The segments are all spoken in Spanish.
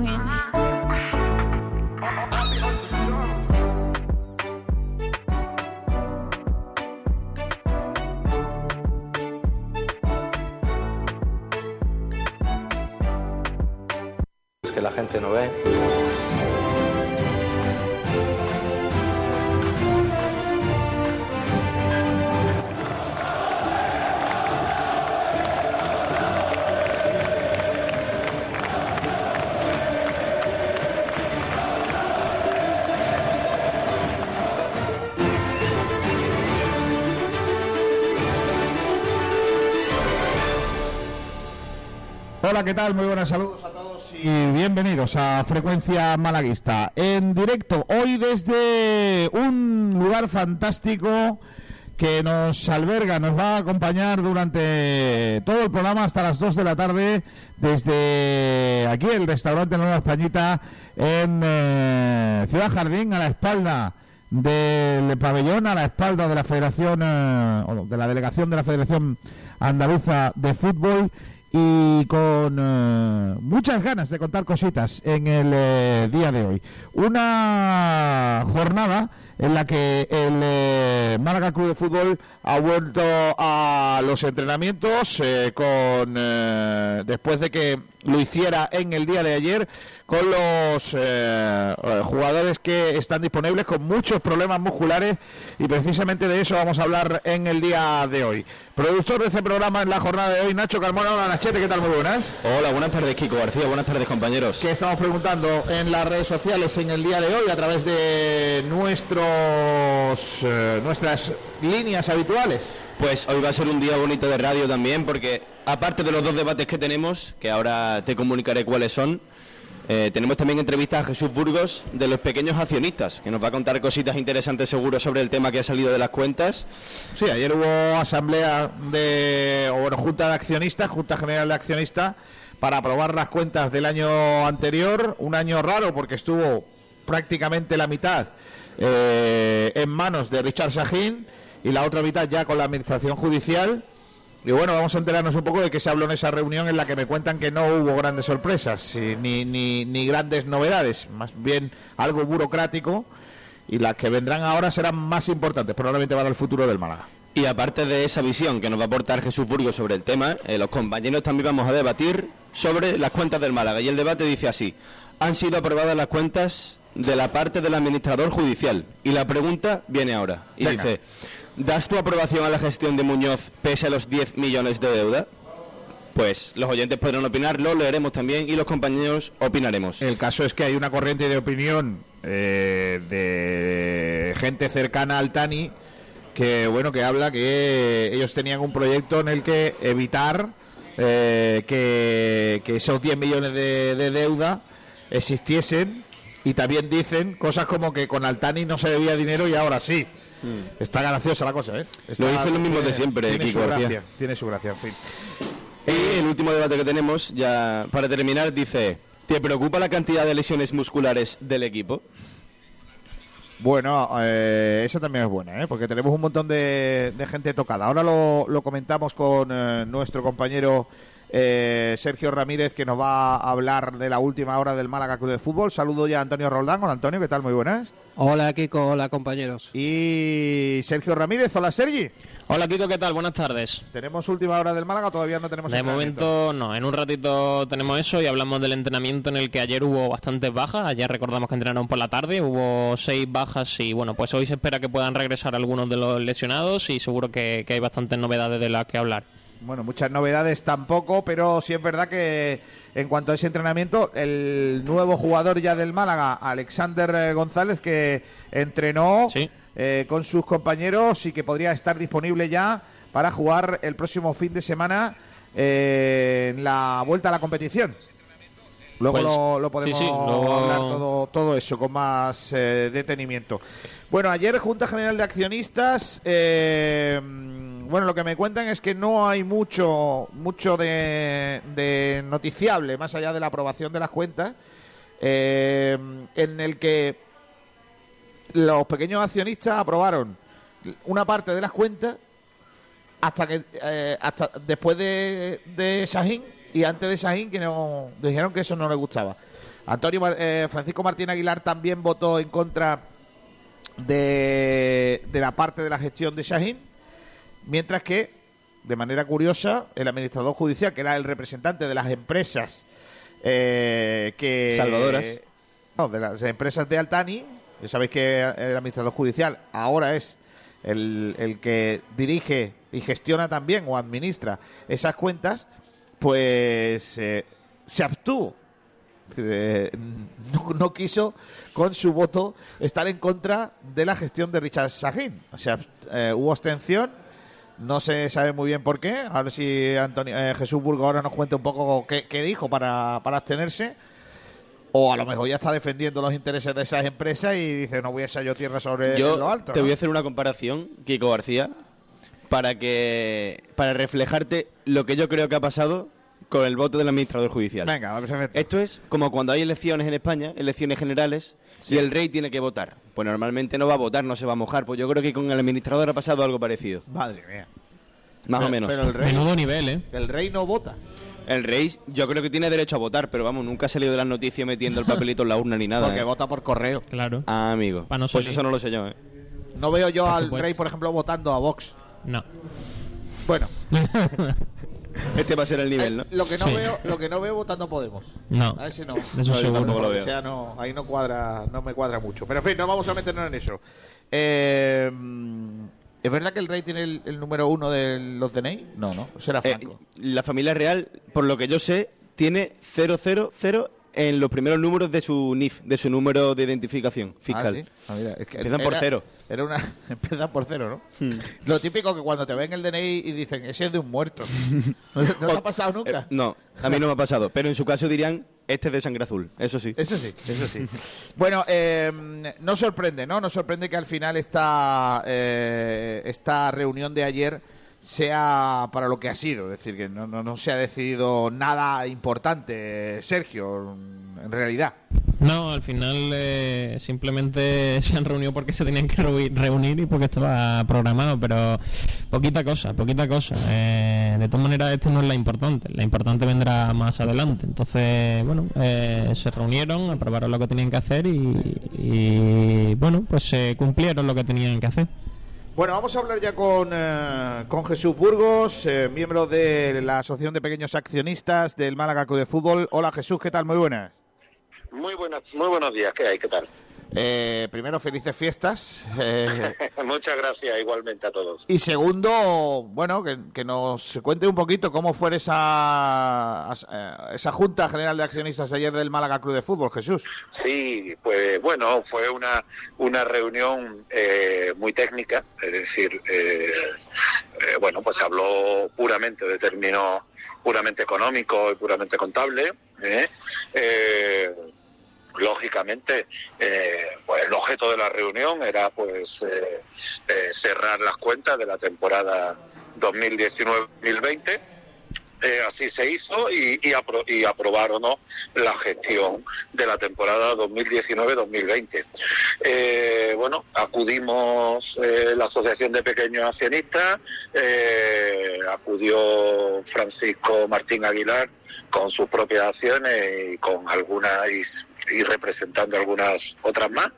le Hola, ¿qué tal? Muy buenas saludos a todos y bienvenidos a Frecuencia Malaguista. En directo, hoy desde un lugar fantástico que nos alberga, nos va a acompañar durante todo el programa hasta las 2 de la tarde desde aquí el restaurante Nueva Españita en eh, Ciudad Jardín a la espalda del pabellón, a la espalda de la Federación eh, de la delegación de la Federación Andaluza de Fútbol y con eh, muchas ganas de contar cositas en el eh, día de hoy. Una jornada en la que el eh, Málaga Club de Fútbol ha vuelto a los entrenamientos con después de que lo hiciera en el día de ayer con los eh, eh, jugadores que están disponibles con muchos problemas musculares y precisamente de eso vamos a hablar en el día de hoy. Productor de este programa en la jornada de hoy, Nacho Carmona, hola Nachete, ¿qué tal? Muy buenas. Hola, buenas tardes Kiko García, buenas tardes compañeros. Que estamos preguntando en las redes sociales en el día de hoy a través de nuestros eh, nuestras líneas habituales. Pues hoy va a ser un día bonito de radio también porque aparte de los dos debates que tenemos, que ahora te comunicaré cuáles son, eh, tenemos también entrevistas a Jesús Burgos de los pequeños accionistas, que nos va a contar cositas interesantes seguro sobre el tema que ha salido de las cuentas. Sí, ayer hubo asamblea de, o bueno, junta de accionistas, junta general de accionistas, para aprobar las cuentas del año anterior, un año raro porque estuvo prácticamente la mitad eh, en manos de Richard Sajín y la otra mitad ya con la administración judicial. Y bueno, vamos a enterarnos un poco de qué se habló en esa reunión en la que me cuentan que no hubo grandes sorpresas ni, ni, ni grandes novedades, más bien algo burocrático y las que vendrán ahora serán más importantes, probablemente para el futuro del Málaga. Y aparte de esa visión que nos va a aportar Jesús Burgos sobre el tema, eh, los compañeros también vamos a debatir sobre las cuentas del Málaga. Y el debate dice así, han sido aprobadas las cuentas de la parte del administrador judicial. Y la pregunta viene ahora. Y dice, ¿Das tu aprobación a la gestión de Muñoz pese a los 10 millones de deuda? Pues los oyentes podrán opinar, lo leeremos también y los compañeros opinaremos. El caso es que hay una corriente de opinión eh, de gente cercana al Tani que bueno que habla que ellos tenían un proyecto en el que evitar eh, que, esos 10 millones de, de deuda existiesen y también dicen cosas como que con Altani no se debía dinero y ahora sí. Mm. Está graciosa la cosa, ¿eh? lo dicen lo mismo de siempre, tiene Kiko su gracia, Tiene su gracia, en fin. Y el último debate que tenemos, ya para terminar, dice: ¿Te preocupa la cantidad de lesiones musculares del equipo? Bueno, eh, esa también es buena, ¿eh? porque tenemos un montón de, de gente tocada. Ahora lo, lo comentamos con eh, nuestro compañero eh, Sergio Ramírez, que nos va a hablar de la última hora del Málaga Club de Fútbol. Saludo ya a Antonio Roldán. Hola Antonio, ¿qué tal? Muy buenas. Hola Kiko, hola compañeros. Y Sergio Ramírez, hola Sergi. Hola Kiko, ¿qué tal? Buenas tardes. ¿Tenemos última hora del Málaga? Todavía no tenemos De momento no, en un ratito tenemos eso y hablamos del entrenamiento en el que ayer hubo bastantes bajas. Ayer recordamos que entrenaron por la tarde, hubo seis bajas y bueno, pues hoy se espera que puedan regresar algunos de los lesionados y seguro que, que hay bastantes novedades de las que hablar. Bueno, muchas novedades tampoco, pero sí es verdad que en cuanto a ese entrenamiento, el nuevo jugador ya del Málaga, Alexander eh, González, que entrenó Sí. eh, con sus compañeros y que podría estar disponible ya para jugar el próximo fin de semana eh, en la vuelta a la competición. Luego Pues, lo, lo podemos sí, sí, luego- hablar todo, todo eso con más eh, detenimiento. Bueno, ayer Junta General de Accionistas, eh, bueno, lo que me cuentan es que no hay mucho, mucho de, noticiable, más allá de la aprobación de las cuentas, eh, en el que los pequeños accionistas aprobaron una parte de las cuentas hasta que eh, hasta después de, de y antes de Sajín que no dijeron que eso no les gustaba. Antonio eh, Francisco Martín Aguilar también votó en contra de, de la parte de la gestión de Sajín, mientras que de manera curiosa el administrador judicial, que era el representante de las empresas eh, que Salvadoras. no, de las empresas de Altani, ya sabéis que el administrador judicial ahora es el, el que dirige y gestiona también o administra esas cuentas, pues eh, se abstuvo. Eh, no, no quiso con su voto estar en contra de la gestión de Richard Sajín. O sea, eh, hubo abstención. No se sabe muy bien por qué. A ver si Antonio, eh, Jesús Burgo ahora nos cuenta un poco qué, qué dijo para, para abstenerse. O a lo mejor ya está defendiendo los intereses de esas empresas y dice, no voy a echar yo tierra sobre Yo lo alto. te ¿no? voy a hacer una comparación, Kiko García, para que para reflejarte lo que yo creo que ha pasado con el voto del administrador judicial. Venga, perfecto. Esto es como cuando hay elecciones en España, elecciones generales, y el rey tiene que votar. Pues normalmente no va a votar, no se va a mojar. Pues yo creo que con el administrador ha pasado algo parecido. Madre mía. Más Pero- o menos. Pero el rey, Menudo nivel, ¿eh? el rey no vota. El rey, yo creo que tiene derecho a votar, pero vamos, nunca ha salido de las noticias metiendo el papelito en la urna ni nada. Porque ¿eh? vota por correo. Claro. Ah, amigo. No pues eso no lo sé yo, ¿eh? No veo yo Por al supuesto. rey, por ejemplo, votando a Vox. No. Bueno, Este va a ser el nivel, ¿no? lo que no Sí. veo, lo que no veo votando Podemos. No. A ver si no. Eso tampoco lo O veo. sea, no, ahí no cuadra, no me cuadra mucho. Pero en fin, no vamos a meternos en eso. Eh, ¿Es verdad que el rey tiene el, el número uno de los DNI? No, no. Será Eh, Franco. la familia real, por lo que yo sé, tiene 000 en los primeros números de su NIF, de su número de identificación fiscal. Ah, ¿sí? Ah, mira, es que Empiezan por cero. Era una, empiezan por cero, ¿no? Lo típico que cuando te ven el DNI y dicen, ese es de un muerto. ¿No, no te ha pasado nunca? Eh, no, a mí no me ha pasado. Pero en su caso dirían, este es de sangre azul. Eso sí. Eso sí, eso sí. bueno, eh, no sorprende, ¿no? Nos sorprende que al final esta, eh, esta reunión de ayer sea para lo que ha sido. Es decir, que no, no, no se ha decidido nada importante, Sergio, en realidad. No, al final eh, simplemente se han reunido porque se tenían que reuni- reunir y porque estaba programado, pero poquita cosa, poquita cosa. Eh, de todas maneras, esto no es la importante, la importante vendrá más adelante. Entonces, bueno, eh, se reunieron, aprobaron lo que tenían que hacer y, y, bueno, pues se cumplieron lo que tenían que hacer. Bueno, vamos a hablar ya con, eh, con Jesús Burgos, eh, miembro de la Asociación de Pequeños Accionistas del Málaga Club de Fútbol. Hola Jesús, ¿qué tal? Muy buenas. Muy buenas, muy buenos días, ¿qué hay? ¿Qué tal? Eh, primero, felices fiestas. Eh, Muchas gracias igualmente a todos. Y segundo, bueno, que, que nos cuente un poquito cómo fue esa, eh, esa Junta General de Accionistas ayer del Málaga Club de Fútbol, Jesús. Sí, pues bueno, fue una, una reunión eh, muy técnica, es decir, eh, bueno, pues habló puramente de términos puramente económicos y puramente contables. ¿eh? Lógicamente, eh, pues el objeto de la reunión era pues eh, eh, cerrar las cuentas de la temporada 2019-2020 eh, así se hizo y, y, apro y aprobaron la gestión de la temporada 2019-2020. Eh, bueno, acudimos eh, la Asociación de Pequeños Accionistas, acudió Francisco Martín Aguilar con sus propias acciones y con algunas y representando algunas otras más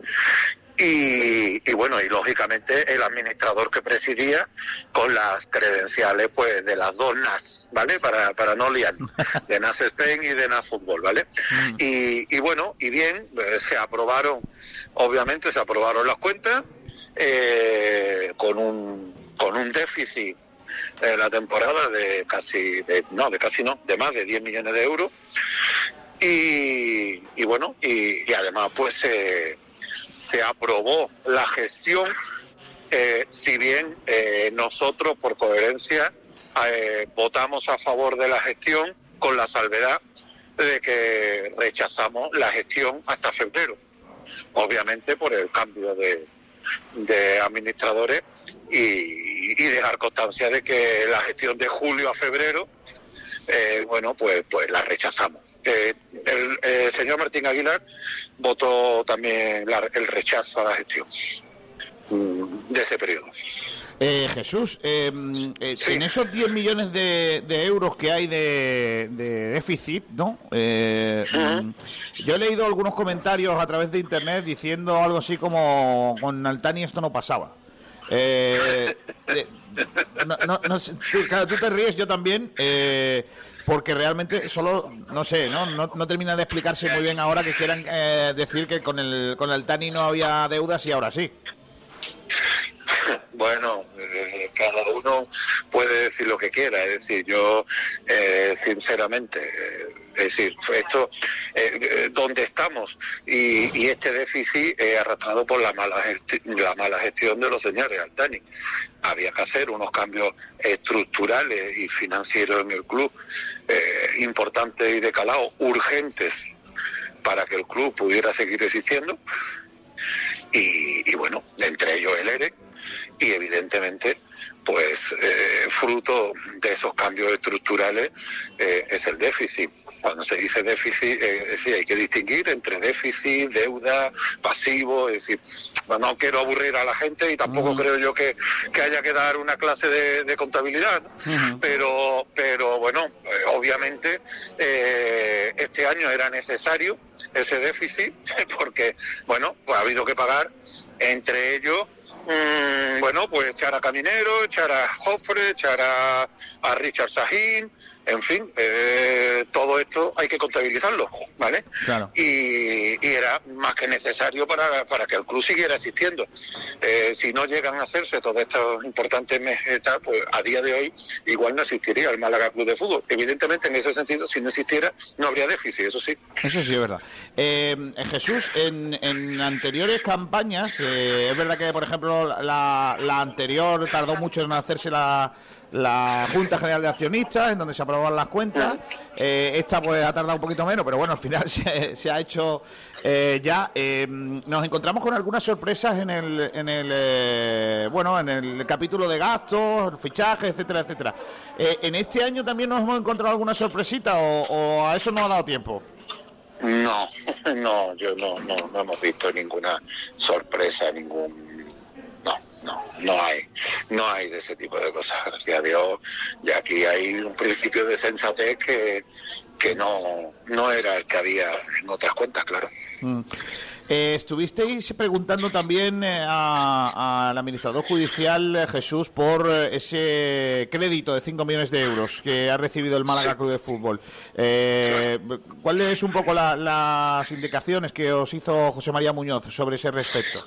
y, y, bueno, y lógicamente el administrador que presidía con las credenciales pues de las dos NAS, ¿vale? Para, para no liar, de NAS Spain y de NAS Fútbol, ¿vale? Mm. Y, y, bueno, y bien, eh, se aprobaron, obviamente se aprobaron las cuentas eh, con un con un déficit en la temporada de casi, de, no, de casi no, de más de 10 millones de euros. Y, y bueno, y, y además pues. Eh, se aprobó la gestión, eh, si bien eh, nosotros por coherencia eh, votamos a favor de la gestión con la salvedad de que rechazamos la gestión hasta febrero, obviamente por el cambio de, administradores y, y, dejar constancia de que la gestión de julio a febrero, bueno, pues, pues la rechazamos. Eh, el eh, señor Martín Aguilar votó también la, el rechazo a la gestión mm, de ese periodo. Eh, Jesús, eh, eh, sí. en esos 10 millones de, de, euros que hay de, de déficit, ¿no? Uh -huh. Yo he leído algunos comentarios a través de internet diciendo algo así como con Altani esto no pasaba. no, no, no, claro, tú te ríes, yo también porque realmente solo, no sé, ¿no? No, no termina de explicarse muy bien ahora que quieran eh, decir que con el, con el Tani no había deudas y ahora sí. Bueno, eh, cada uno puede decir lo que quiera, es decir, yo eh, sinceramente, eh, es decir, esto, eh, donde estamos y, este déficit es arrastrado por la mala, la mala gestión de los señores Altani. Había que hacer unos cambios estructurales y financieros en el club eh, importantes y de calado, urgentes, para que el club pudiera seguir existiendo. Y, bueno, entre ellos el ERE, y evidentemente pues eh, fruto de esos cambios estructurales eh, es el déficit. Cuando se dice déficit, eh, es decir, hay que distinguir entre déficit, deuda, pasivo, es decir, no quiero aburrir a la gente y tampoco creo yo que, que, haya que dar una clase de, de contabilidad, ¿no? pero, pero bueno, eh, obviamente eh, este año era necesario ese déficit porque, bueno, pues ha habido que pagar entre ellos Mm, bueno, pues echar a Caminero, echar a Joffre, echar a, a Richard Sahin, en fin, eh, todo esto hay que contabilizarlo, ¿vale? Claro. Y, y, era más que necesario para, para que el club siguiera existiendo. Eh, si no llegan a hacerse todos estos importantes metas, pues a día de hoy igual no existiría el Málaga Club de Fútbol. Evidentemente, en ese sentido, si no existiera, no habría déficit, eso sí. Eso sí, es verdad. Eh, Jesús, en, en, anteriores campañas, eh, es verdad que, por ejemplo, la, la anterior tardó mucho en hacerse la la Junta General de Accionistas, en donde se aprobaban las cuentas. Eh, esta pues ha tardado un poquito menos, pero bueno, al final se, se ha hecho eh, ya. Eh, nos encontramos con algunas sorpresas en el, en el eh, bueno, en el capítulo de gastos, fichajes, etcétera, etcétera. Eh, en este año también nos hemos encontrado alguna sorpresita o, o a eso no ha dado tiempo. No, no, yo no, no, no hemos visto ninguna sorpresa, ningún no, no hay, no hay de ese tipo de cosas, gracias a Dios. Y aquí hay un principio de sensatez que, que no, no era el que había en otras cuentas, claro. Mm. Eh, estuvisteis preguntando también eh, al administrador judicial eh, Jesús por eh, ese crédito de 5 millones de euros que ha recibido el Málaga Club de Fútbol. Eh, ¿Cuáles es un poco la, las indicaciones que os hizo José María Muñoz sobre ese respecto?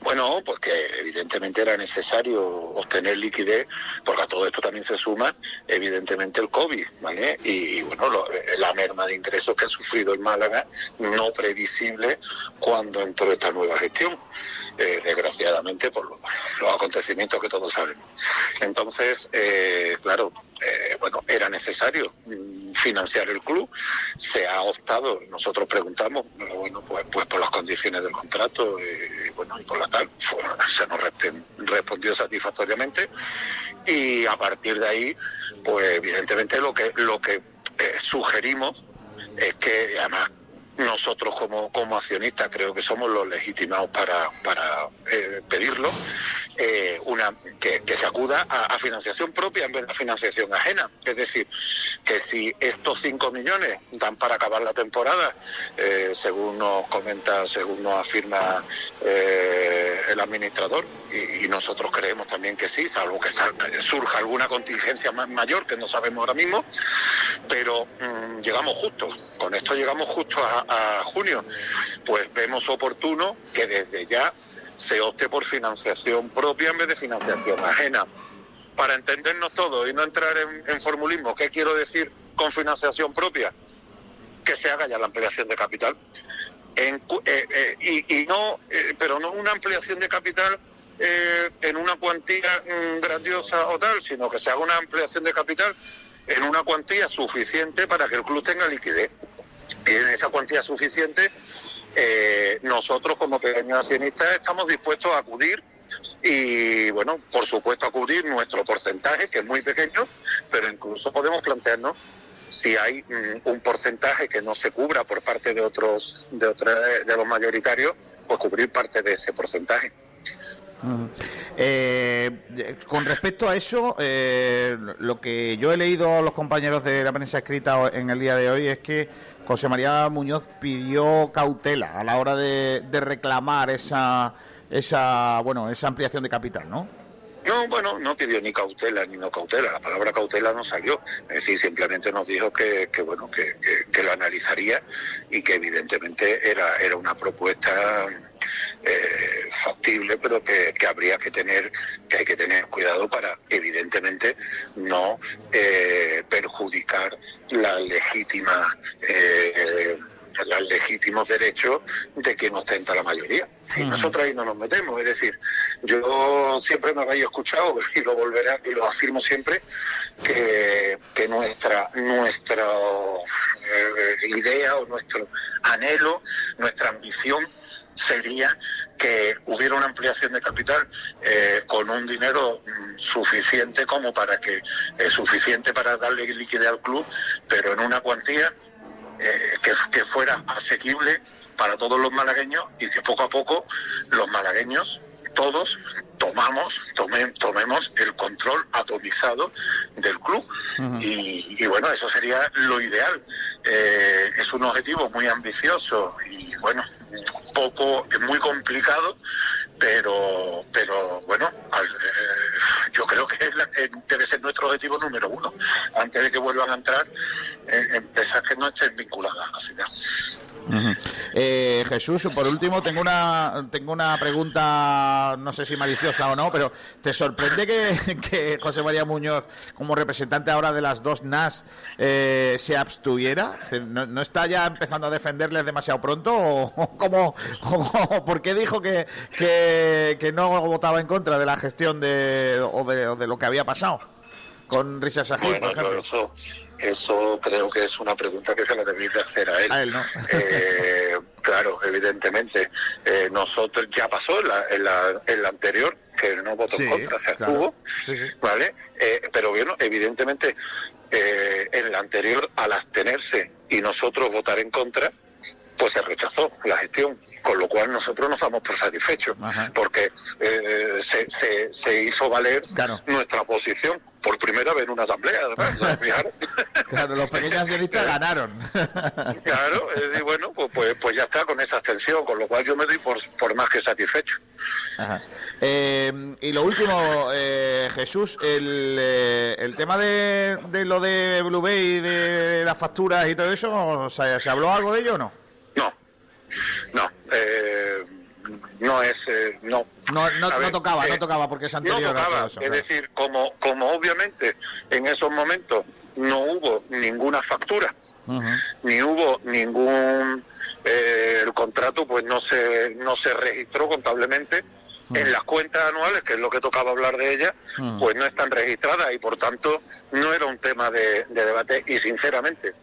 Bueno, pues que evidentemente era necesario obtener liquidez, porque a todo esto también se suma, evidentemente, el COVID, ¿vale? Y, bueno, lo, la merma de ingresos que ha sufrido el Málaga, no previsible cuando entró esta nueva gestión, eh, desgraciadamente por los, acontecimientos que todos sabemos. Entonces, eh, claro, eh, bueno, era necesario mm, financiar el club, se ha optado, nosotros preguntamos, bueno, pues, pues por las condiciones del contrato, eh, bueno, y por la tal, se nos respondió satisfactoriamente. Y a partir de ahí, pues evidentemente lo que lo que eh, sugerimos es que además nosotros como, como accionistas creo que somos los legitimados para, para eh, pedirlo, eh, una que, se acuda a, financiación propia en vez de financiación ajena. Es decir, que si estos 5 millones dan para acabar la temporada, eh, según nos comenta, según nos afirma eh, el administrador, y, y nosotros creemos también que sí, salvo que salga- surja alguna contingencia más mayor que no sabemos ahora mismo, pero mm, llegamos justo, con esto llegamos justo a, a junio, pues vemos oportuno que desde ya se opte por financiación propia en vez de financiación ajena. Para entendernos todos y no entrar en, en formulismo, ¿qué quiero decir con financiación propia? Que se haga ya la ampliación de capital. En eh, eh, y, y no, eh, pero no una ampliación de capital en una cuantía mm, grandiosa o tal, sino que se haga una ampliación de capital en una cuantía suficiente para que el club tenga liquidez. En esa cuantía suficiente, eh, nosotros como pequeños accionistas estamos dispuestos a acudir y, bueno, por supuesto, a cubrir nuestro porcentaje, que es muy pequeño, pero incluso podemos plantearnos si hay mm, un porcentaje que no se cubra por parte de otros de, otra- de los mayoritarios, pues cubrir parte de ese porcentaje. Ujú. Eh, con respecto a eso, eh, lo que yo he leído a los compañeros de la prensa escrita en el día de hoy es que José María Muñoz pidió cautela a la hora de, reclamar esa, esa, bueno, esa ampliación de capital, ¿no? No, bueno, no pidió ni cautela ni no cautela. La palabra cautela no salió. Es decir, simplemente nos dijo que, que bueno, que, que- que lo analizaría y que evidentemente era, era una propuesta eh, factible, pero que, que habría que tener, que hay que tener cuidado para, evidentemente, no eh, perjudicar la legítima eh, los legítimos derechos de quien ostenta la mayoría. Y nosotros ahí no nos metemos. Es decir, yo siempre me habéis escuchado y lo volveré a- y lo afirmo siempre que, que nuestra nuestra eh, idea o nuestro anhelo, nuestra ambición sería que hubiera una ampliación de capital eh, con un dinero mm, suficiente como para que es suficiente para darle liquidez al club, pero en una cuantía eh, que, que fuera asequible para todos los malagueños y que poco a poco los malagueños todos tomamos tome- tomemos el control atomizado del club. Y, y bueno eso sería lo ideal. Eh, es un objetivo muy ambicioso y bueno poco es muy complicado pero pero bueno al- eh, yo creo que eh, debe ser nuestro objetivo número uno antes de que vuelvan a entrar eh, empresas que no estén vinculadas a la ciudad Ujú. Eh, Jesús, por último, tengo una tengo una pregunta, no sé si maliciosa o no, pero ¿te sorprende que, que José María Muñoz, como representante ahora de las dos NAS, eh, se abstuviera? ¿No, no está ya empezando a defenderles demasiado pronto? ¿O, o cómo, o por qué dijo que, que, que no votaba en contra de la gestión de, o, de, o de lo que había pasado con Richard Sajid, por Bueno, ejemplo? yo eso, eso creo que es una pregunta que se la debéis de hacer a él. A él, ¿no? Eh, claro, evidentemente. Eh, nosotros ya pasó en la, en la, en la anterior, que no votó Sí, en contra, se claro. abstuvo, Sí, sí. ¿vale? Eh, pero bueno, evidentemente, eh, en la anterior, al abstenerse y nosotros votar en contra, pues se rechazó la gestión. Con lo cual nosotros nos damos por satisfechos, porque eh, se, se, se hizo valer nuestra posición por primera vez en una asamblea, además. Claro, los pequeños accionistas ganaron. Claro, eh, y bueno, pues, pues, pues ya está con esa abstención, con lo cual yo me doy por, por más que satisfecho. Ajá. Eh, y lo último, eh, Jesús, el, eh, el tema de, de lo de Blue Bay, de las facturas y todo eso, ¿se, se habló algo de ello o no? No, eh, no es, eh, no. No, no, A no tocaba, eh, no tocaba porque es anterior tocaba, eso. es claro. decir, como, como obviamente en esos momentos no hubo ninguna factura, ni hubo ningún eh, el contrato pues no se no se registró contablemente en las cuentas anuales que es lo que tocaba hablar de ellas Mm. pues no están registradas y por tanto no era un tema de, de debate y sinceramente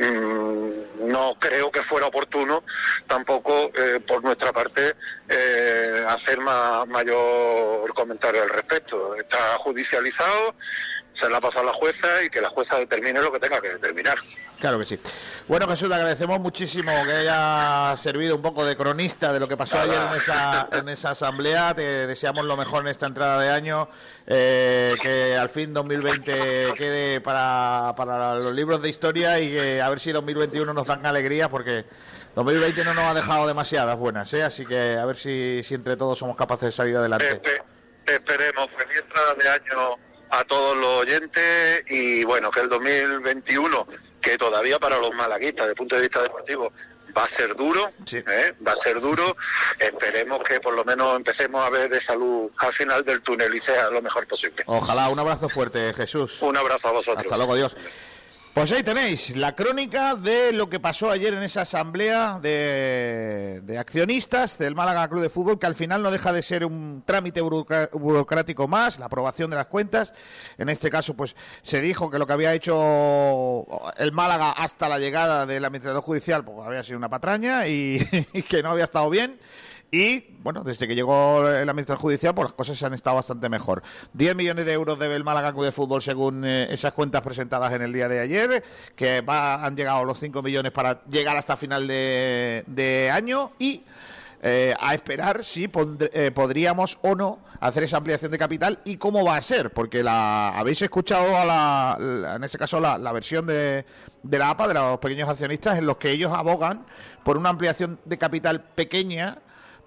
mm, no creo que fuera oportuno tampoco eh, por nuestra parte eh, hacer ma- mayor comentario al respecto. Está judicializado, se la ha pasado a la jueza y que la jueza determine lo que tenga que determinar. Claro que sí. Bueno, Jesús, te agradecemos muchísimo que haya servido un poco de cronista de lo que pasó ayer en esa, en esa asamblea. Te deseamos lo mejor en esta entrada de año. eh, que al fin 2020 quede para, para los libros de historia y que a ver si 2021 nos dan alegría porque 2020 no nos ha dejado demasiadas buenas. ¿eh? Así que a ver si, si entre todos somos capaces de salir adelante. Espe- esperemos feliz entrada de año a todos los oyentes y bueno, que el 2021, que todavía para los malaguistas, desde el punto de vista deportivo, va a ser duro, Sí. ¿eh? va a ser duro. Esperemos que por lo menos empecemos a ver esa luz al final del túnel y sea lo mejor posible. Ojalá. Un abrazo fuerte, Jesús. Un abrazo a vosotros. Hasta luego, Dios. Pues ahí tenéis la crónica de lo que pasó ayer en esa asamblea de, de accionistas del Málaga Club de Fútbol, que al final no deja de ser un trámite burocrático más, la aprobación de las cuentas. En este caso, pues se dijo que lo que había hecho el Málaga hasta la llegada del administrador judicial, pues había sido una patraña y que no había estado bien. Y bueno, desde que llegó el administrador judicial, pues las cosas se han estado bastante mejor. 10 millones de euros debe el Málaga Club de Fútbol según eh, esas cuentas presentadas en el día de ayer, que va- han llegado los 5 millones para llegar hasta final de, año y eh, a esperar si pondr- eh, podríamos o no hacer esa ampliación de capital y cómo va a ser, porque la habéis escuchado a la, la- en este caso la, la versión de, de la APA, de los pequeños accionistas, en los que ellos abogan por una ampliación de capital pequeña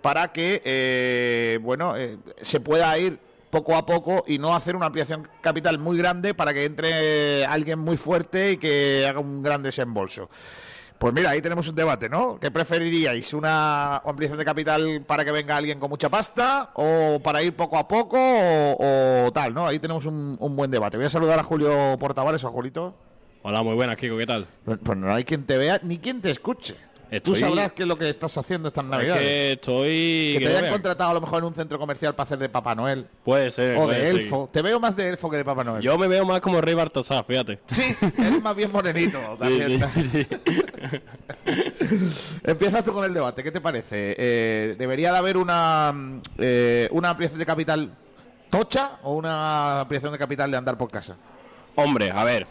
para que eh, bueno eh, se pueda ir poco a poco y no hacer una ampliación capital muy grande para que entre alguien muy fuerte y que haga un gran desembolso. Pues mira, ahí tenemos un debate, ¿no? ¿Qué preferiríais? ¿Una ampliación de capital para que venga alguien con mucha pasta o para ir poco a poco o, o tal, ¿no? Ahí tenemos un, un buen debate. Voy a saludar a Julio Portavales, a Julito. Hola, muy buenas, Kiko, ¿qué tal? Pues pues no hay quien te vea ni quien te escuche. Tú Estoy- sabrás qué es lo que estás haciendo estas Es navidades. que estoy... Que te hayan contratado a lo mejor en un centro comercial para hacer de Papá Noel. Puede ser. O puede de ser. elfo. Te veo más de elfo que de Papá Noel. Yo me veo más como Rey Bartosá, fíjate. Sí, eres más bien morenito. también. Sí, sí, sí. Empiezas tú con el debate. ¿Qué te parece? Eh, ¿Debería de haber una, eh, una ampliación de capital tocha o una ampliación de capital de andar por casa? Hombre, a ver,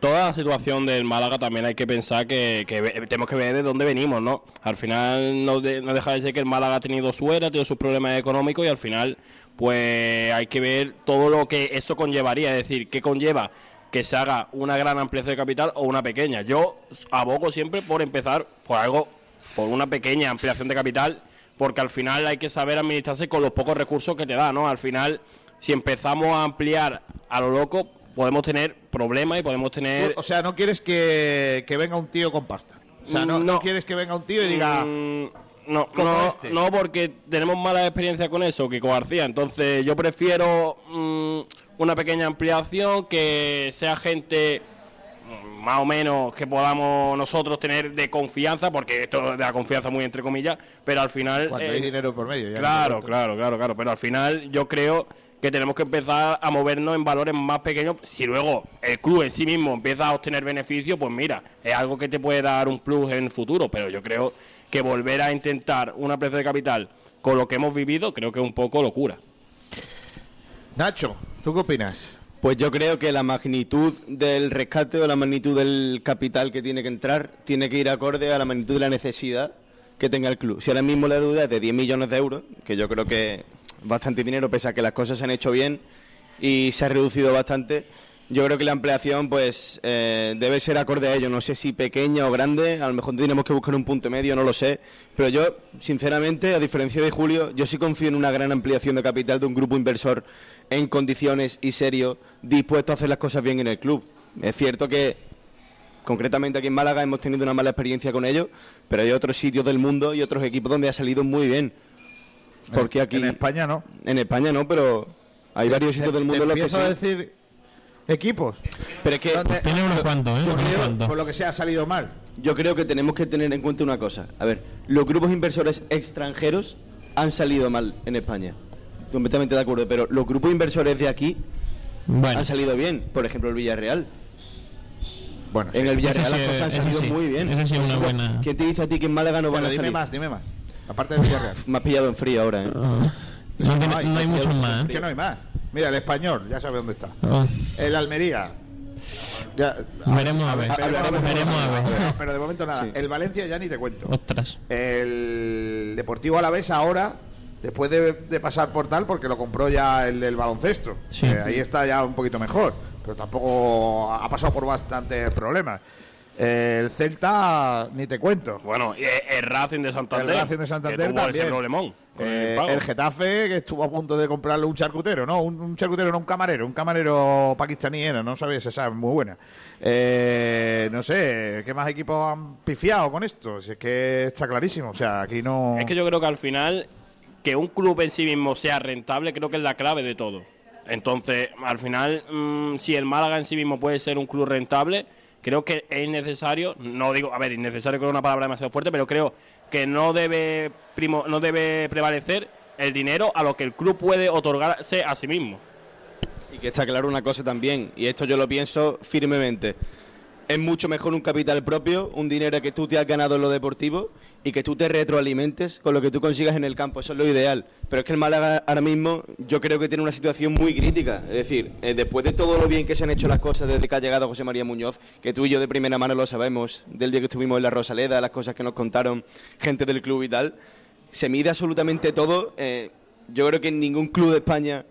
toda la situación del Málaga también hay que pensar que, que tenemos que ver de dónde venimos, ¿no? Al final no, de- no deja de ser que el Málaga ha tenido suerte, ha tenido sus problemas económicos y al final pues hay que ver todo lo que eso conllevaría, es decir, qué conlleva que se haga una gran ampliación de capital o una pequeña. Yo abogo siempre por empezar por algo, por una pequeña ampliación de capital, porque al final hay que saber administrarse con los pocos recursos que te da, ¿no? Al final, si empezamos a ampliar a lo loco, podemos tener problemas y podemos tener... O sea, no quieres que, que venga un tío con pasta. O sea, no, no No. quieres que venga un tío y diga... Mm, no, no, este. no, porque tenemos mala experiencia con eso, Kiko García. Entonces, yo prefiero mm, una pequeña ampliación que sea gente mm, más o menos que podamos nosotros tener de confianza, porque esto de la confianza muy entre comillas, pero al final... Cuando eh, hay dinero por medio. ya Claro, claro, claro, claro. Pero al final yo creo que tenemos que empezar a movernos en valores más pequeños. Si luego el club en sí mismo empieza a obtener beneficios, pues mira, es algo que te puede dar un plus en el futuro. Pero yo creo que volver a intentar una precio de capital con lo que hemos vivido, creo que es un poco locura. Nacho, ¿tú qué opinas? Pues yo creo que la magnitud del rescate o la magnitud del capital que tiene que entrar tiene que ir acorde a la magnitud de la necesidad que tenga el club. Si ahora mismo la deuda es de 10 millones de euros, que yo creo que bastante dinero, pese a que las cosas se han hecho bien y se ha reducido bastante, yo creo que la ampliación pues eh, debe ser acorde a ello. No sé si pequeña o grande, a lo mejor tenemos que buscar un punto medio, no lo sé. Pero yo, sinceramente, a diferencia de Julio, yo sí confío en una gran ampliación de capital de un grupo inversor en condiciones y serio, dispuesto a hacer las cosas bien en el club. Es cierto que concretamente aquí en Málaga hemos tenido una mala experiencia con ellos, pero hay otros sitios del mundo y otros equipos donde ha salido muy bien. Porque aquí En España no. en España no, pero hay varios sitios del mundo en los que empiezo a sí. decir equipos. Pero es que donde- Tiene unos cuantos, ¿eh? yo Unos creo, cuantos. por lo que sea, ha salido mal. yo creo que tenemos que tener en cuenta una cosa. A ver, los grupos inversores extranjeros han salido mal en España. Completamente de acuerdo, pero los grupos inversores de aquí Bueno, han salido bien. Por ejemplo, el Villarreal. Bueno, En el Villarreal sí, las cosas han salido sí, muy bien. ese sí es una buena- ¿Quién te dice a ti que en Málaga no van Bueno, a dime salir? más, dime más. Aparte del Villarreal. Me has pillado en frío ahora, ¿eh? Ah. No, tiene- no hay muchos más. ¿eh? Que no hay más. Mira, el español, ya sabe dónde está. Oh, El Almería. Ya, Veremos a ver. veremos Veremos a ver. Pero, pero de momento nada. Sí. El Valencia ya ni te cuento. Ostras. El Deportivo Alavés ahora, después de, de pasar por tal, porque lo compró ya el del baloncesto. Sí. Eh, ahí está ya un poquito mejor, pero tampoco ha pasado por bastantes problemas. El Celta, ni te cuento. Bueno, el Racing de Santander. El Racing de Santander también. problemón Eh, el el Getafe, que estuvo a punto de comprarle un charcutero, ¿no? Un, un charcutero, no un camarero, un camarero pakistaní era, no sabía si esa es muy buena. Eh, no sé, ¿qué más equipos han pifiado con esto? Si es que está clarísimo, o sea, aquí no... Es que yo creo que al final, que un club en sí mismo sea rentable, creo que es la clave de todo. Entonces, al final, mm, si el Málaga en sí mismo puede ser un club rentable, creo que es necesario, no digo, a ver, innecesario creo una palabra demasiado fuerte, pero creo que no debe, primo, no debe prevalecer el dinero a lo que el club puede otorgarse a sí mismo. Y que está claro una cosa también, y esto yo lo pienso firmemente. Es mucho mejor un capital propio, un dinero que tú te has ganado en lo deportivo y que tú te retroalimentes con lo que tú consigas en el campo. Eso es lo ideal. Pero es que el Málaga ahora mismo yo creo que tiene una situación muy crítica. Es decir, eh, después de todo lo bien que se han hecho las cosas desde que ha llegado José María Muñoz, que tú y yo de primera mano lo sabemos, del día que estuvimos en la Rosaleda, las cosas que nos contaron gente del club y tal, se mide absolutamente todo. Eh, yo creo que en ningún club de España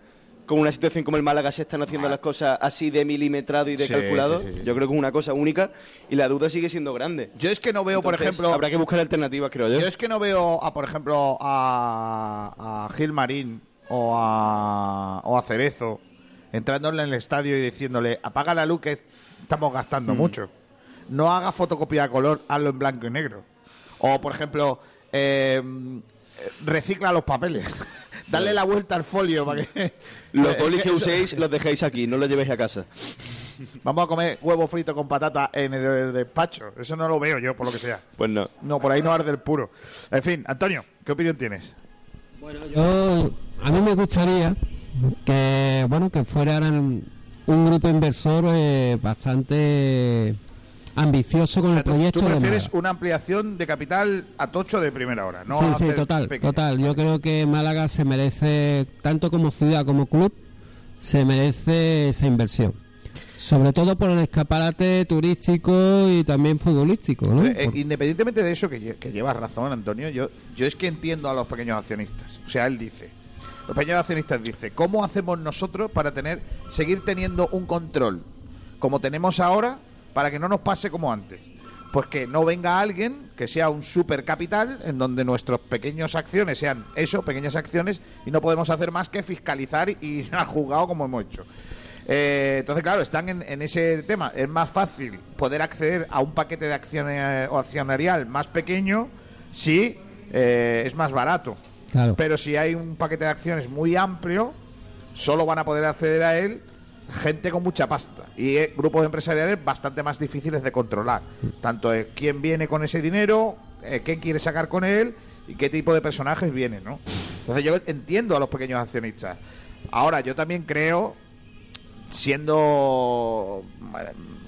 con una situación como el Málaga se están haciendo las cosas así de milimetrado y de Sí, calculado. sí, sí, sí, Yo creo que es una cosa única y la duda sigue siendo grande. Yo es que no veo, por ejemplo... habrá que buscar alternativas, creo yo. Yo es que no veo, a, por ejemplo, a, a Gil Marín o a, o a Cerezo entrándole en el estadio y diciéndole apaga la luz que estamos gastando Mm. mucho. No haga fotocopia a color, hazlo en blanco y negro. O, por ejemplo, eh, recicla los papeles. Dale la vuelta al folio para que... Los bolis que uséis los dejéis aquí, no los llevéis a casa. Vamos a comer huevo frito con patata en el despacho. Eso no lo veo yo, por lo que sea. Pues no. No, por ahí no arde el puro. En fin, Antonio, ¿qué opinión tienes? Bueno, yo a mí me gustaría que bueno que fuera un grupo inversor eh, bastante ambicioso con O sea, el proyecto tú de prefieres Málaga. una ampliación de capital a tocho de primera hora, ¿no? sí, a sí, total, pequeño. total. Yo creo que Málaga se merece, tanto como ciudad como club, se merece esa inversión. Sobre todo por el escaparate turístico y también futbolístico, ¿no? Eh, Por- independientemente de eso, que, que llevas razón, Antonio, yo, yo es que entiendo a los pequeños accionistas. O sea, él dice, los pequeños accionistas dice, ¿cómo hacemos nosotros para tener, seguir teniendo un control como tenemos ahora para que no nos pase como antes? Pues que no venga alguien que sea un supercapital en donde nuestros pequeños acciones sean eso, pequeñas acciones, y no podemos hacer más que fiscalizar y ir al juzgado como hemos hecho. Eh, entonces, claro, están en, en ese tema. Es más fácil poder acceder a un paquete de acciones eh, o accionarial más pequeño si eh, es más barato. Claro. Pero si hay un paquete de acciones muy amplio, solo van a poder acceder a él gente con mucha pasta y eh, grupos empresariales bastante más difíciles de controlar. Tanto eh, quién viene con ese dinero, eh, qué quiere sacar con él y qué tipo de personajes vienen, ¿no? Entonces yo entiendo a los pequeños accionistas. Ahora, yo también creo, siendo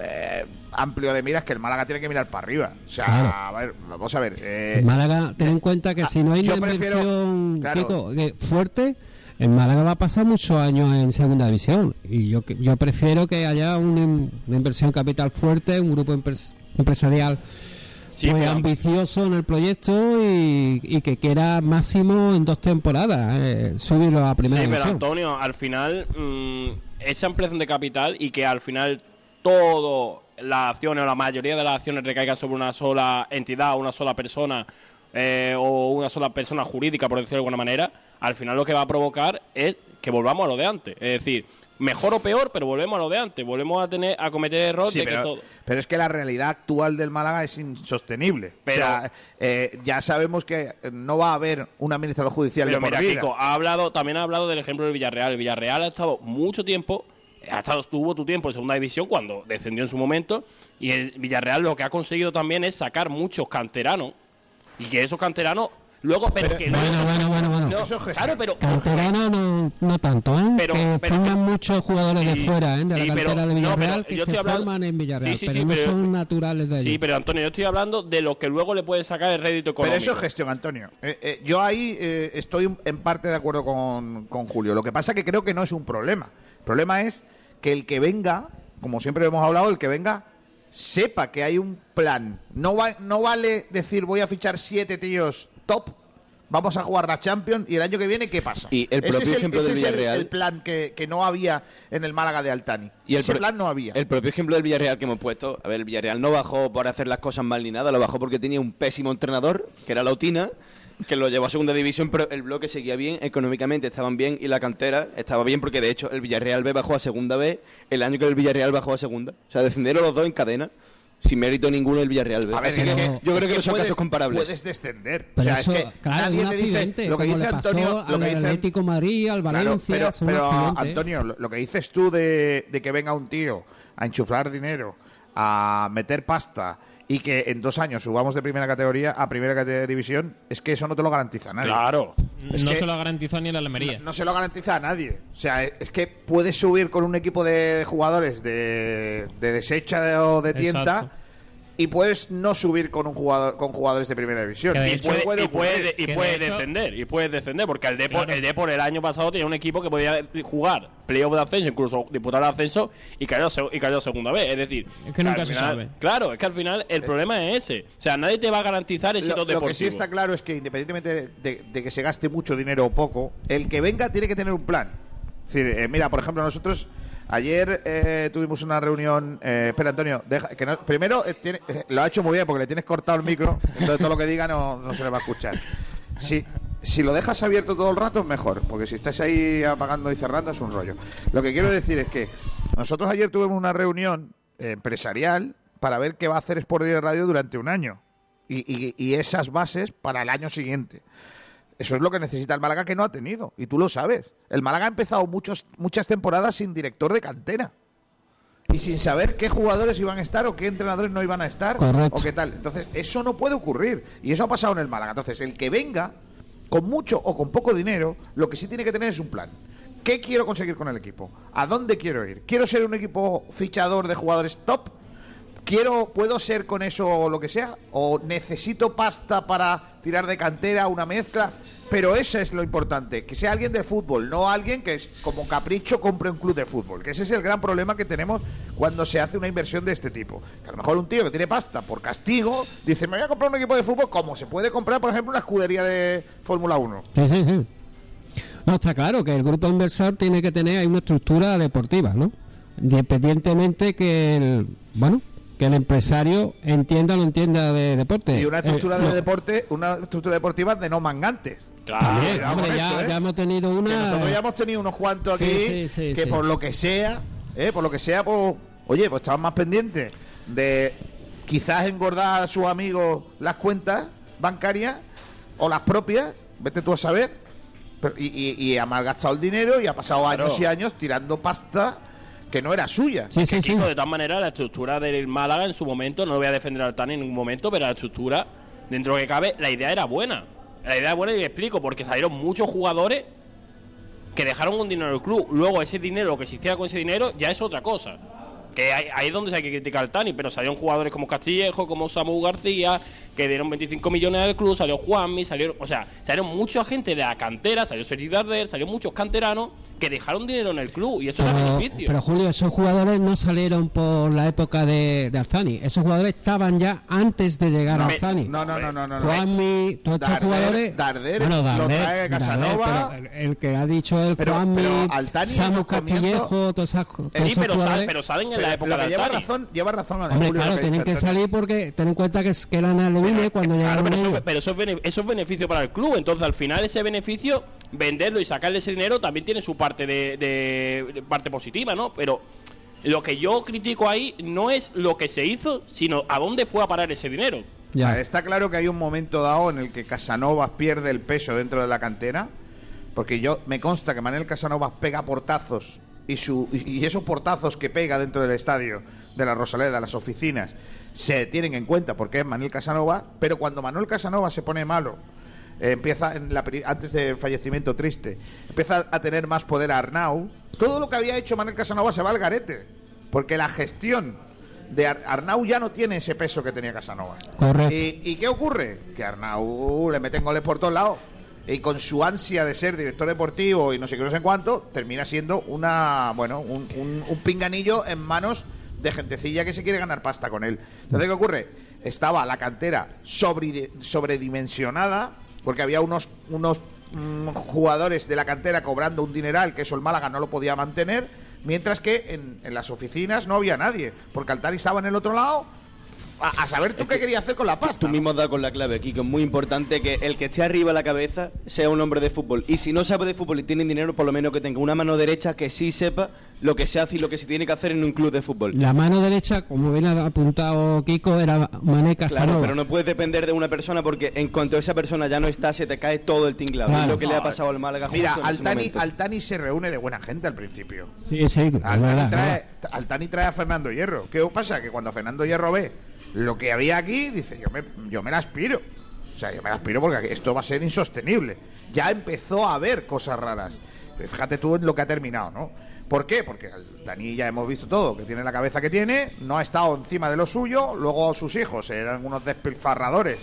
eh, amplio de miras, que el Málaga tiene que mirar para arriba. O sea, Claro. a ver, vamos a ver. eh, Málaga, ten en cuenta que si no hay una prefiero- inversión claro. Kiko, que fuerte, el Málaga va a pasar muchos años en segunda división. Y yo, yo prefiero que haya una, in- una inversión capital fuerte, un grupo empres- empresarial Sí, muy pero- ambicioso en el proyecto y, y que quiera máximo en dos temporadas eh, subirlo a primera Sí, pero. Antonio, al final, mm, esa ampliación de capital y que al final todo las acciones o la mayoría de las acciones recaigan sobre una sola entidad, una sola persona eh, o una sola persona jurídica, por decirlo de alguna manera, al final lo que va a provocar es que volvamos a lo de antes. Es decir, mejor o peor, pero volvemos a lo de antes. Volvemos a tener a cometer errores Sí, de que pero, todo. pero es que la realidad actual del Málaga es insostenible. Pero- o sea, eh, ya sabemos que no va a haber un administrador judicial Pero de por mira, vida. Kiko, ha hablado, también ha hablado del ejemplo del Villarreal. El Villarreal ha estado mucho tiempo, ha estado, tuvo tu tiempo en segunda división cuando descendió en su momento. Y el Villarreal lo que ha conseguido también es sacar muchos canteranos. Y que esos canteranos Luego, pero, que no. Bueno, bueno, bueno, bueno. no, Eso es gestión. claro, pero. Canterano no, no tanto, ¿eh? Pero- que pero- forman muchos jugadores de fuera, ¿eh? De sí, la pero- cantera de no, Villarreal pero que yo se hablando- forman en Villarreal, Sí, sí, pero sí, no pero- son naturales de allí. Sí, pero Antonio, yo estoy hablando de lo que luego le puede sacar el rédito Pero económico. eso es gestión, Antonio. Eh, eh, yo ahí eh, estoy en parte de acuerdo con, con Julio. Lo que pasa que creo que no es un problema. El problema es que el que venga, como siempre hemos hablado, el que venga sepa que hay un plan. No, va, no vale decir voy a fichar siete tíos top, vamos a jugar la Champions y el año que viene, ¿qué pasa? Y el Ese propio es ejemplo ese del es el- Villarreal. El, plan que, que no había en el Málaga de Altani. Y el Ese plan no había. El propio ejemplo del Villarreal que hemos puesto. A ver, el Villarreal no bajó por hacer las cosas mal ni nada, lo bajó porque tenía un pésimo entrenador, que era Lautina, que lo llevó a segunda división, pero el bloque seguía bien, económicamente estaban bien y la cantera estaba bien porque de hecho el Villarreal B bajó a segunda B el año que el Villarreal bajó a segunda. O sea, descendieron los dos en cadena, sin mérito ninguno el Villarreal B. A ver, es que que- yo es creo que, no son puedes- casos comparables. Puedes descender. Pero o sea, eso, es que claro, nadie un te dice lo que dice Antonio, lo que dice Atlético Madrid, al Claro, Valencia, pero. Antonio, lo, lo que dices tú de, de que venga un tío a enchuflar dinero, a meter pasta y que en dos años subamos de primera categoría a primera categoría de división, es que eso no te lo garantiza nadie. Claro. Es no que- se lo garantizó ni la Almería. No se lo garantiza a nadie. O sea, es que puedes subir con un equipo de jugadores de, de desecha o de tienda Exacto. Y puedes no subir con un jugador con jugadores de primera división. Y hecho- puede, y puede, y puede de hecho- descender, y puede descender, porque el Depor, Claro. el Depor el año pasado tenía un equipo que podía jugar playoff de ascenso, incluso disputar el ascenso y cayó, y cayó segunda vez. Es decir, Es que nunca se final- sabe. Claro, es que al final el problema es ese. O sea, nadie te va a garantizar éxitos Lo, lo deportivos. que sí está claro es que independientemente de, de que se gaste mucho dinero o poco, el que venga tiene que tener un plan. Es decir, eh, mira, por ejemplo, nosotros ayer eh, tuvimos una reunión. eh, espera, Antonio, deja, que no- primero eh, eh, lo ha hecho muy bien porque le tienes cortado el micro, entonces todo lo que diga no, se le va a escuchar. Si, si lo dejas abierto todo el rato es mejor, porque si estás ahí apagando y cerrando es un rollo. Lo que quiero decir es que nosotros ayer tuvimos una reunión eh, empresarial para ver qué va a hacer Sport Radio durante un año y- y esas bases para el año siguiente. Eso es lo que necesita el Málaga que no ha tenido. Y tú lo sabes. El Málaga ha empezado muchos, muchas temporadas sin director de cantera. Y sin saber qué jugadores iban a estar o qué entrenadores no iban a estar. Correcto. O qué tal. Entonces, eso no puede ocurrir. Y eso ha pasado en el Málaga. Entonces, el que venga, con mucho o con poco dinero, lo que sí tiene que tener es un plan. ¿Qué quiero conseguir con el equipo? ¿A dónde quiero ir? ¿Quiero ser un equipo fichador de jugadores top? Quiero puedo ser con eso lo que sea o necesito pasta para tirar de cantera una mezcla pero eso es lo importante que sea alguien de fútbol no alguien que es como capricho compre un club de fútbol que ese es el gran problema que tenemos cuando se hace una inversión de este tipo que a lo mejor un tío que tiene pasta por castigo dice me voy a comprar un equipo de fútbol como se puede comprar por ejemplo una escudería de Fórmula 1 Sí, sí, sí. No, está claro que el grupo inversor tiene que tener una estructura deportiva, ¿no? Independientemente que el, bueno, que el empresario entienda o no entienda de deporte. y una Eh, estructura no, de deporte una estructura deportiva de no mangantes Claro. hombre, ya, esto, ¿eh? ya hemos tenido Que una... nosotros ya hemos tenido unos cuantos Sí, aquí sí, sí, que sí. por lo que sea, ¿eh? por lo que sea, pues, oye, pues estaban más pendientes de quizás engordar a sus amigos las cuentas bancarias o las propias, vete tú a saber, pero- y, y, y ha malgastado el dinero y ha pasado Claro. años y años tirando pasta que no era suya. Sí, sí, sí. De todas maneras, la estructura del Málaga en su momento, no voy a defender al Tani en ningún momento, pero la estructura, dentro de lo que cabe, la idea era buena. La idea era buena y le explico, porque salieron muchos jugadores que dejaron un dinero en el club. Luego ese dinero, lo que se hiciera con ese dinero, ya es otra cosa. Que ahí, ahí es donde se hay que criticar al Tani, pero salieron jugadores como Castillejo, como Samu García, que dieron 25 millones al club, salió Juanmi, salieron, o sea, salieron mucha gente de la cantera, salió Sergi Darder, salieron muchos canteranos que dejaron dinero en el club y eso era Pero, beneficio. pero, Julio, esos jugadores no salieron por la época de, de Arzani. Esos jugadores estaban ya antes de llegar a Arzani. no, no, no, no, no. Juanmi, todos estos jugadores. Darder bueno, lo trae Casanova. Darder, el, el que ha dicho el Pero- Juanmi, pero Samu Castillejo, todos, esas- todos Sí, esos pero, sal- jugadores. pero salen en Pero la época lo de que lleva razón, lleva razón Hombre, Julio, claro, que tienen que salir porque ten en cuenta que, es- que eran cuando Claro, llegaron pero, eso, ellos. pero eso es, bene- eso es beneficio para el club. Entonces, al final, ese beneficio, venderlo y sacarle ese dinero también tiene su parte de, de- de parte positiva, ¿no? Pero lo que yo critico ahí no es lo que se hizo, sino a dónde fue a parar ese dinero. Ya. Ah, Está claro que hay un momento dado en el que Casanovas pierde el peso dentro de la cantera, porque yo me consta que Manuel Casanovas pega portazos y, su, y esos portazos que pega dentro del estadio de la Rosaleda, las oficinas, se tienen en cuenta porque es Manuel Casanova, pero cuando Manuel Casanova se pone malo eh, empieza en la antes del fallecimiento triste, empieza a tener más poder Arnau, todo lo que había hecho Manuel Casanova se va al garete, porque la gestión de Ar- Arnau ya no tiene ese peso que tenía Casanova. Correcto. ¿Y, y qué ocurre? Que a Arnau le meten goles por todos lados. Y con su ansia de ser director deportivo y no sé qué, no sé cuánto, termina siendo una, bueno, un, un- pinganillo en manos de gentecilla que se quiere ganar pasta con él. Entonces, ¿qué ocurre? Estaba la cantera sobre, sobredimensionada, porque había unos, unos mm, jugadores de la cantera cobrando un dineral que eso el Málaga no lo podía mantener, mientras que en, en las oficinas no había nadie, porque Altari estaba en el otro lado. A, a saber tú qué querías hacer con la pasta. Tú mismo has dado con la clave, Kiko. Es muy importante que el que esté arriba a la cabeza sea un hombre de fútbol. Y si no sabe de fútbol y tiene dinero, por lo menos que tenga una mano derecha que sí sepa lo que se hace y lo que se tiene que hacer en un club de fútbol. La mano derecha, como bien ha apuntado Kiko, era Mané Claro, Casanova. pero no puedes depender de una persona porque en cuanto esa persona ya no está, se te cae todo el tinglado. Claro. Es lo que le ha pasado al Málaga. Mira, Altani. Altani se reúne de buena gente al principio. Sí, sí, es Altani verdad, trae, Altani trae a Fernando Hierro. ¿Qué pasa? Que cuando Fernando Hierro ve lo que había aquí, dice, yo me, yo me la aspiro. O sea, yo me la aspiro porque esto va a ser insostenible. Ya empezó a haber cosas raras. Pero fíjate tú en lo que ha terminado, ¿no? ¿Por qué? Porque Altani ya hemos visto todo, que tiene la cabeza que tiene, no ha estado encima de lo suyo, luego sus hijos eran unos despilfarradores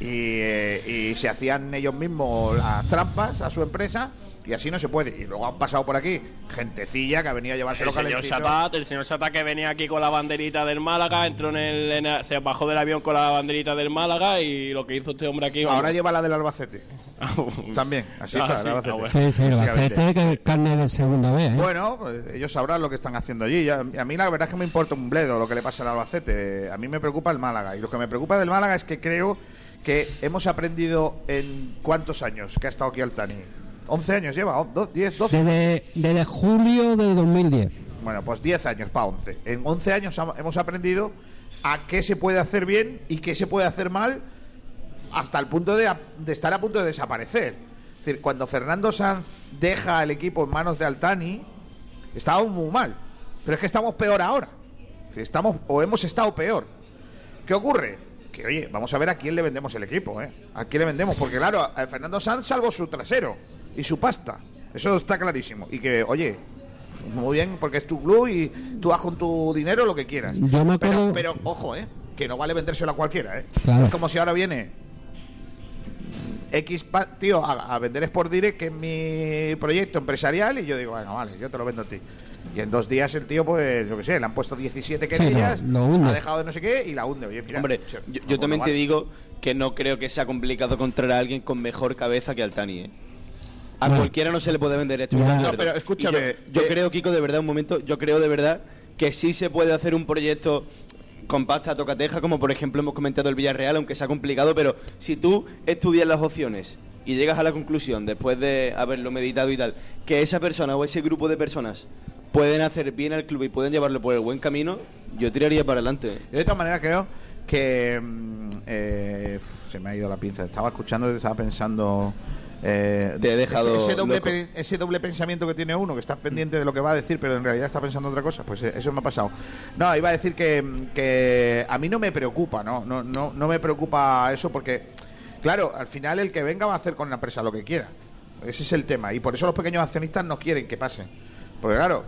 y, eh, y se hacían ellos mismos las trampas a su empresa y así no se puede. Y luego han pasado por aquí gentecilla que ha venido a llevarse El los señor. Satat, el señor Satat que venía aquí con la banderita del Málaga, entró en el, en el- se bajó del avión con la banderita del Málaga y lo que hizo este hombre aquí. Ahora lleva la del Albacete. También, así Ah, está, sí, el Albacete. ah, bueno. Sí, sí, el. Albacete, que es carne de segunda vez. ¿eh? Bueno, pues ellos sabrán lo que están haciendo allí. Ya- a mí la verdad es que me importa un bledo lo que le pasa al Albacete. A mí me preocupa el Málaga. Y lo que me preocupa del Málaga es que creo que hemos aprendido en cuántos años que ha estado aquí Altani. 11 años lleva, o- do- 10, 12. Desde, desde julio de 2010. Bueno, pues 10 años para 11. En 11 años hemos aprendido a qué se puede hacer bien y qué se puede hacer mal hasta el punto de, estar a punto de desaparecer. Es decir, cuando Fernando Sanz deja el equipo en manos de Altani, estábamos muy mal. Pero es que estamos peor ahora. Estamos, o hemos estado peor. ¿Qué ocurre? Que, oye, vamos a ver a quién le vendemos el equipo, ¿eh? ¿A quién le vendemos? Porque, claro, a Fernando Sanz salvo su trasero y su pasta. Eso está clarísimo. Y que, oye, muy bien, porque es tu club y tú vas con tu dinero lo que quieras. Yo me pero, acuerdo- pero, ojo, ¿eh? Que no vale vendérselo a cualquiera, ¿eh? Claro. Es como si ahora viene X pa- tío a, a vender Sport Direct, que es mi proyecto empresarial, y yo digo, bueno, vale, yo te lo vendo a ti. Y en dos días el tío, pues, yo qué sé, le han puesto 17 Sí, querellas, lo- lo hunde. ha dejado de no sé qué y la hunde. Oye, mira, Hombre, yo, yo también te digo que no creo que sea complicado encontrar a alguien con mejor cabeza que Altani. ¿eh? A Bueno. cualquiera no se le puede vender esto. No, pero escúchame, Yo, yo eh, creo, Kiko, de verdad, un momento, yo creo de verdad que sí se puede hacer un proyecto con pasta tocateja, como por ejemplo hemos comentado el Villarreal, aunque sea complicado, pero si tú estudias las opciones y llegas a la conclusión, después de haberlo meditado y tal, que esa persona o ese grupo de personas pueden hacer bien al club y pueden llevarlo por el buen camino, yo tiraría para adelante. Yo de todas maneras creo que mm, eh, se me ha ido la pinza. Estaba escuchando y estaba pensando. Eh, Te he dejado ese, ese doble pe- ese doble pensamiento que tiene uno, que está pendiente de lo que va a decir, pero en realidad está pensando otra cosa. Pues eh, eso me ha pasado. No, iba a decir que, que a mí no me preocupa, ¿no? No, no, no me preocupa eso porque, claro, al final el que venga va a hacer con la empresa lo que quiera. Ese es el tema. Y por eso los pequeños accionistas no quieren que pase. Porque, claro.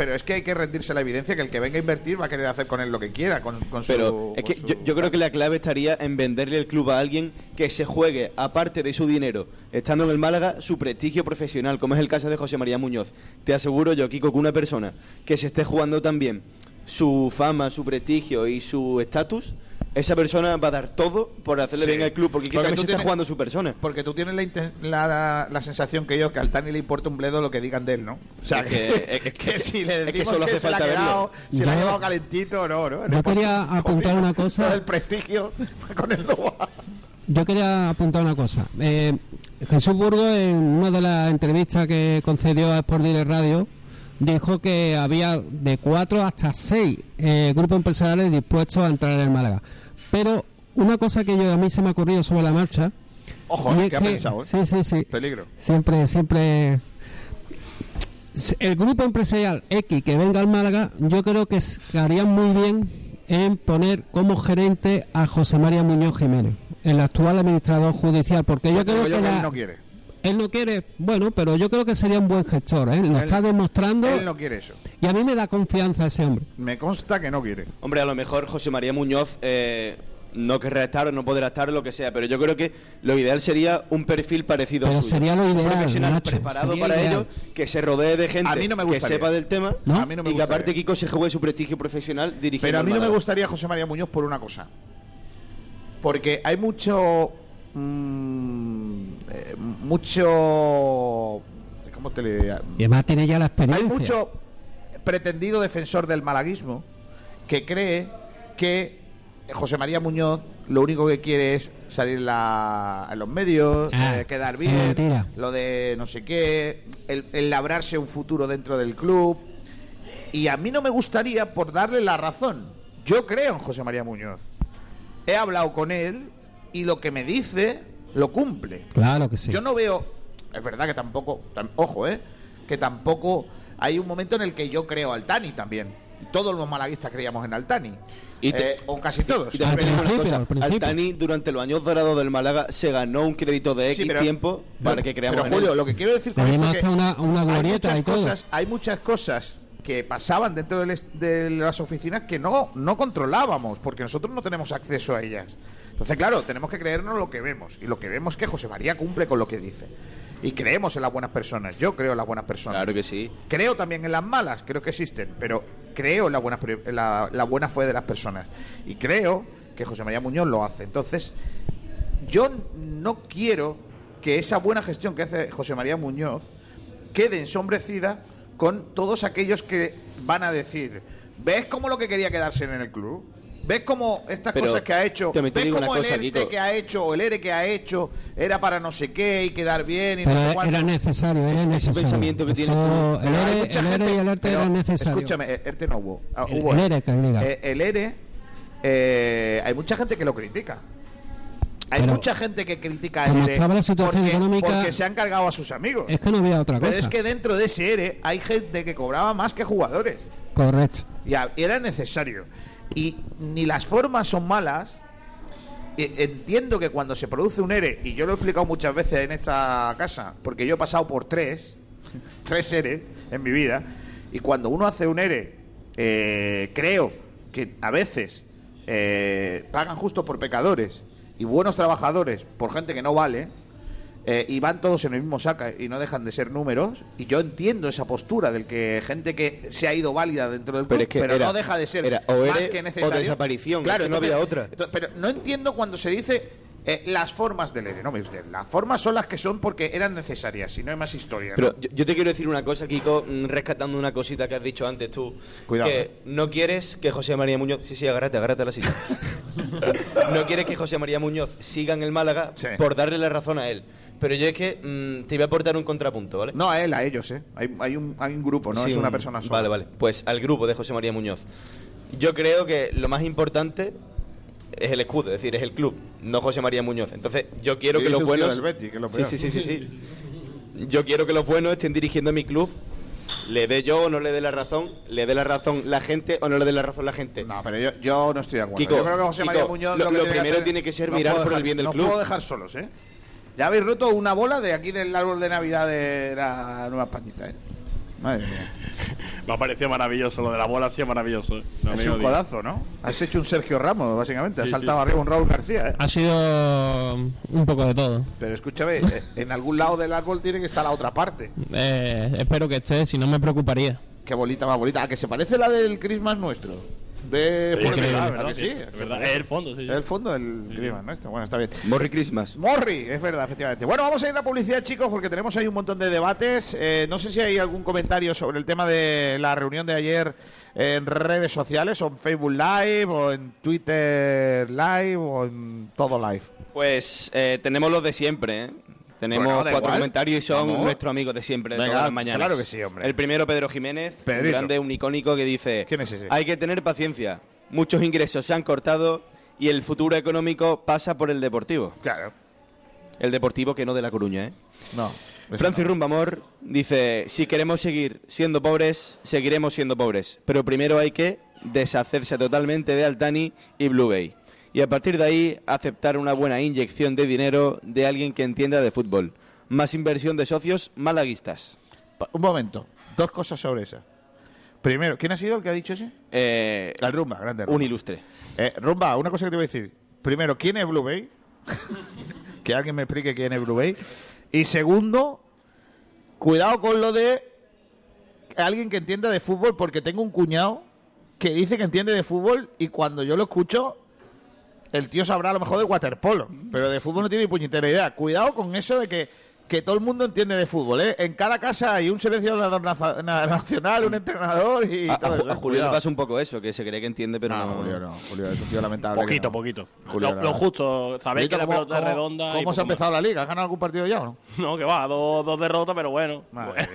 Pero es que hay que rendirse la evidencia que el que venga a invertir va a querer hacer con él lo que quiera, con, con su- Pero es con que su- yo, yo creo que la clave estaría en venderle el club a alguien que se juegue, aparte de su dinero, estando en el Málaga, su prestigio profesional, como es el caso de José María Muñoz. Te aseguro yo, Kiko, que una persona que se esté jugando también su fama, su prestigio y su estatus, esa persona va a dar todo por hacerle Sí. bien al club, porque, Porque también se está jugando su persona. Porque tú tienes la, inten- la, la sensación que yo, que al Tani le importa un bledo lo que digan de él, ¿no? O sea, Es que, que- es que- que si le es que decimos solo que, hace se le ha falta quedado, ha llevado calentito, no, ¿no? Yo quería apuntar una cosa. El prestigio con el lobo. Yo quería apuntar una cosa. Eh, Jesús Burgos, en una de las entrevistas que concedió a Sport Direct Radio, dijo que había de cuatro hasta seis eh, grupos empresariales dispuestos a entrar en el Málaga. Pero una cosa que yo, a mí se me ha ocurrido sobre la marcha. Ojo, ¿eh? que ha pensado, ¿eh? Sí, sí, sí. Peligro. Siempre, siempre. El grupo empresarial X que venga al Málaga, yo creo que haría muy bien en poner como gerente a José María Muñoz Jiménez, el actual administrador judicial, porque yo creo Digo yo que que la- él no quiere. Él no quiere, bueno, pero yo creo que sería un buen gestor, ¿eh? lo Él- está demostrando Él no quiere eso. y a mí me da confianza ese hombre. Me consta que no quiere. Hombre, a lo mejor José María Muñoz eh, no querrá estar o no podrá estar o lo que sea, pero yo creo que lo ideal sería un perfil parecido Pero al suyo. sería lo Un ideal, profesional Nacho, preparado para ideal. ello, que se rodee de gente A mí no me que sepa del tema ¿No? A mí no me y que aparte. Kiko se juegue su prestigio profesional dirigiendo Pero a mí no me gustaría José María Muñoz por una cosa. Porque hay mucho. mm, mucho. ¿Cómo te le.? Y además tiene ya la Hay experiencia. mucho pretendido defensor del malaguismo que cree que José María Muñoz lo único que quiere es salir en, la- en los medios, Ah, eh, quedar bien, lo de no sé qué, el, el labrarse un futuro dentro del club. Y a mí no me gustaría por darle la razón. Yo creo en José María Muñoz. He hablado con él y lo que me dice lo cumple. Claro que sí. Yo no veo. Es verdad que tampoco. tam- ojo, ¿eh? Que tampoco. Hay un momento en el que yo creo Altani también. Y todos los malaguistas creíamos en Altani. Y te- Eh, o casi todos. Y te Al principio, cosa. al principio. Altani, durante los años dorados del Málaga, se ganó un crédito de X Sí, pero- tiempo para que creamos Pero en él. Julio, lo que quiero decir con esto es que hasta una- una hay muchas y todo. cosas, hay muchas cosas que pasaban dentro del est- de las oficinas que no, no controlábamos, porque nosotros no tenemos acceso a ellas. Entonces, claro, tenemos que creernos lo que vemos. Y lo que vemos es que José María cumple con lo que dice. Y creemos en las buenas personas. Yo creo en las buenas personas. Claro que sí. Creo también en las malas, creo que existen, pero creo en la buena, la buena fe de las personas. Y creo que José María Muñoz lo hace. Entonces, yo no quiero que esa buena gestión que hace José María Muñoz quede ensombrecida con todos aquellos que van a decir, ¿ves cómo lo que quería quedarse en el club? ¿Ves cómo estas Pero cosas que ha hecho, ves cómo el cosa, ERTE Kiko. que ha hecho o el ERE que ha hecho era para no sé qué y quedar bien y Pero no sé era cuánto? necesario, era Ese- ese necesario. pensamiento que tienes tú. el Pero ERE, mucha el ERE gente- y el ERTE pero, eran necesarios. Escúchame, el ERTE no hubo. Ah, El- hubo el ERE, que diga. Eh, el ERE, eh, hay mucha gente que lo critica. Hay Pero, mucha gente que critica el ERE estaba la situación porque, económica- porque se han cargado a sus amigos. Es que no había otra Pero cosa. es que dentro de ese ERE hay gente que cobraba más que jugadores. Correcto. Y era necesario. Y ni las formas son malas. E- Entiendo que cuando se produce un ERE, y yo lo he explicado muchas veces en esta casa, porque yo he pasado por tres, tres ERE en mi vida, y cuando uno hace un ERE, eh, creo que a veces eh, pagan justo por pecadores y buenos trabajadores por gente que no vale, eh, y van todos en el mismo saca y no dejan de ser números. Y yo entiendo esa postura del que gente que se ha ido válida dentro del club, Pero pero, es que era- no deja de ser era o más que o necesario. desaparición, Claro, es que no había otra. entonces- pero no entiendo cuando se dice eh, las formas del ERE. No, mire usted, las formas son las que son porque eran necesarias, si no hay más historia. ¿no? Pero yo, yo te quiero decir una cosa, Kiko, mm, rescatando una cosita que has dicho antes tú. Cuidado, Que eh. no quieres que José María Muñoz. Sí, sí, agárrate, agárrate a la silla. no quieres que José María Muñoz siga en el Málaga Sí. por darle la razón a él. Pero yo es que mm, te iba a aportar un contrapunto, ¿vale? No a él, a ellos, ¿eh? Hay, hay un, hay un grupo, no Sí, es una un- persona sola. Vale, vale. Pues al grupo de José María Muñoz. Yo creo que lo más importante es el escudo, es decir, es el club, no José María Muñoz. Entonces, yo quiero que los buenos. del Betis, que lo sí, sí, sí, sí, sí. Yo quiero que los buenos estén dirigiendo mi club. Le dé yo o no le dé la razón, le dé la razón la gente o no le dé la razón la gente. No, pero yo, yo no estoy de acuerdo. Kiko, yo creo que José Kiko, María Muñoz lo- que lo tiene que primero hacer- tiene que ser no mirar por el bien del no club. puedo dejar solos, ¿eh? Ya habéis roto una bola de aquí del árbol de Navidad de la Nueva Españita, ¿eh? Madre mía. Me ha parecido maravilloso, lo de la bola ha sido maravilloso. ¿eh? No Es un odio. codazo, ¿no? Has hecho un Sergio Ramos, básicamente. Has Sí, sí, saltado sí. arriba un Raúl García, ¿eh? Ha sido un poco de todo. Pero escúchame, en algún lado del árbol tiene que estar la otra parte. Eh, espero que esté, si no me preocuparía. Qué bolita más bonita. ¿A que se parece la del Christmas nuestro? De Sí, por es verdad, ¿a ¿verdad? que sí? Es verdad, es el fondo, sí, el fondo del Christmas nuestro. Bueno, está bien. Morri Christmas. Morri, es verdad, efectivamente. Bueno, vamos a ir a la publicidad, chicos, porque tenemos ahí un montón de debates. Eh, no sé si hay algún comentario sobre el tema de la reunión de ayer en redes sociales, o en Facebook Live, o en Twitter Live, o en todo Live. Pues eh, tenemos los de siempre, ¿eh? Tenemos Bueno, cuatro igual. comentarios y son Vamos. nuestros amigos de siempre, de Venga, todas las mañanas. claro que sí, hombre. El primero, Pedro Jiménez, un grande, un icónico que dice: ¿Quién es ese? Hay que tener paciencia. Muchos ingresos se han cortado y el futuro económico pasa por el deportivo. Claro. El deportivo que no de La Coruña, ¿eh? No. Francis Rumbamor dice: Si queremos seguir siendo pobres, seguiremos siendo pobres. Pero primero hay que deshacerse totalmente de Altani y Blue Bay. Y a partir de ahí aceptar una buena inyección de dinero de alguien que entienda de fútbol. Más inversión de socios malaguistas. Un momento, dos cosas sobre esa. Primero, ¿quién ha sido el que ha dicho ese? Eh, La rumba, grande. Rumba. un ilustre. Eh, rumba, una cosa que te voy a decir. Primero, ¿quién es Blue Bay? que alguien me explique quién es Blue Bay. Y segundo, cuidado con lo de alguien que entienda de fútbol, porque tengo un cuñado que dice que entiende de fútbol y cuando yo lo escucho, el tío sabrá a lo mejor de waterpolo, pero de fútbol no tiene ni puñetera idea. Cuidado con eso de que, que todo el mundo entiende de fútbol, ¿eh? En cada casa hay un seleccionador nacional, un entrenador y A, a todo Ju- eso. a Julio le pasa un poco eso, que se cree que entiende, pero No, no. Julio no. Julio es un tío lamentable. Poquito, no. poquito. Julio Lo, no. lo justo, sabéis que la ¿Cómo- pelota es cómo- redonda. y ¿Cómo se ha más. empezado la liga? ¿Has ganado algún partido ya o no? No, que va, dos, dos derrotas, pero bueno. Madre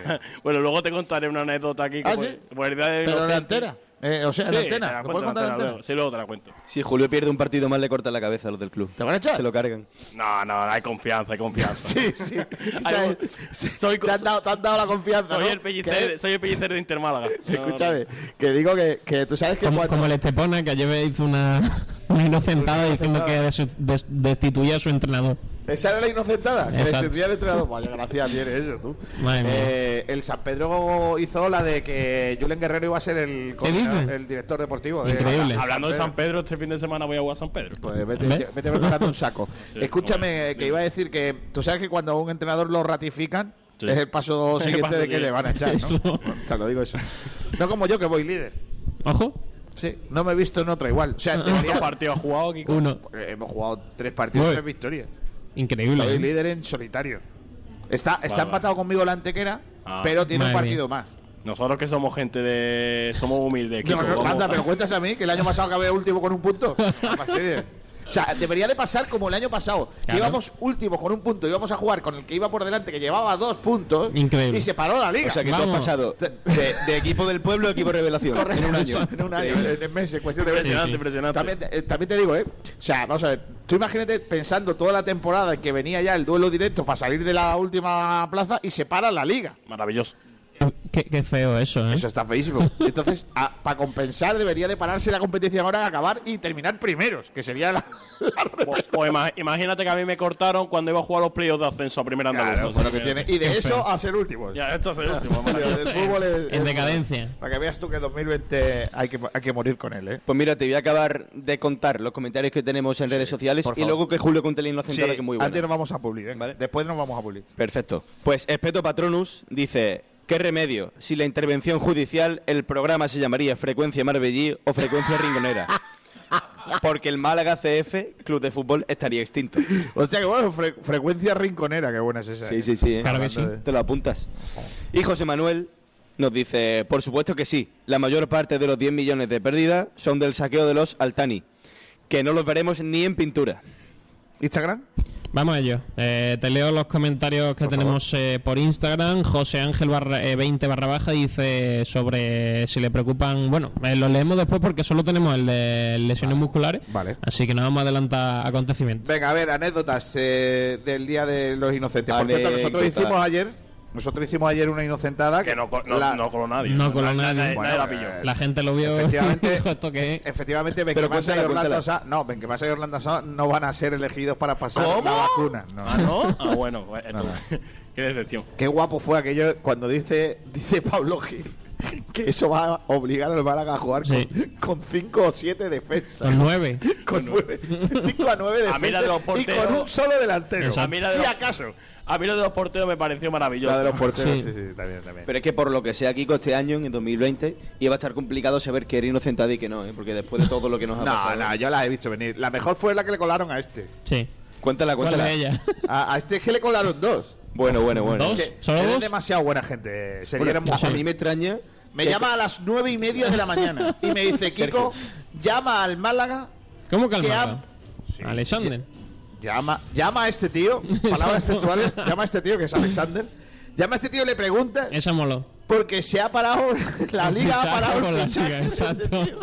bueno, luego te contaré una anécdota aquí. que ¿Ah, sí? el día de Pero la Inocente. Eh, o sea, Sí, la te antena. la ¿Lo puedes contar en antena? Sí, luego te la cuento. Si Julio pierde un partido más, le corta la cabeza a los del club. ¿Te van a echar? Se lo cargan. No, no, hay confianza, hay confianza. Sí, sí. O sea, soy te, han dado, te han dado la confianza, Soy ¿no? el pellicer, soy el pellicer de Intermálaga. Escúchame, que digo que, que tú sabes que Como, cuando- como el Estepona, que ayer hizo una, una inocentada diciendo que inocentada. des- des- destituía a su entrenador. Esa era la inocentada, que Exacto. le tendría el entrenador. Vaya gracia tiene eso, tú. Eh, el San Pedro hizo la de que Julen Guerrero iba a ser el, el director deportivo. de- Increíble. Hablando de San Pedro, este fin de semana voy a jugar a San Pedro. Pues vete, ¿Ves? vete un saco. Sí, Escúchame, que iba a decir que tú sabes que cuando a un entrenador lo ratifican, Sí. es el paso El siguiente paso de que le van a echar, ¿no? Eso. Te lo digo eso. No como yo, que voy líder. Ojo, Sí, no me he visto en otra igual. O sea, ¿Cuántos partidos has jugado, Kiko? uno. Hemos jugado tres partidos, tres victorias. Increíble. Soy ¿eh? líder en solitario. Está, está vale. empatado conmigo la antequera, Ah. pero tiene un partido más. Nosotros que somos gente de... Somos humildes, Kiko. No, no, vamos. anda, pero cuentas a mí que el año pasado acabé último con un punto. O sea, debería de pasar como el año pasado. Claro. íbamos últimos con un punto, íbamos a jugar con el que iba por delante, que llevaba dos puntos. Increíble. Y se paró la liga. O sea que tú has pasado de, de equipo del pueblo a equipo revelación. Correcto. En un año. En un año, en, en meses, cuestión de meses. Impresionante, Sí, impresionante. También, te- eh, también te digo, ¿eh? O sea, vamos a ver. Tú imagínate pensando toda la temporada en que venía ya el duelo directo para salir de la última plaza y se para la liga. Maravilloso. Qué, qué feo eso, ¿eh? Eso está feísimo. Entonces, para compensar, debería de pararse la competición ahora, acabar y terminar primeros, que sería la. Pues, pues ima- imagínate que a mí me cortaron cuando iba a jugar los playoffs de ascenso a primera Claro, con lo que tiene. Y de Qué eso feo. a ser últimos. Ya, esto es el último. El fútbol es- En es- decadencia. Para que veas tú que 2020 hay que, hay que morir con él, ¿eh? Pues mira, te voy a acabar de contar los comentarios que tenemos en redes sociales y luego que Julio cuente la inocentada que es muy buena. antes nos vamos a publicar, ¿eh? Vale. Después nos vamos a publicar. Perfecto. Pues Espeto Patronus dice, ¿qué remedio? Si la intervención judicial, el programa se llamaría Frecuencia Marbellí o Frecuencia Ringonera. Porque el Málaga CF, Club de Fútbol, estaría extinto. Hostia, que bueno, fre- frecuencia rinconera, qué buena es esa. Sí, ¿eh? sí, sí. ¿eh? Claro que sí. Te lo apuntas. Y José Manuel nos dice, por supuesto que sí, la mayor parte de los 10 millones de pérdida son del saqueo de los Altani, que no los veremos ni en pintura. ¿Instagram? Vamos a ello. Eh, te leo los comentarios que tenemos eh, por Instagram. José Ángel barra, eh, 20 barra baja dice sobre si le preocupan. Bueno, eh, lo leemos después porque solo tenemos el de lesiones musculares. Vale. Así que no vamos a adelantar acontecimientos. Venga, a ver, anécdotas eh, del Día de los Inocentes. Por cierto, nosotros hicimos ayer nosotros hicimos ayer una inocentada Que no, no, la- no coló nadie. No coló Nadie- nadie. nadie Bueno, la pilló. eh, La gente lo vio Efectivamente. esto que es. Efectivamente, Pero Benquemasa y Orlando. Sá, no, Benquemasa y Orlando Sá no van a ser elegidos para pasar ¿Cómo? la vacuna. No. Ah, ¿no? Ah, bueno. Qué decepción. Qué guapo fue aquello cuando dice dice Pablo Gil que eso va a obligar al Málaga a jugar Sí. con, con cinco o siete defensas. Con nueve. Con nueve. Cinco a nueve A mí la de los defensas y porteros- con un solo delantero. Exacto. A mí la de Si los- acaso. A mí lo de los porteros me pareció maravilloso. La de los porteros, sí, Sí. sí, también, también. Pero es que por lo que sea, Kiko, este año, en 2020, iba a estar complicado saber que era inocentada y que no, ¿eh? porque después de todo lo que nos ha No, pasado... no, yo la he visto venir. La mejor fue la que le colaron a este. Sí. Cuéntala, ¿Cuál cuéntala. es ella? A, a este es que le colaron dos. Bueno, bueno, bueno. ¿Dos? Que ¿Solo dos? demasiado buena gente. Sería Bueno, hermoso. a, a mí me extraña... Me que- llama a las nueve y media de la mañana y me dice, Kiko, llama al Málaga, ¿Cómo Que calmado? ha- Alexander. Llama, llama a este tío, palabras textuales, llama a este tío que es Alexander, llama a este tío y le pregunta Esa moló. Porque se ha parado, la liga ha parado el fichaje exacto.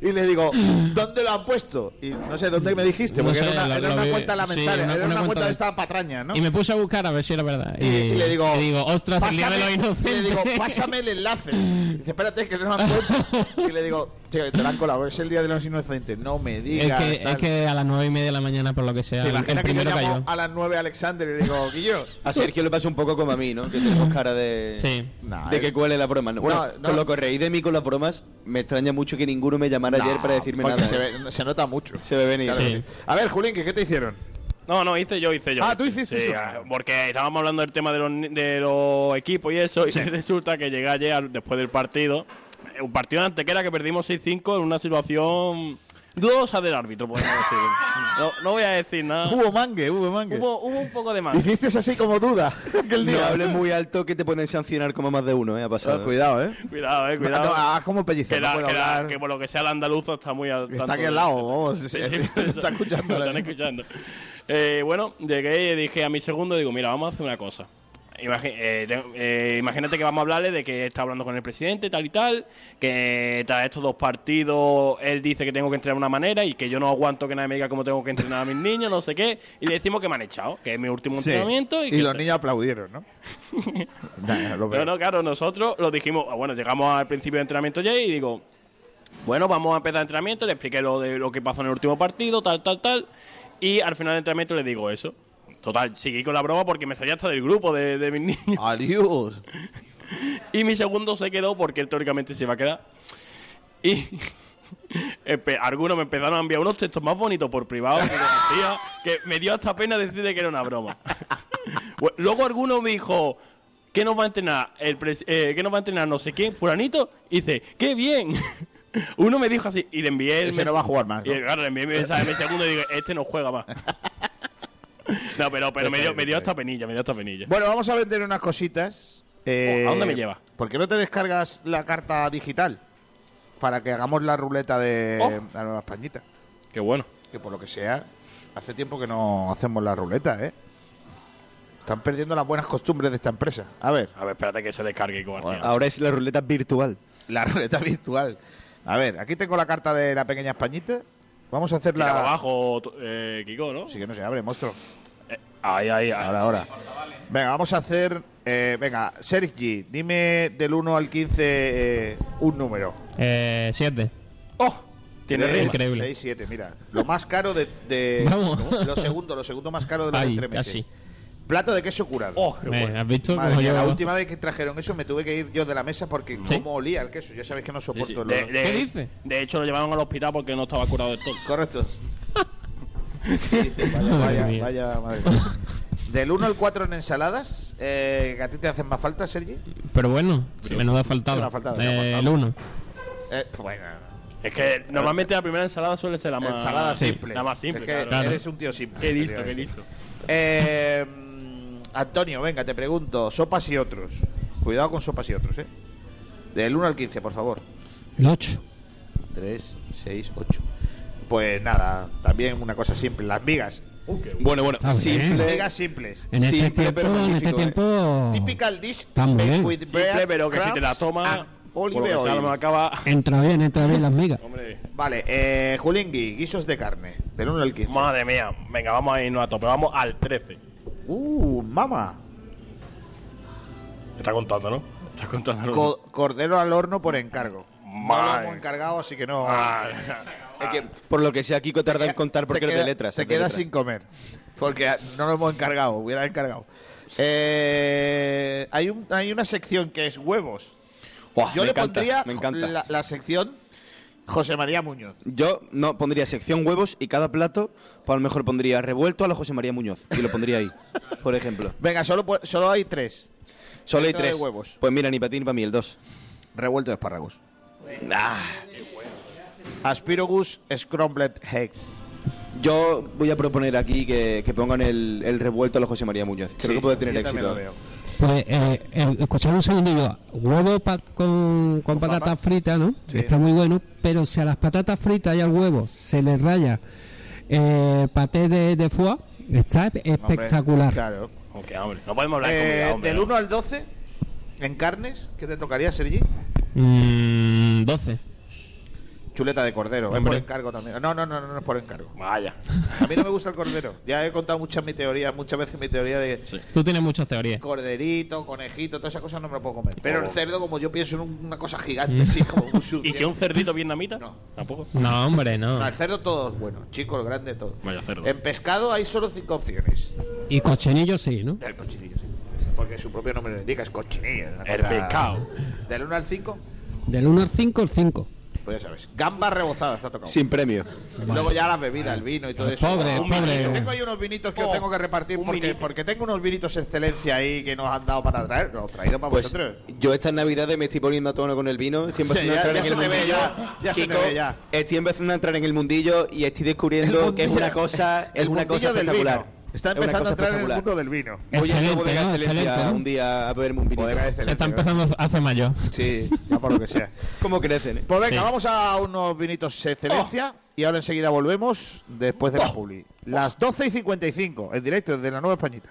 Y le digo, ¿dónde lo han puesto? Y no sé dónde me dijiste, No porque sé, era una, lo- era lo una vi- cuenta sí, lamentable, una- era una una, cuenta cuenta de esta patraña, ¿no? Y me puse a buscar a ver si era verdad. Y, y le digo, y digo, ostras, el día de los Pásame- inocentes. Y le digo, pásame el enlace. Y dice, espérate, que no me han puesto. Y le digo, Tío, te la han colado, es el día de los inocentes. No me Es digas. que, es que a las nueve y media de la mañana, por lo que sea, ¿Te el, el que yo primero llamo cayó. a las 9 a Alexander y le digo, Guillo? A Sergio le pasa un poco como a mí, ¿no? Que tenemos cara de, Sí. Nah, de. Que cuele la broma. ¿no? Bueno, No, no. con lo que reí de mí con las bromas, me extraña mucho que ninguno me llamara ayer para decirme nada. Se, ve- se nota mucho. Se ve venir. Claro que Sí. A ver, Julín, ¿qué, te hicieron? No, no, hice yo, hice yo. Ah, tú hiciste Sí, eso. ah, porque estábamos hablando del tema de los, ni- de los equipos y eso, y resulta que llegué ayer, al- después del partido, un partido de Antequera que perdimos 6-5 en una situación dudosa del árbitro, podemos decir. No, no voy a decir nada. Hubo mangue, hubo mangue. Hubo, hubo un poco de más. Hiciste así como duda aquel No día. hables muy alto que te pueden sancionar como más de uno, ¿eh? Ha pasado. Ah, cuidado, ¿eh? Cuidado, eh, cuidado. No, haz como pellizo, que, no la- que la- hablar. que por lo que sea el andaluzo está muy al Está aquí al lado, vamos. Sí, se- sí, está escuchando. Lo están escuchando. Eh, bueno, llegué y dije a mi segundo, digo, mira, vamos a hacer una cosa. Eh, eh, imagínate que vamos a hablarle de que está hablando con el presidente, tal y tal, que tras estos dos partidos él dice que tengo que entrenar de una manera y que yo no aguanto que nadie me diga cómo tengo que entrenar a mis niños, no sé qué, y le decimos que me han echado, que es mi último Sí. entrenamiento. Y, Y que los niños aplaudieron, ¿no? Nah, veo. no, claro, nosotros lo dijimos, ah, bueno, llegamos al principio de entrenamiento ya y digo, bueno, vamos a empezar el entrenamiento, le expliqué lo de lo que pasó en el último partido, tal, tal, tal, y al final del entrenamiento le digo eso. Total, seguí con la broma porque me salía hasta del grupo de, de mis niños. Adiós. Y mi segundo se quedó porque él teóricamente se iba a quedar. Y algunos me empezaron a enviar unos textos más bonitos por privado que, decía, que me dio hasta pena decirle que era una broma. Luego alguno me dijo, ¿qué nos va a entrenar? El eh, ¿Qué nos va a entrenar no sé quién? Fulanito. Y dice, ¡qué bien! Uno me dijo así y le envié el Ese no va a jugar más, Y ¿no? claro, le envié mi mensaje segundo y digo, este no juega más. No, pero, pero me, dio, me dio hasta penilla, me dio hasta penilla. Bueno, vamos a vender unas cositas. Eh, Oh, ¿a dónde me lleva? ¿Por qué no te descargas la carta digital? Para que hagamos la ruleta de Oh. la Nueva Españita. Qué bueno. Que por lo que sea, hace tiempo que no hacemos la ruleta, ¿eh? Están perdiendo las buenas costumbres de esta empresa. A ver, A ver, espérate que se descargue hacía. Ahora es la ruleta virtual. la ruleta virtual. A ver, aquí tengo la carta de la pequeña Españita. Vamos a Tira hacerla. para abajo, eh, Kiko, ¿no? Sí que no se abre, monstruo. Eh, ahí, ahí, ahí. Ahora, ahora. Venga, vamos a hacer. eh, venga, Sergi, dime del 1 al 15 eh, un número. Eh, siete. ¡Oh! Tiene rima. Increíble. seis, siete, mira. Lo más caro de. de Vamos. Lo segundo, lo segundo más caro de los Ay, entre meses. casi. Plato de queso curado. ¡Oh, qué Eh, bueno! ¿Has visto Madre cómo mía, la última vez que trajeron eso me tuve que ir yo de la mesa porque ¿Sí? cómo olía el queso. Ya sabéis que no Sí, soporto sí. el De, olor. de- ¿Qué dice? De hecho, lo llevaron al hospital porque no estaba curado del todo. Correcto. Vaya, Madre vaya, vaya, madre mía. Del 1 al 4 en ensaladas, eh, ¿que a ti te hacen más falta, Sergi? Pero bueno. Sí, Eh, una faltada. el uno. Eh, bueno, Es que normalmente la primera ensalada suele ser la más... ensalada simple. La más simple, Es que claro. Claro. eres un tío simple. Qué listo, qué listo. Eh, Antonio, venga, te pregunto. Sopas y otros. Cuidado con sopas y otros, ¿eh? Del 1 al 15, por favor. El 8. 3, 6, 8. Pues nada, también una cosa simple. Las migas. Bueno, bueno, Está bien. simple. Migas simples. En este Simple, tiempo, pero en este magnífico, ¿eh? tiempo Typical dish made bien. with Simple, bread, pero que si te la tomas... acaba... entra bien, entra bien las migas. Hombre, Vale, eh, Julingui, guisos de carne. Del 1 al 15. madre mía. Venga, vamos a irnos a tope. Vamos al 13. Uh, mama. Está contando, ¿no? Está contando. ¿no? Co- cordero al horno por encargo. No lo Madre. hemos encargado, así que no. Ah, que, por lo que sea, Kiko tarda en contar porque queda- de letras. Te quedas sin comer. Porque no lo hemos encargado, hubiera encargado. Eh, hay, un, hay una sección que es huevos. Yo le encanta, pondría me encanta. La, la sección José María Muñoz. Yo no pondría sección huevos y cada plato, pues a lo mejor pondría revuelto a la José María Muñoz. Y lo pondría ahí, por ejemplo. Venga, solo, hay tres. Solo hay tres. huevos. Pues mira, ni para ti ni para mí, el dos. Revuelto de espárragos. Ah, Aspiragus Scrambled Eggs. yo voy a proponer aquí que, que pongan el, el revuelto a la José María Muñoz. Creo Sí, que puede tener yo éxito. lo veo. Pues, eh, eh, escuchad un segundillo. Huevo pa- con, con papa? patatas fritas, ¿no? Sí. Está muy bueno. Pero si a las patatas fritas y al huevo se le raya eh, paté de, de foie, está espectacular. Hombre, claro. Ok, hombre. No podemos hablar de Eh, comida, hombre. del ¿no? 1 al 12, en carnes, ¿qué te tocaría, Sergi? Mm, 12. Chuleta de cordero. Es por encargo también. No, no, no, no, no es por encargo. Vaya. A mí no me gusta el cordero. Ya he contado muchas mi teoría, muchas veces mi teoría de Tú tienes muchas teorías. corderito, conejito, todas esas cosas no me lo puedo comer. Pero el cerdo, como yo pienso en un- una cosa gigante, sí, como un ¿Y si es un cerdito vietnamita? No. Tampoco. No, hombre, no. No, el cerdo todo es bueno, chico, el grande, todo. Vaya cerdo. En pescado hay solo cinco opciones. Y cochinillo sí, ¿no? El cochinillo, sí. Porque su propio nombre lo indica, es cochinillo. El cosa- pescado. Del 1 al 5, Del 1 al 5, el 5. Pues ya sabes. Gambas rebozadas, está tocado. Sin premio. Luego ya las bebidas, el vino y todo eso. Pobre, Un pobre. vinito. Tengo ahí unos vinitos que os Oh, tengo que repartir porque, porque tengo unos vinitos excelencia ahí que nos han dado para traer. Los he traído para Pues vosotros. yo estas navidades me estoy poniendo a tono con el vino. Estoy Sí, empezando ya- a entrar ya en se el te ve, mundillo. ya- ya se te Kiko, ve, ya. Estoy empezando a entrar en el mundillo y estoy descubriendo que es una cosa, es el una cosa mundillo del espectacular. vino. Está empezando a entrar en el mundo del vino. Voy a Bodega ¿no? Excelencia Excelente, ¿no? un día a beberme un vinito. Se está empezando a hacer mayor. Sí, ya por lo que sea. ¿Cómo crecen? eh? Pues venga, Sí. vamos a unos vinitos excelencia y ahora enseguida volvemos después de la publi. Las 12 y 55, en directo desde la Nueva Españita.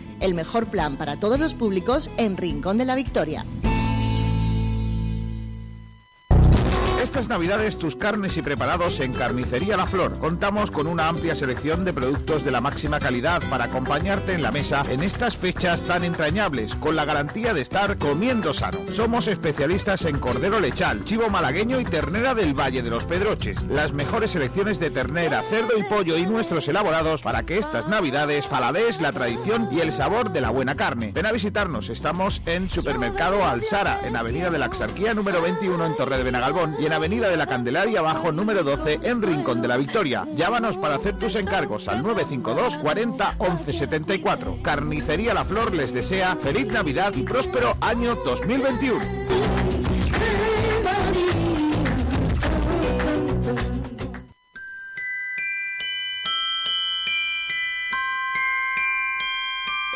El mejor plan para todos los públicos en Rincón de la Victoria. Estas navidades tus carnes y preparados en Carnicería La Flor. Contamos con una amplia selección de productos de la máxima calidad para acompañarte en la mesa en estas fechas tan entrañables, con la garantía de estar comiendo sano. Somos especialistas en cordero lechal, chivo malagueño y ternera del Valle de los Pedroches. Las mejores selecciones de ternera, cerdo y pollo y nuestros elaborados para que estas navidades paladees la tradición y el sabor de la buena carne. Ven a visitarnos, estamos en Supermercado Alsara, en Avenida de la Axarquía número 21 en Torre de Benagalbón y en Avenida de la Candelaria Bajo número 12 en Rincón de la Victoria. Llámanos para hacer tus encargos al 952 40 11 74. Carnicería La Flor les desea feliz Navidad y próspero año 2021.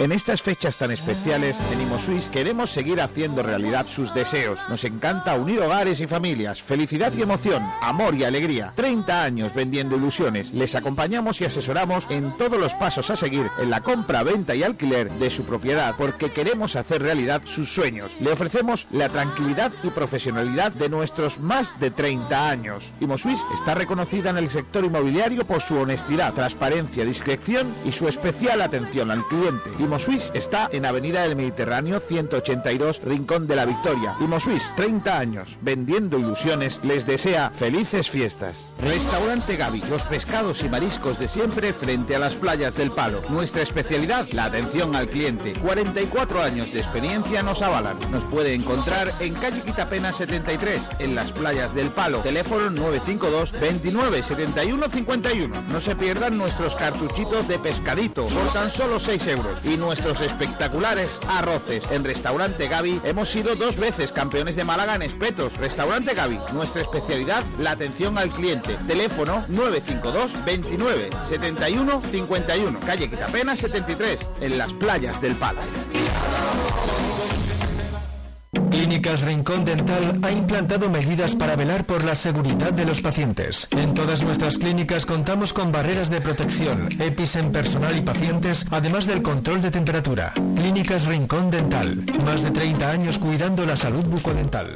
En estas fechas tan especiales, en Imosuis queremos seguir haciendo realidad sus deseos. Nos encanta unir hogares y familias, felicidad y emoción, amor y alegría. 30 años vendiendo ilusiones. Les acompañamos y asesoramos en todos los pasos a seguir en la compra, venta y alquiler de su propiedad, porque queremos hacer realidad sus sueños. Le ofrecemos la tranquilidad y profesionalidad de nuestros más de 30 años. Imosuis está reconocida en el sector inmobiliario por su honestidad, transparencia, discreción y su especial atención al cliente. Imosuis está en Avenida del Mediterráneo 182, Rincón de la Victoria. Imosuis, 30 años, vendiendo ilusiones, les desea felices fiestas. Restaurante Gaby, los pescados y mariscos de siempre frente a las playas del Palo. Nuestra especialidad, la atención al cliente. 44 años de experiencia nos avalan. Nos puede encontrar en calle Quitapena 73, en las playas del Palo. Teléfono 952 29 71 51. No se pierdan nuestros cartuchitos de pescadito por tan solo 6 euros. Y nuestros espectaculares arroces. En Restaurante Gaby hemos sido dos veces campeones de Málaga en espetos. Restaurante Gaby, nuestra especialidad, la atención al cliente. Teléfono 952 29 71 51. Calle Quitapena 73, en las playas del Palo. Clínicas Rincón Dental ha implantado medidas para velar por la seguridad de los pacientes. En todas nuestras clínicas contamos con barreras de protección, EPIs en personal y pacientes, además del control de temperatura. Clínicas Rincón Dental. Más de 30 años cuidando la salud bucodental.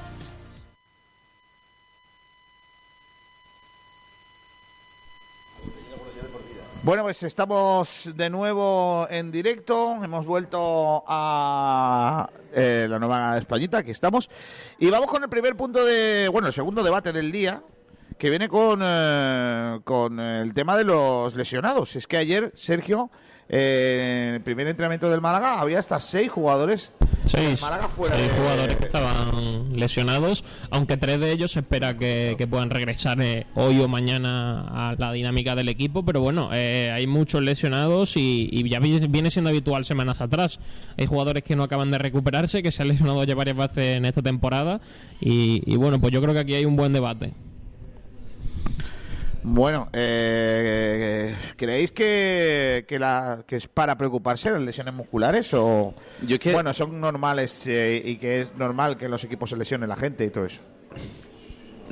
Bueno, pues estamos de nuevo en directo. Hemos vuelto a eh, la nueva Españita, aquí estamos. Y vamos con el primer punto de. Bueno, el segundo debate del día, que viene con, eh, con el tema de los lesionados. Es que ayer, Sergio, eh, en el primer entrenamiento del Málaga, había hasta seis jugadores Seis, Málaga fuera seis de- jugadores que estaban lesionados, aunque tres de ellos se espera que, que puedan regresar eh, hoy o mañana a la dinámica del equipo, pero bueno, eh, hay muchos lesionados y, y ya vi- viene siendo habitual semanas atrás. Hay jugadores que no acaban de recuperarse, que se han lesionado ya varias veces en esta temporada y, y bueno, pues yo creo que aquí hay un buen debate. Bueno, eh, ¿creéis que, que, la, que es para preocuparse las lesiones musculares o bueno son normales eh, y que es normal que en los equipos se lesione la gente y todo eso?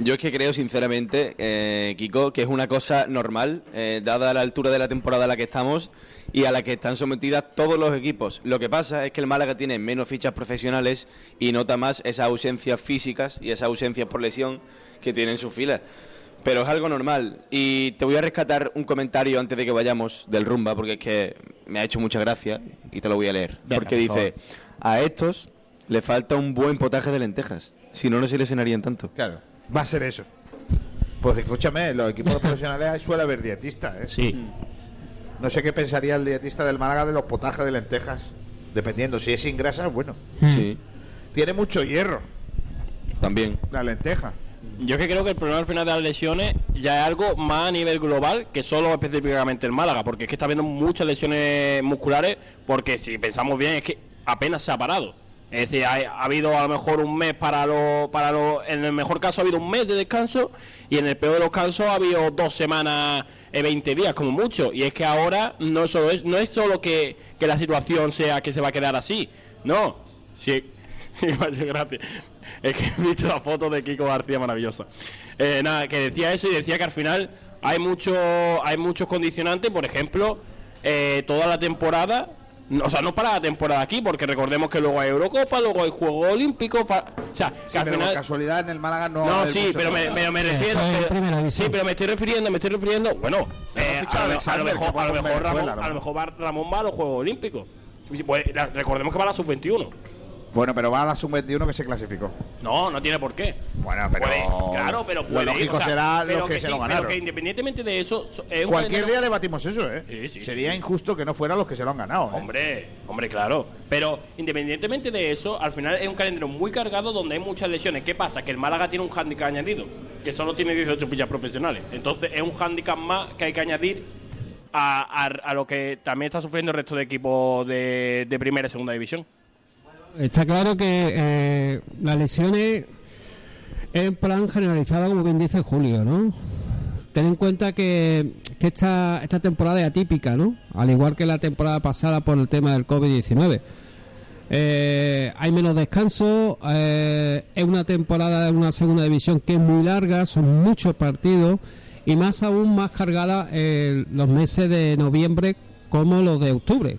Yo es que creo sinceramente, eh, Kiko, que es una cosa normal, eh, dada la altura de la temporada a la que estamos y a la que están sometidas todos los equipos. Lo que pasa es que el Málaga tiene menos fichas profesionales y nota más esas ausencias físicas y esas ausencias por lesión que tiene en sus filas. Pero es algo normal. Y te voy a rescatar un comentario antes de que vayamos del rumba, porque es que me ha hecho mucha gracia y te lo voy a leer. Venga, porque por dice, a estos le falta un buen potaje de lentejas. Si no, no se lesionarían tanto. Claro, va a ser eso. Pues escúchame, los equipos profesionales suele haber dietistas, ¿eh? Sí. No sé qué pensaría el dietista del Málaga de los potajes de lentejas. Dependiendo, si es sin grasa, bueno. Sí. Tiene mucho hierro, También. la lenteja. Yo que creo que el problema al final de las lesiones ya es algo más a nivel global que solo específicamente el Málaga, porque es que está habiendo muchas lesiones musculares, porque si pensamos bien es que apenas se ha parado. Es decir, ha, ha habido a lo mejor un mes para lo, para lo, en el mejor caso ha habido un mes de descanso y en el peor de los casos ha habido dos semanas, eh, 20 días como mucho. Y es que ahora no solo es, no es solo que, que la situación sea que se va a quedar así, no. Sí, gracias. Es que he visto la foto de Kiko García maravillosa. Eh, nada, que decía eso y decía que al final hay mucho, hay muchos condicionantes, por ejemplo, eh, toda la temporada, o sea, no para la temporada aquí, porque recordemos que luego hay Eurocopa, luego hay Juegos Olímpicos, fa- o sea, que Sí, al pero por final casualidad en el Málaga no. no, sí, pero me, pero me refiero. pero- sí, pero me estoy refiriendo, me estoy refiriendo. Bueno, eh, a, lo, a mejor, a lo mejor Ramón, a lo mejor va, Ramón va a los Juegos Olímpicos. Pues, recordemos que va a la sub-21. Bueno, pero va a la sub-21 que se clasificó. No, no tiene por qué. Bueno, pero. Puede- claro, pero Lo puede ir, lógico o sea, será pero los que, se sí, lo pero ganaron. que independientemente de eso, es Cualquier día debatimos eso, ¿eh? Sería injusto que no fueran los que se lo han ganado. ¿eh? Hombre, hombre, claro. Pero independientemente de eso, al final es un calendario muy cargado donde hay muchas lesiones. ¿Qué pasa? Que el Málaga tiene un hándicap añadido, que solo tiene 18 fichas profesionales. Entonces es un hándicap más que hay que añadir a, a- a lo que también está sufriendo el resto de equipos de, de primera y segunda división. Está claro que eh, las lesiones En plan generalizado, como bien dice Julio, ¿no? Ten en cuenta que, que esta, esta temporada es atípica, ¿no? Al igual que la temporada pasada por el tema del COVID-19. Eh, hay menos descanso, eh, es una temporada de una segunda división que es muy larga, son muchos partidos y más aún más cargada eh, los meses de noviembre como los de octubre.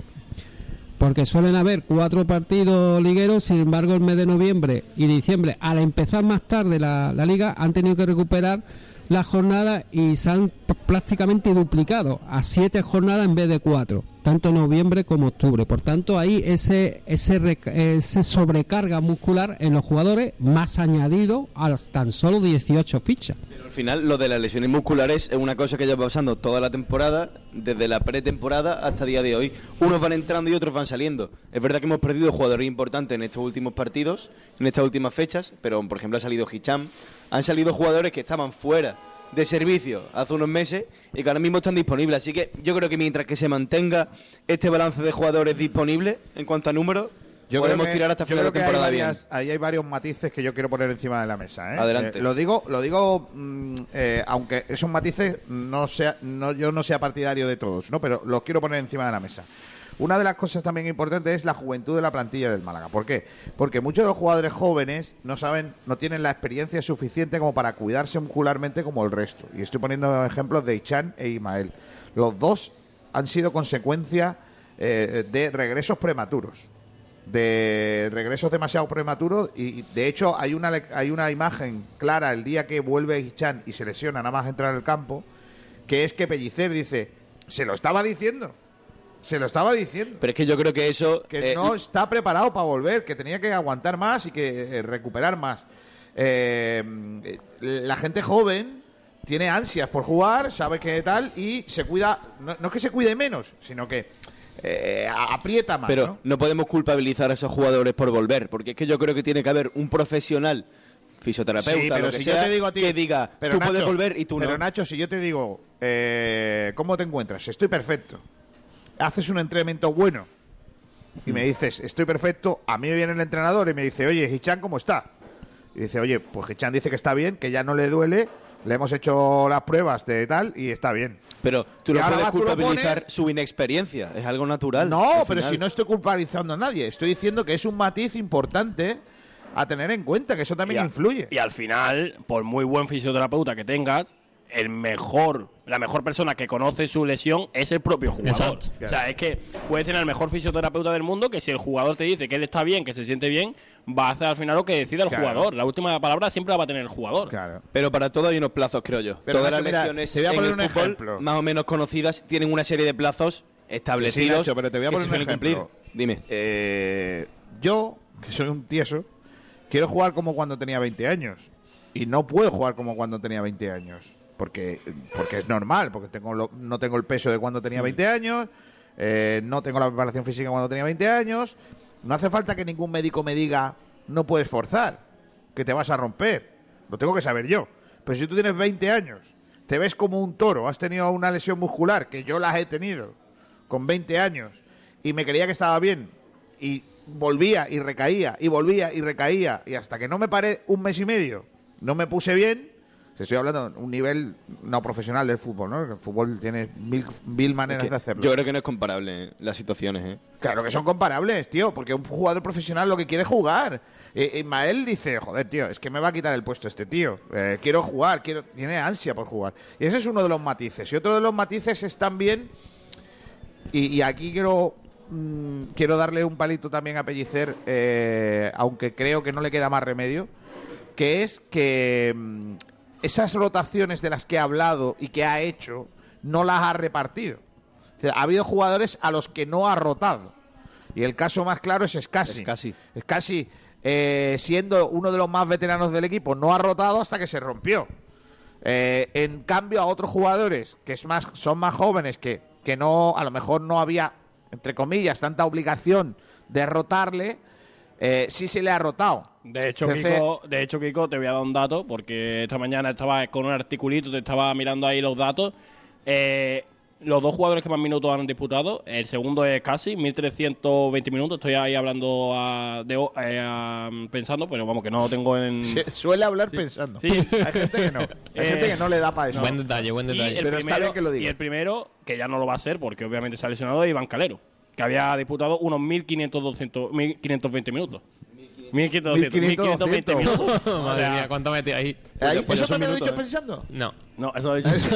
Porque suelen haber cuatro partidos ligueros, sin embargo el mes de noviembre y diciembre, al empezar más tarde la, liga, han tenido que recuperar las jornadas y se han prácticamente duplicado a siete jornadas en vez de cuatro, tanto noviembre como octubre. Por tanto, ahí ese, ese, ese sobrecarga muscular en los jugadores más añadido a tan solo 18 fichas. Al final, lo de las lesiones musculares es una cosa que lleva pasando toda la temporada, desde la pretemporada hasta día de hoy. Unos van entrando y otros van saliendo. Es verdad que hemos perdido jugadores importantes en estos últimos partidos, en estas últimas fechas, pero por ejemplo ha salido Hicham, han salido jugadores que estaban fuera de servicio hace unos meses y que ahora mismo están disponibles. Así que yo creo que mientras que se mantenga este balance de jugadores disponibles en cuanto a números, Yo podemos que- tirar hasta final de hay temporada bien. Ahí hay varios matices que yo quiero poner encima de la mesa. ¿eh? Adelante. Eh, lo digo, lo digo mm, eh, aunque esos matices no sea, no, yo no sea partidario de todos, ¿no? pero los quiero poner encima de la mesa. Una de las cosas también importantes es la juventud de la plantilla del Málaga. ¿Por qué? Porque muchos de los jugadores jóvenes no saben, no tienen la experiencia suficiente como para cuidarse muscularmente como el resto. Y estoy poniendo ejemplos de Ichan e Imael. Los dos han sido consecuencia eh, de regresos prematuros de regresos demasiado prematuros y de hecho hay una hay una imagen clara el día que vuelve Hichan y se lesiona nada más entrar al campo que es que Pellicer dice se lo estaba diciendo se lo estaba diciendo Pero es que yo creo que eso... que eh, no está preparado para volver, que tenía que aguantar más y que eh, recuperar más. Eh, la gente joven tiene ansias por jugar, sabe que tal y se cuida, no, no es que se cuide menos, sino que eh, aprieta más. Pero ¿no? ¿no? podemos culpabilizar a esos jugadores por volver, porque es que yo creo que tiene que haber un profesional, fisioterapeuta, Sí, pero lo que si sea, yo te digo a ti que diga, pero tú puedes Nacho, volver y tú pero no. Nacho, si yo te digo, eh, ¿cómo te encuentras? Estoy perfecto. Haces un entrenamiento bueno y me dices, estoy perfecto. A mí me viene el entrenador y me dice, oye, Hichan, ¿cómo está? Y dice, oye, pues Hichan dice que está bien, que ya no le duele, le hemos hecho las pruebas de tal y está bien. Pero tú no puedes culpabilizar pones- su inexperiencia, es algo natural. No, al pero si no estoy culpabilizando a nadie, estoy diciendo que es un matiz importante a tener en cuenta, que eso también y, a- influye. y al final, por muy buen fisioterapeuta que tengas, el mejor, la mejor persona que conoce su lesión es el propio jugador. Exacto. O sea, es que puedes tener el mejor fisioterapeuta del mundo que si el jugador te dice que él está bien, que se siente bien, va a hacer al final lo que decida el Claro. jugador. La última palabra siempre la va a tener el jugador. Pero para todo hay unos plazos, creo yo. Pero, Todas Nacho, las mira, lesiones te voy a en poner el un fútbol, ejemplo. más o menos conocidas, tienen una serie de plazos establecidos. Que sí, Nacho, pero te voy a poner un ejemplo. cumplir. Dime. Eh, yo, que soy un tieso, quiero jugar como cuando tenía 20 años. Y no puedo jugar como cuando tenía 20 años. Porque, porque es normal, porque tengo lo- no tengo el peso de cuando tenía 20 años, eh, no tengo la preparación física cuando tenía 20 años. No hace falta que ningún médico me diga, no puedes forzar, que te vas a romper. Lo tengo que saber yo. Pero si tú tienes 20 años, te ves como un toro, has tenido una lesión muscular, que yo las he tenido, con 20 años, y me creía que estaba bien, y volvía y recaía, y volvía y recaía, y hasta que no me paré un mes y medio, no me puse bien, te estoy hablando de un nivel no profesional del fútbol, ¿no? El fútbol tiene mil, mil maneras que de hacerlo. Yo creo que no es comparable las situaciones, ¿eh? Claro que son comparables, tío, porque un jugador profesional lo que quiere es jugar. Eh, Ismael dice, joder, tío, es que me va a quitar el puesto este tío. Eh, quiero jugar, quiero, tiene ansia por jugar. Y ese es uno de los matices. Y otro de los matices es también, y, y aquí quiero, mm, quiero darle un palito también a Pellicer, eh, aunque creo que no le queda más remedio, que es que mm, esas rotaciones de las que ha hablado y que ha hecho, no las ha repartido. O sea, ha habido jugadores a los que no ha rotado. Y el caso más claro es Scassi. Scassi. Scassi, eh, siendo uno de los más veteranos del equipo, no ha rotado hasta que se rompió. Eh, en cambio, a otros jugadores que es más, son más jóvenes, que, que no, a lo mejor no había, entre comillas, tanta obligación de rotarle, eh, sí se le ha rotado. De hecho, Entonces- Kiko, de hecho, Kiko, te voy a dar un dato, porque esta mañana estaba con un articulito, te estaba mirando ahí los datos. Eh, los dos jugadores que más minutos han disputado, el segundo es casi 1320 minutos. Estoy ahí hablando a- de, eh, a- pensando, pero vamos, que no lo tengo en. Se- suele hablar Sí. pensando. Sí. Hay gente que no. Hay Eh, gente que no le da para eso. Buen detalle, buen Y detalle. el, Pero está bien que lo diga. y el primero, que ya no lo va a hacer porque obviamente se ha lesionado, es Iván Calero, que había disputado unos 1500, 200, 1520 minutos. 1500, 200, 1520 minutos. O Madre sea, mía, ¿cuánto metí ahí? Ahí- pues ¿Eso también lo he dicho ¿eh? pensando? No. No, eso lo he dicho.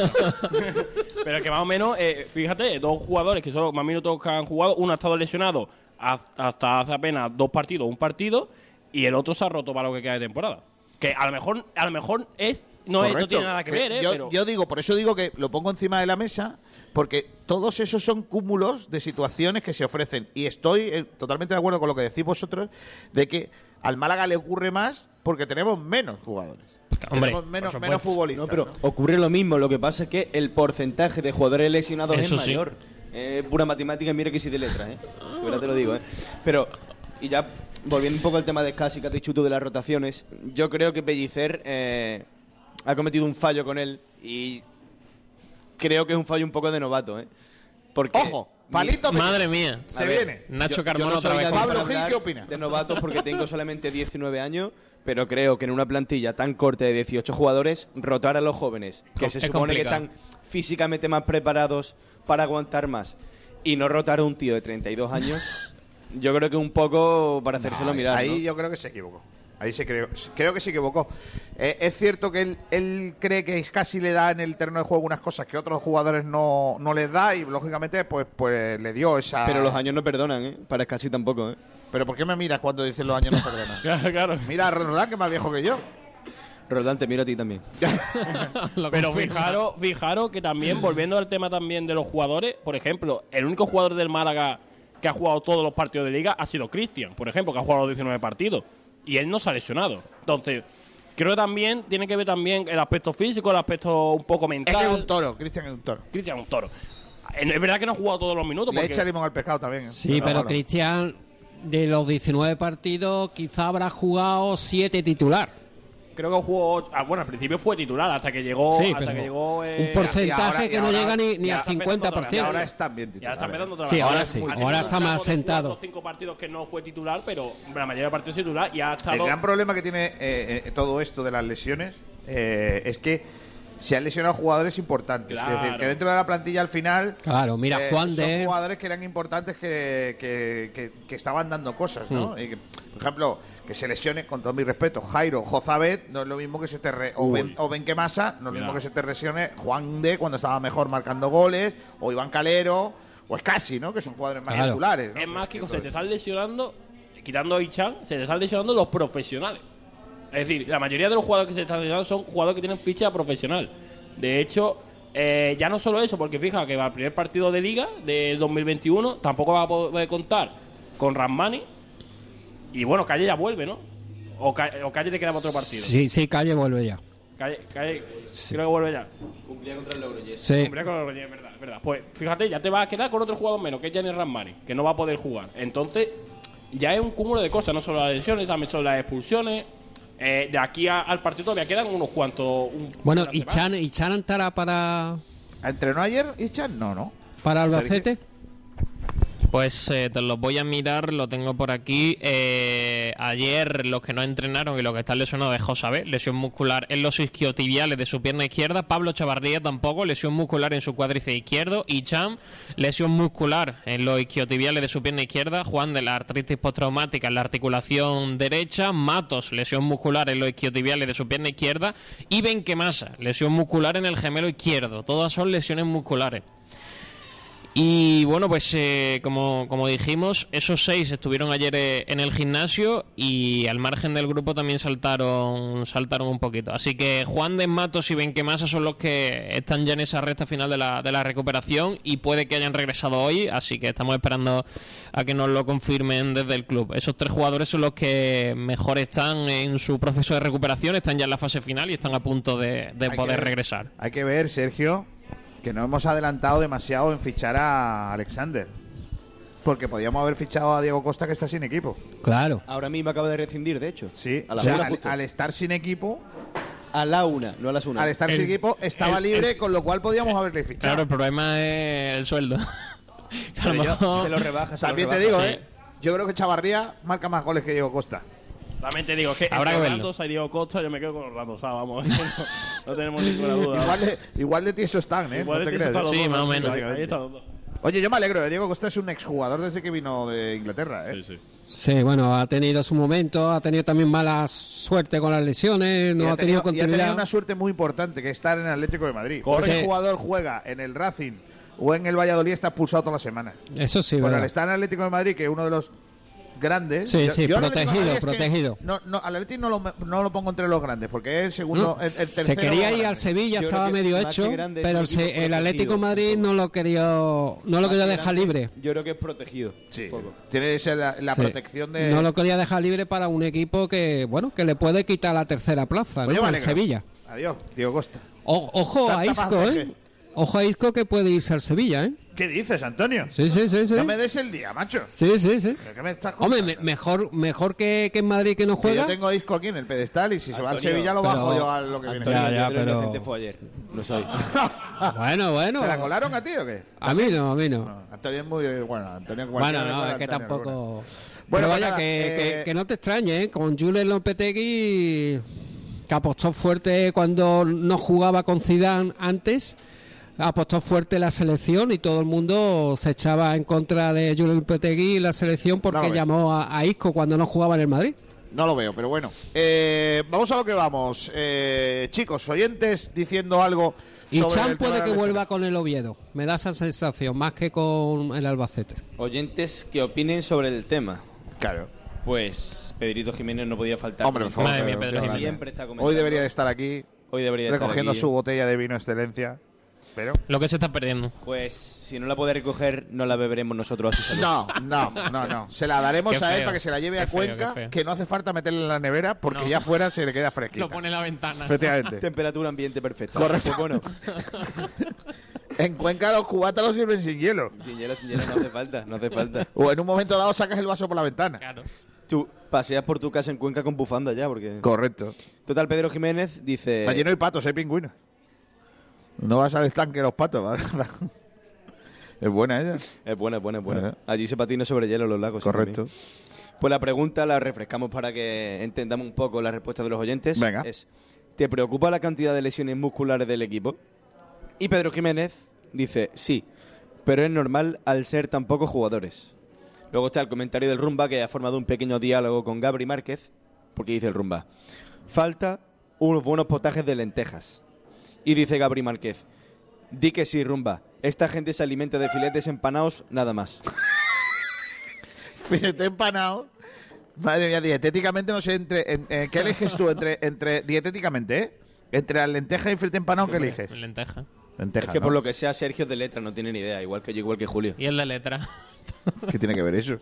Pero que más o menos, eh, fíjate, dos jugadores que son los más minutos que han jugado, uno ha estado lesionado hasta hace apenas dos partidos, un partido, y el otro se ha roto para lo que queda de temporada. Que a lo mejor, a lo mejor es no, es- no tiene nada que ver, ¿eh? yo, pero yo digo, por eso digo que lo pongo encima de la mesa, porque todos esos son cúmulos de situaciones que se ofrecen. Y estoy eh, totalmente de acuerdo con lo que decís vosotros, de que al Málaga le ocurre más porque tenemos menos jugadores. Hombre, tenemos menos, menos futbolistas. No, pero ¿no? ocurre lo mismo. Lo que pasa es que el porcentaje de jugadores lesionados Eso es sí. mayor. Es pura matemática y mira que sí de letras, ¿eh? Ahora te lo digo, ¿eh? Pero, y ya volviendo un poco al tema de Scassi, que has dicho tú de las rotaciones, yo creo que Pellicer eh, ha cometido un fallo con él y creo que es un fallo un poco de novato, ¿eh? Porque Ojo, palito mi- Madre mía. Se ver, viene. Nacho yo- Carmona yo no otra soy vez. nadie Pablo Gil, ¿qué opina? De novatos porque tengo solamente 19 años, pero creo que en una plantilla tan corta de 18 jugadores, rotar a los jóvenes, que Es se supone que están físicamente más preparados para aguantar más, y no rotar a un tío de 32 años, yo creo que un poco para hacérselo No, mirar. Ahí ¿no? yo creo que se equivocó. Ahí se creo, creo que se equivocó. Eh, es cierto que él, él cree que casi le da en el terreno de juego unas cosas que otros jugadores no, no les da y lógicamente pues pues le dio esa... Pero los años no perdonan, ¿eh? Para Scassi tampoco, ¿eh? ¿Pero por qué me miras cuando dices los años no perdonan? Claro, claro. Mira a Roldán, que es más viejo que yo. Roldán, te miro a ti también. Pero fijaros, fijaros que también, volviendo al tema también de los jugadores, por ejemplo, el único jugador del Málaga que ha jugado todos los partidos de liga ha sido Cristian, por ejemplo, que ha jugado los 19 partidos. Y él no se ha lesionado. Entonces, creo que también tiene que ver también el aspecto físico, el aspecto un poco Es mental. que es un toro, Cristian es un toro. Cristian es un toro. Eh, Es verdad que no ha jugado todos los minutos. Le porque- echa limón al pescado también. ¿eh? Sí, pero bueno. Cristian, de los 19 partidos, quizá habrá jugado 7 titular. Creo que jugó. ah, bueno, al principio fue titular hasta que llegó. Sí, hasta que llegó eh, un porcentaje ahora- que no ahora- llega ni, ni al ahora está empezando otra vez. 50%. Y ahora están bien Ya está titulares. empezando otra vez. Sí, ahora sí. Ahora tenido está más sentado. cuatro cinco partidos que no fue titular, pero la mayoría de partidos titular y ha El estado. gran problema que tiene eh, eh, todo esto de las lesiones eh, es que se han lesionado jugadores importantes. Claro. Es decir, que dentro de la plantilla al final. Claro, mira, eh, Juan son de. jugadores que eran importantes que, que, que- que estaban dando cosas, ¿no? Hmm. Y que, por ejemplo, que se lesione, con todo mi respeto, Jairo Jozabet, no es lo mismo que se te. re- o, ben, o Benquemasa, no es lo mismo que se te lesione Juan de cuando estaba mejor marcando goles, o Iván Calero, o Escasi, ¿no? Que son jugadores más Claro. titulares. ¿no? Es más que se te están lesionando, quitando a Ichan, se te están lesionando los profesionales. Es decir, la mayoría de los jugadores que se están lesionando son jugadores que tienen ficha profesional. De hecho, eh, ya no solo eso, porque fija que va al primer partido de liga de 2021, tampoco va a poder contar con Ramani. Y bueno, Calle ya vuelve, ¿no? O, Ca- o Calle le queda para otro partido. Sí, sí, Calle vuelve ya. Calle, Calle creo que vuelve ya. Cumplía contra el Logroñés. Sí. Cumplía con los Reyes, es verdad, es verdad. Pues fíjate, ya te vas a quedar con otro jugador menos, que es Janet Ramani, que no va a poder jugar. Entonces, ya es un cúmulo de cosas, no solo las lesiones, también son las expulsiones. Eh, de aquí a- al partido todavía quedan unos cuantos. un- Bueno, ¿y. Chan, ¿y Chan estará para, ¿Entrenó ayer Ichan? No, no. para Albacete? Pues eh, te los voy a mirar, lo tengo por aquí. Eh, ayer los que no entrenaron y los que están lesionados es Josabé, lesión muscular en los isquiotibiales de su pierna izquierda. Pablo Chavarría tampoco, lesión muscular en su cuádriceps izquierdo. Y Cham, lesión muscular en los isquiotibiales de su pierna izquierda. Juan de la artritis postraumática en la articulación derecha. Matos, lesión muscular en los isquiotibiales de su pierna izquierda. Y Benquemasa, lesión muscular en el gemelo izquierdo. Todas son lesiones musculares. Y bueno, pues eh, como, como dijimos, esos seis estuvieron ayer eh, en el gimnasio y al margen del grupo también saltaron saltaron un poquito. Así que Juan de Matos y Benquemasa son los que están ya en esa recta final de la, de la recuperación y puede que hayan regresado hoy, así que estamos esperando a que nos lo confirmen desde el club. Esos tres jugadores son los que mejor están en su proceso de recuperación, están ya en la fase final y están a punto de, de poder ver- regresar. Hay que ver, Sergio, que no hemos adelantado demasiado en fichar a Alexander. Porque podíamos haber fichado a Diego Costa, que está sin equipo. Claro. Ahora mismo acaba de rescindir, de hecho. Sí, A o la sea, bola al, estar sin equipo, A la una, no a las una. Al estar sin equipo estaba el- libre, el- con lo cual podíamos haberle fichado. Claro, el problema es el sueldo. Que a lo Pero yo- mejor- Se lo se lo También te digo, ¿eh? Yo creo que Chavarría marca más goles que Diego Costa. También te digo que Habrá entre que verlo. Diego Costa, yo me quedo con los Randos, o sea, vamos, no, no tenemos ninguna duda. Igual de, igual de tieso están, ¿eh? Igual no te los Sí, dos, más o ¿no? menos. Ahí- Ahí están los dos. Oye, yo me alegro. ¿eh? Diego Costa es un exjugador desde que vino de Inglaterra, ¿eh? Sí, sí. Sí, bueno, ha tenido su momento, ha tenido también mala suerte con las lesiones, no y ha tenido y ha continuidad. tenido una suerte muy importante, que es estar en el Atlético de Madrid. Correcto. Porque el jugador juega en el Racing o en el Valladolid está expulsado toda la semana. Eso sí, Bueno, al estar en el Atlético de Madrid, que es uno de los grandes. Sí, sí, protegido, Madrid es que protegido. No, no, al Atlético no lo, no lo pongo entre los grandes, porque es el segundo, No, el, el tercero. se quería ir al. Sevilla, Yo estaba medio hecho, pero el, se- el Atlético Madrid no lo quería, no lo quería que dejar grande, libre. Yo creo que es protegido. Sí, tiene que ser la, la Sí. protección de. No lo quería dejar libre para un equipo que, bueno, que le puede quitar la tercera plaza, Pues ¿no? Al. Sevilla. Adiós, Diego Costa. O- ojo a Isco, ¿eh? Ojo a Isco que puede irse al Sevilla, ¿eh? ¿Qué dices, Antonio? Sí, sí, sí, sí. No me des el día, macho. Sí, sí, sí. ¿Pero qué me estás Hombre, me- mejor, mejor que, que en Madrid que no Que juega. yo tengo a Isco aquí en el pedestal y si se va al Antonio, Sevilla lo pero- bajo yo a lo que viene. Antonio, Ya, yo ya, creo que pero- inocente fue ayer. No soy. Bueno, bueno. ¿Te la colaron a ti o qué? A mí no, a mí no. No, Antonio es muy. Bueno, Antonio Bueno, le no, es que Antonio tampoco. Bueno, Bueno, vaya, pues nada, que, eh, que- que no te extrañe, ¿eh? Con Julen Lopetegui, que apostó fuerte cuando no jugaba con Zidane antes, apostó fuerte la selección y todo el mundo se echaba en contra de Julen Lopetegui y la selección porque No, llamó a, a Isco cuando no jugaba en el Madrid. No lo veo, pero bueno. Eh, vamos a lo que vamos. Eh, chicos, oyentes diciendo algo. Y Chan puede de que vuelva con el Oviedo. Me da esa sensación, más que con el Albacete. Oyentes que opinen sobre el tema. Claro. Pues Pedrito Jiménez no podía faltar. Hombre, favor. Madre mía, pero- Pedro pero- Jiménez. Siempre está comentando. Hoy debería de estar aquí Hoy debería estar recogiendo aquí. su botella de vino excelencia. Pero. Lo que se está perdiendo. Pues si no la puede recoger, no la beberemos nosotros. Así No, no, no, no. Se la daremos Qué a él feo, para que se la lleve a feo, Cuenca, que no hace falta meterla en la nevera porque No. ya fuera se le queda fresquita. Lo pone en la ventana. Efectivamente. Temperatura ambiente perfecta. Correcto. Pues bueno, En Cuenca los cubatas los sirven sin hielo. sin hielo, sin hielo no hace falta, no hace falta. O en un momento dado sacas el vaso por la ventana. Claro. Tú paseas por tu casa en Cuenca con bufanda ya, porque... Correcto. Total, Pedro Jiménez dice... Allí no hay patos, hay pingüinos. No vas al estanque los patos. ¿vale? es buena ella. Es buena, es buena, es buena. Ajá. Allí se patina sobre hielo los lagos. Correcto. Pues la pregunta la refrescamos para que entendamos un poco la respuesta de los oyentes. Venga. Es, ¿te preocupa la cantidad de lesiones musculares del equipo? Y Pedro Jiménez dice, sí, pero es normal al ser tan pocos jugadores. Luego está el comentario del Rumba, que ha formado un pequeño diálogo con Gabri Márquez, porque dice el Rumba, falta unos buenos potajes de lentejas. Y dice Gabri Márquez, di que sí, Rumba, esta gente se alimenta de filetes empanados, nada más. Filete empanado. Madre mía, dietéticamente no sé entre. en- en- ¿Qué eliges tú entre, entre dietéticamente, eh? Entre las lentejas y filete empanado, ¿qué eliges? Lenteja. Lentejas. es que ¿no? por lo que sea, Sergio de letra no tiene ni idea, igual que yo, igual que Julio. Y el de letra. ¿Qué tiene que ver eso?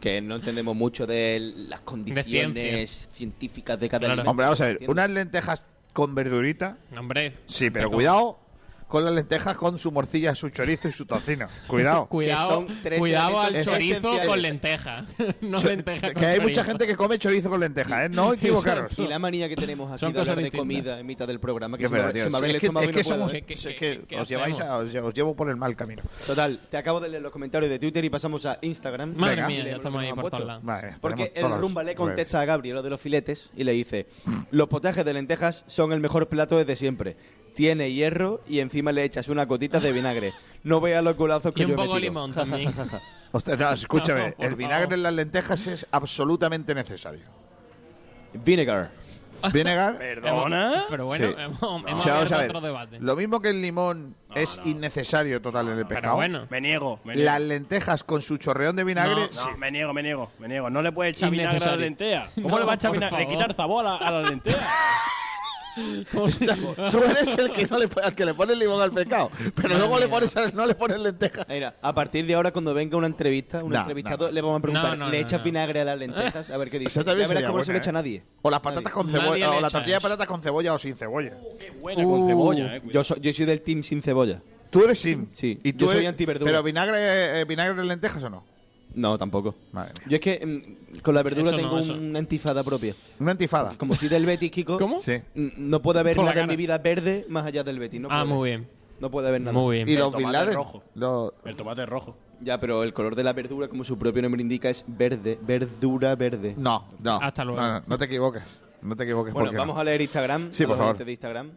Que no entendemos mucho de las condiciones científicas de cada Claro. alimento. Hombre, vamos a ver. ¿entiendes? Unas lentejas con verdurita. Hombre. Sí, pero Pero- cuidado con las lentejas con su morcilla, su chorizo y su tocino. Cuidado. Cuidado, son tres cuidado al chorizo con lenteja. no Cho- lenteja con que hay mucha gente que come chorizo con lentejas, ¿eh? No equivocaros. Y la manía que tenemos aquí Son de hablar de distintas. comida en mitad del programa, que se, me, se me abre el Es que, estómago es y que no puedo, somos. ¿eh? ¿Qué- es qué- que qué os lleváis a- os, os llevo por el mal camino. Total, te acabo de leer los comentarios de Twitter y pasamos a Instagram. Madre Venga. mía, ya estamos ahí por todos lados. Porque el Rumba le contesta a Gabriel lo de los filetes y le dice: Los potajes de lentejas son el mejor plato desde siempre. Tiene hierro y encima le echas una gotita de vinagre. No veas los golazos que Y un yo he poco metido. limón también. Ostras, no, escúchame, No, por el vinagre favor. en las lentejas es absolutamente necesario. Vinegar. Vinegar. ¿Perdona? Pero bueno, Sí. hemos, O hemos sea, vamos a abierto ver, otro debate. Lo mismo que el limón es innecesario total en el Pero pescado. bueno. Me niego, me niego. Las lentejas con su chorreón de vinagre. No, sí. me niego, me niego, me niego. No le puede echar vinagre a la Innecesario. lentea. ¿Cómo No, le va a echar por vinagre? Le favor. quitar sabor a, a la lentea. Tú eres el que no le al que le pone limón al pescado, pero luego le pones no le pones lentejas. Mira, a partir de ahora, cuando venga una entrevista, un No, entrevistado, no. le vamos a preguntar: No, no, ¿le no, echas no. vinagre a las lentejas? A ver qué dice. Ya verás cómo no se le buena, echa a ¿eh? nadie. O las patatas con cebolla, o la tortilla de patatas con cebolla o sin cebolla. Qué buena con cebolla, eh. Yo soy, yo soy del team sin cebolla. Tú eres sim. Sí, y tú yo soy eres- antiverdura. Pero vinagre, eh, vinagre de lentejas o no? No, tampoco. Madre mía. Yo es que mm, con la verdura Eso no, tengo eso. una antifada propia. Una antifada. Como soy del Betis, Kiko, ¿Cómo? Sí. mm, no puede haber Por la nada en cara. mi vida verde más allá del Betis. No Ah, puede. muy bien. No puede haber nada. Muy bien. Y El los Bin tomate Laden. rojo. Los- El tomate rojo. Ya, pero el color de la verdura, como su propio nombre indica, es verde. Verdura verde. No, no. Hasta luego. No, no, no te equivoques. No te equivoques. Bueno, porque no. vamos a leer Instagram. Sí, a por los favor. oyentes de Instagram.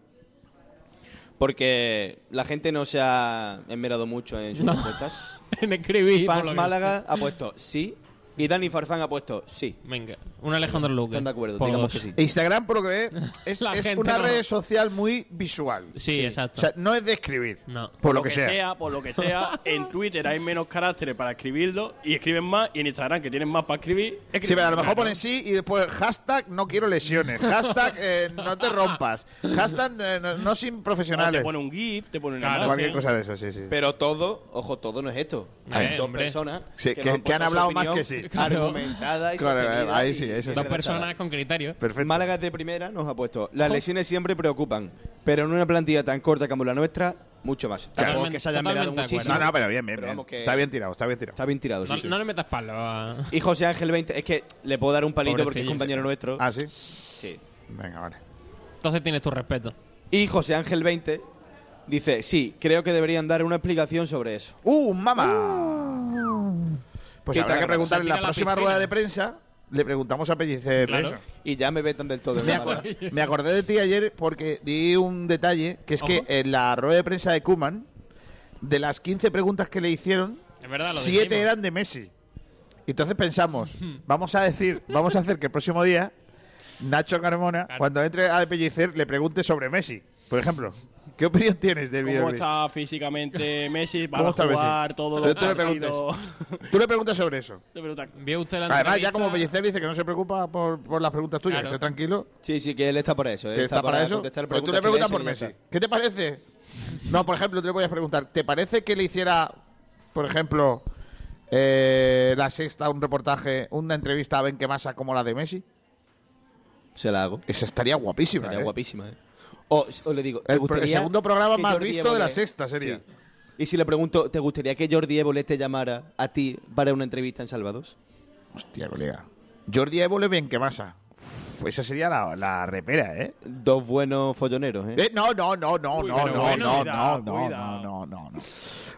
Porque la gente no se ha esmerado mucho en sus No. respuestas. en escribir. Fans Málaga ha puesto sí. Y Dani Farfán ha puesto sí. Venga, un Alejandro Luque. Están de acuerdo, Por digamos dos. que sí. Instagram, por lo que ve, es, La es gente una no. red social muy visual. Sí, exacto. O sea, no es de escribir. No. Por lo que sea. por lo que sea, en Twitter hay menos caracteres para escribirlo y escriben más, y en Instagram, que tienen más para escribir, Sí, escriben pero a lo mejor ponen sí y después hashtag no quiero lesiones. Hashtag eh, no te rompas. Hashtag eh, no, no sin O te profesionales. pone un GIF, te pone una Claro, imagen. Cualquier cosa de eso, sí, sí. Pero todo, ojo, todo no es esto. Hay Eh, dos hombre. personas Sí, que- nos que han puesto su hablado más opinión que sí. Claro. Argumentada y Claro, sostenida ahí y- sí, eso y sí. Dos personas con criterio. Perfecto. Málaga de primera nos ha puesto. Las lesiones siempre preocupan, pero en una plantilla tan corta como la nuestra, mucho más. Tampoco es que se hayan mirado muchísimo. No, no, pero bien, bien, Pero bien. vamos que- Está bien tirado, está bien tirado. Está bien tirado, sí, No, sí. no le metas palo a... Y José Ángel 20, es que le puedo dar un palito porque es compañero nuestro. Ah, sí. Sí. Venga, vale. Entonces tienes tu respeto. Y José Ángel 20 dice, sí, creo que deberían dar una explicación sobre eso. ¡Uh, mamá! Pues habrá que preguntar en la próxima piscina. rueda de prensa. Le preguntamos a Pellicer Claro. eso. Y ya me vetan del todo. Me, me acordé de ti ayer porque di un detalle, que es que en la rueda de prensa de Kuman, de las 15 preguntas que le hicieron, verdad, lo 7 dijimos. eran de Messi. Entonces pensamos, vamos a decir, vamos a hacer que el próximo día Nacho Carmona, Claro. cuando entre a Pellicer, le pregunte sobre Messi, por ejemplo. ¿Qué opinión tienes del ¿Cómo está físicamente Messi? ¿Va ¿Cómo a está Messi? jugar todo lo tú le partidos? Tú le preguntas sobre eso. Le pregunta, ¿Vio usted la Además, ya como Pellicer dice que no se preocupa por, por las preguntas tuyas, Claro. que esté tranquilo, Sí, sí, que él está para eso. él que está para eso, pues tú preguntas le preguntas por Messi. está. ¿Qué te parece? No, por ejemplo, tú le podías preguntar, ¿te parece que le hiciera, por ejemplo, eh, la sexta, un reportaje, una entrevista a Benquemasa como la de Messi? Se la hago. Esa estaría guapísima. Estaría ¿eh? guapísima, ¿eh? O, o le digo, ¿te El, segundo programa más Jordi visto de la sexta sería. Sí. Y si le pregunto, ¿te gustaría que Jordi Évole te llamara a ti para una entrevista en Salvados? Hostia, colega. Jordi Évole Benquemasa. Uf, esa sería la, la repera, ¿eh? Dos buenos folloneros, ¿eh? Eh, no, no, no, no, Uy, no, no, bueno, no, cuidado, no, no, cuidado. no, no, no.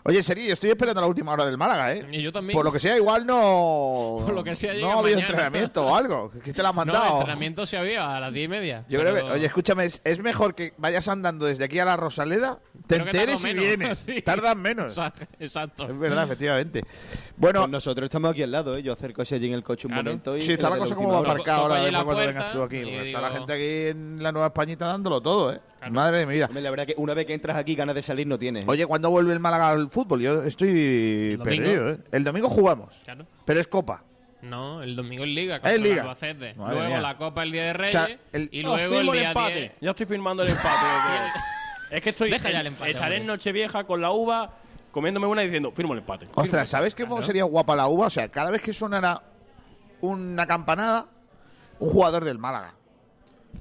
Oye, Seri, yo estoy esperando la última hora del Málaga, ¿eh? Y yo también. Por lo que sea, igual no. Por lo que sea, no ha habido entrenamiento o algo. ¿Qué te la han No, mandado? entrenamiento se había a las diez y media. yo creo que, oye, escúchame, es, es mejor que vayas andando desde aquí a la Rosaleda, te Creo enteres y menos, vienes. sí. Tardan menos. Exacto. Es verdad, efectivamente. Bueno, Pues nosotros estamos aquí al lado, ¿eh? Yo acerco allí en el coche un Claro. momento y... sí, está la cosa como aparcada ahora Cuando vengas tú aquí. Está digo- la gente aquí en la Nueva Españita dándolo todo, ¿eh? Madre de mi vida. Hombre, la verdad que una vez que entras aquí, ganas de salir no tienes. ¿eh? Oye, ¿cuándo vuelve el Málaga al fútbol? Yo estoy perdido, ¿eh? El domingo jugamos, Claro. pero es Copa. No, el domingo en Liga. Es Liga. Albacete. Madre luego mía. la Copa el día de Reyes. sea, el- y No, luego el día empate. 10. Ya estoy firmando el empate. es que estoy. Deja ya el empate, Estaré en. Nochevieja con la uva, comiéndome una y diciendo, firmo el empate. Ostras, ¿sabes cómo sería guapa la uva? O sea, cada vez que sonara una campanada, un jugador del Málaga.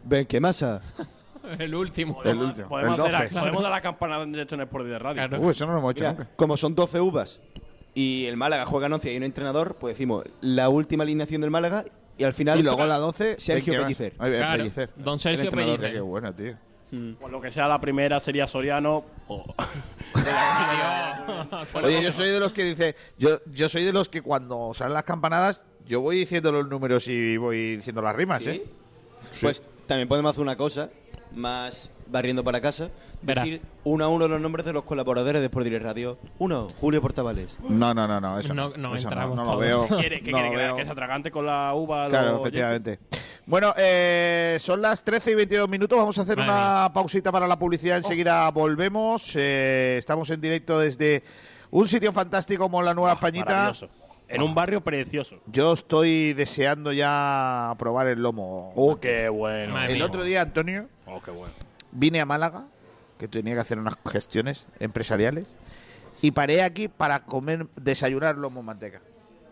Ven, ¿qué masa? El último. El último, Podemos, el hacer la- 12. podemos dar la campanada en directo en Sport de Radio. Claro. Uy, eso no lo hemos hecho Mira, nunca. como son 12 uvas y el Málaga juega en 11 y hay un entrenador, pues decimos la última alineación del Málaga y al final... Y luego la 12, Sergio ¿quién más? Pellicer. Ay, Claro. Pellicer. Don Sergio El entrenador, Hostia, Pellicer. Qué bueno, tío. Por lo que sea, la primera sería Soriano. o- Oye, yo soy de los que dice, yo, yo soy de los que cuando salen las campanadas, yo voy diciendo los números y voy diciendo las rimas, ¿Sí? ¿eh? Pues también podemos hacer una cosa, más barriendo para casa, Verá. decir uno a uno los nombres de los colaboradores de Sport Direct Radio. Uno, Julio Portavales. No, no, no, no, eso no. No- no eso entramos no, lo veo. ¿Quiere, ¿Qué no quiere lo que, veo. que se atragante con la uva? Claro, efectivamente. Bueno, eh, son las 13 y 22 minutos. Vamos a hacer Madre una pausita para la publicidad. Enseguida volvemos. Eh, estamos en directo desde un sitio fantástico como la Nueva Españita. En un barrio precioso. Yo estoy deseando ya probar el lomo. Oh, qué bueno. Madre el mía. otro día, Antonio, Oh, qué bueno. vine a Málaga, que tenía que hacer unas gestiones empresariales, y paré aquí para comer, desayunar lomo manteca.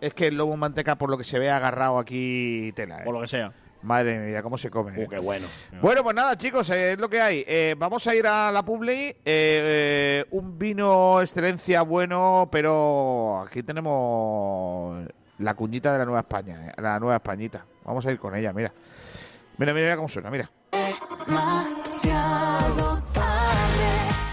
Es que el lomo manteca, por lo que se ve, ha agarrado aquí tela. ¿eh? Por lo que sea. Madre mía, cómo se come. Oh, ¿eh? qué bueno. Bueno, pues nada, chicos, eh, es lo que hay. Eh, vamos a ir a la Publi. eh, eh, un vino excelencia bueno, pero aquí tenemos la cuñita de la Nueva España, eh, la Nueva Españita. Vamos a ir con ella, mira. Mira, mira, mira cómo suena, mira. Demasiado.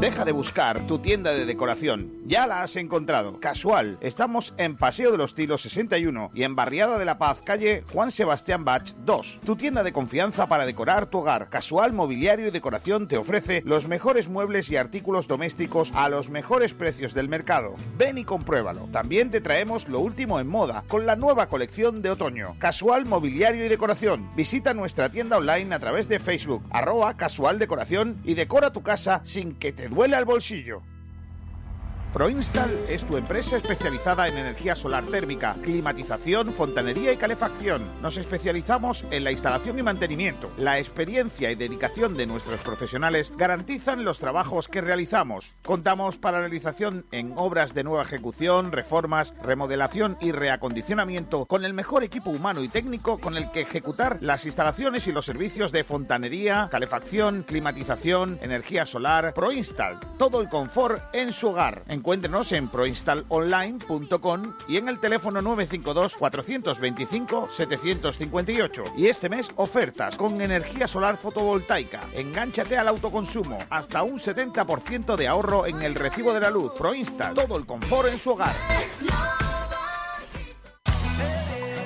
Deja de buscar tu tienda de decoración. Ya la has encontrado. Casual. Estamos en Paseo de los Tilos 61 y en Barriada de la Paz, calle Juan Sebastián Bach 2. Tu tienda de confianza para decorar tu hogar. Casual Mobiliario y Decoración te ofrece los mejores muebles y artículos domésticos a los mejores precios del mercado. Ven y compruébalo. También te traemos lo último en moda con la nueva colección de otoño. Casual Mobiliario y Decoración. Visita nuestra tienda online a través de Facebook, arroba casual decoración y decora tu casa sin que te duela el bolsillo. Proinstal es tu empresa especializada en energía solar térmica, climatización, fontanería y calefacción. Nos especializamos en la instalación y mantenimiento. La experiencia y dedicación de nuestros profesionales garantizan los trabajos que realizamos. Contamos para la realización en obras de nueva ejecución, reformas, remodelación y reacondicionamiento con el mejor equipo humano y técnico con el que ejecutar las instalaciones y los servicios de fontanería, calefacción, climatización, energía solar. Proinstal, todo el confort en su hogar. Encuéntrenos en proinstallonline.com y en el teléfono 952 425 758. Y este mes ofertas con energía solar fotovoltaica. Engánchate al autoconsumo. Hasta un 70% de ahorro en el recibo de la luz. Proinstall, todo el confort en su hogar.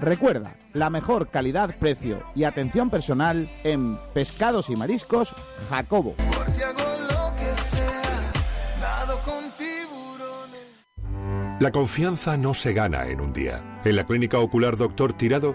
Recuerda, la mejor calidad, precio y atención personal en Pescados y Mariscos Jacobo. La confianza no se gana en un día. En la Clínica Ocular Doctor Tirado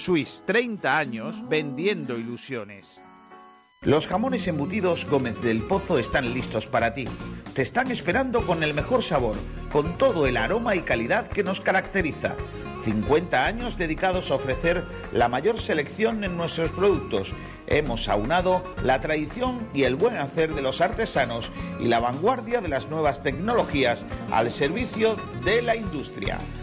ImoSwiss, 30 años vendiendo ilusiones. Los jamones embutidos Gómez del Pozo están listos para ti. Te están esperando con el mejor sabor, con todo el aroma y calidad que nos caracteriza. 50 años dedicados a ofrecer la mayor selección en nuestros productos. Hemos aunado la tradición y el buen hacer de los artesanos y la vanguardia de las nuevas tecnologías al servicio de la industria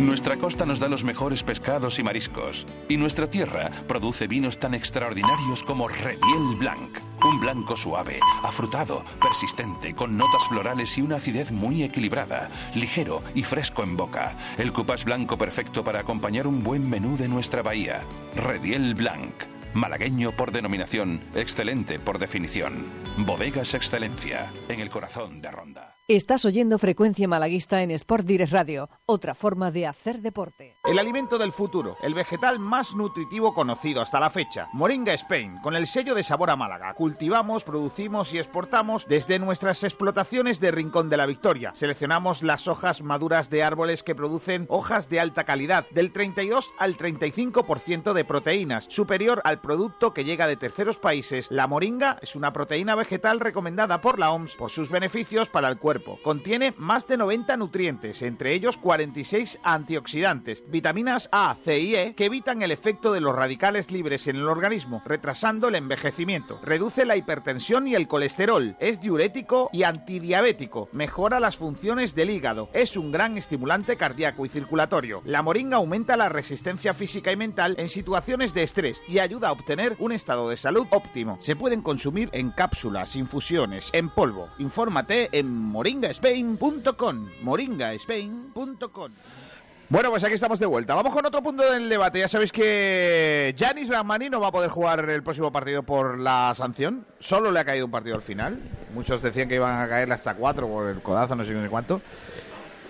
Nuestra costa nos da los mejores pescados y mariscos, y nuestra tierra produce vinos tan extraordinarios como Rediel Blanc, un blanco suave, afrutado, persistente, con notas florales y una acidez muy equilibrada, ligero y fresco en boca. El cupás blanco perfecto para acompañar un buen menú de nuestra bahía. Rediel Blanc. Malagueño por denominación, excelente por definición. Bodegas Excelencia, en el corazón de Ronda. Estás oyendo Frecuencia Malaguista en Sport Direct Radio, otra forma de hacer deporte. El alimento del futuro, el vegetal más nutritivo conocido hasta la fecha. Moringa Spain, con el sello de sabor a Málaga. Cultivamos, producimos y exportamos desde nuestras explotaciones de Rincón de la Victoria. Seleccionamos las hojas maduras de árboles que producen hojas de alta calidad, del 32 al 35% de proteínas, superior al producto que llega de terceros países. La moringa es una proteína vegetal recomendada por la OMS por sus beneficios para el cuerpo. Contiene más de 90 nutrientes, entre ellos 46 antioxidantes, vitaminas A, C y E que evitan el efecto de los radicales libres en el organismo, retrasando el envejecimiento. Reduce la hipertensión y el colesterol, es diurético y antidiabético, mejora las funciones del hígado, es un gran estimulante cardíaco y circulatorio. La moringa aumenta la resistencia física y mental en situaciones de estrés y ayuda a obtener un estado de salud óptimo. Se pueden consumir en cápsulas, infusiones, en polvo. Infórmate en moringaspain.com. moringaspain.com. Bueno, pues aquí estamos de vuelta. Vamos con otro punto del debate. Ya sabéis que Janis Ramani no va a poder jugar el próximo partido por la sanción. Solo le ha caído un partido al final. Muchos decían que iban a caerle hasta cuatro por el codazo, no sé ni cuánto.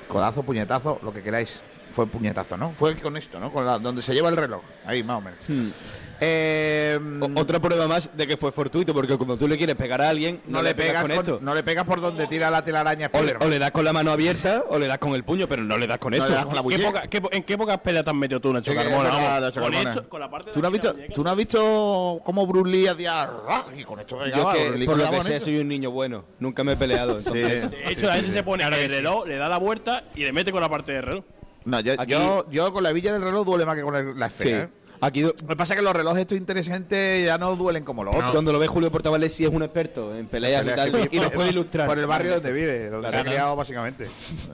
Codazo, puñetazo, lo que queráis. Fue puñetazo, ¿no? Fue con esto, ¿no? Con la, donde se lleva el reloj. Ahí, más o menos. Eh, otra prueba más de que fue fortuito, porque cuando tú le quieres pegar a alguien, no, le pegas con, esto. no le pegas por donde tira la telaraña O le, Spiderman. o le das con la mano abierta o le das con el puño, pero no le das con No esto. le das con la ¿Qué muñeca. poca- qué po- ¿En qué pocas peleas te has metido tú, Nacho Carmona? con esto- con la parte de ¿Tú no, has visto, ¿Tú no has visto cómo Bruce Lee hacía y con esto Yo que, Lee por lo que sé, soy un niño bueno. Nunca me he peleado. Entonces, De hecho, la gente se pone el reloj, le da la vuelta y le mete con la parte del reloj. No, yo, Aquí- yo, yo con la villa del reloj duele más que con el- la esfera. Sí. ¿eh? Aquí, Lo que pasa es que los relojes estos interesantes ya no duelen como los otros. cuando lo ve Julio Portavales, sí es un experto en peleas y Peleas, tal, y nos puede ilustrar. Por el barrio donde vive, donde Claro. se ha criado básicamente.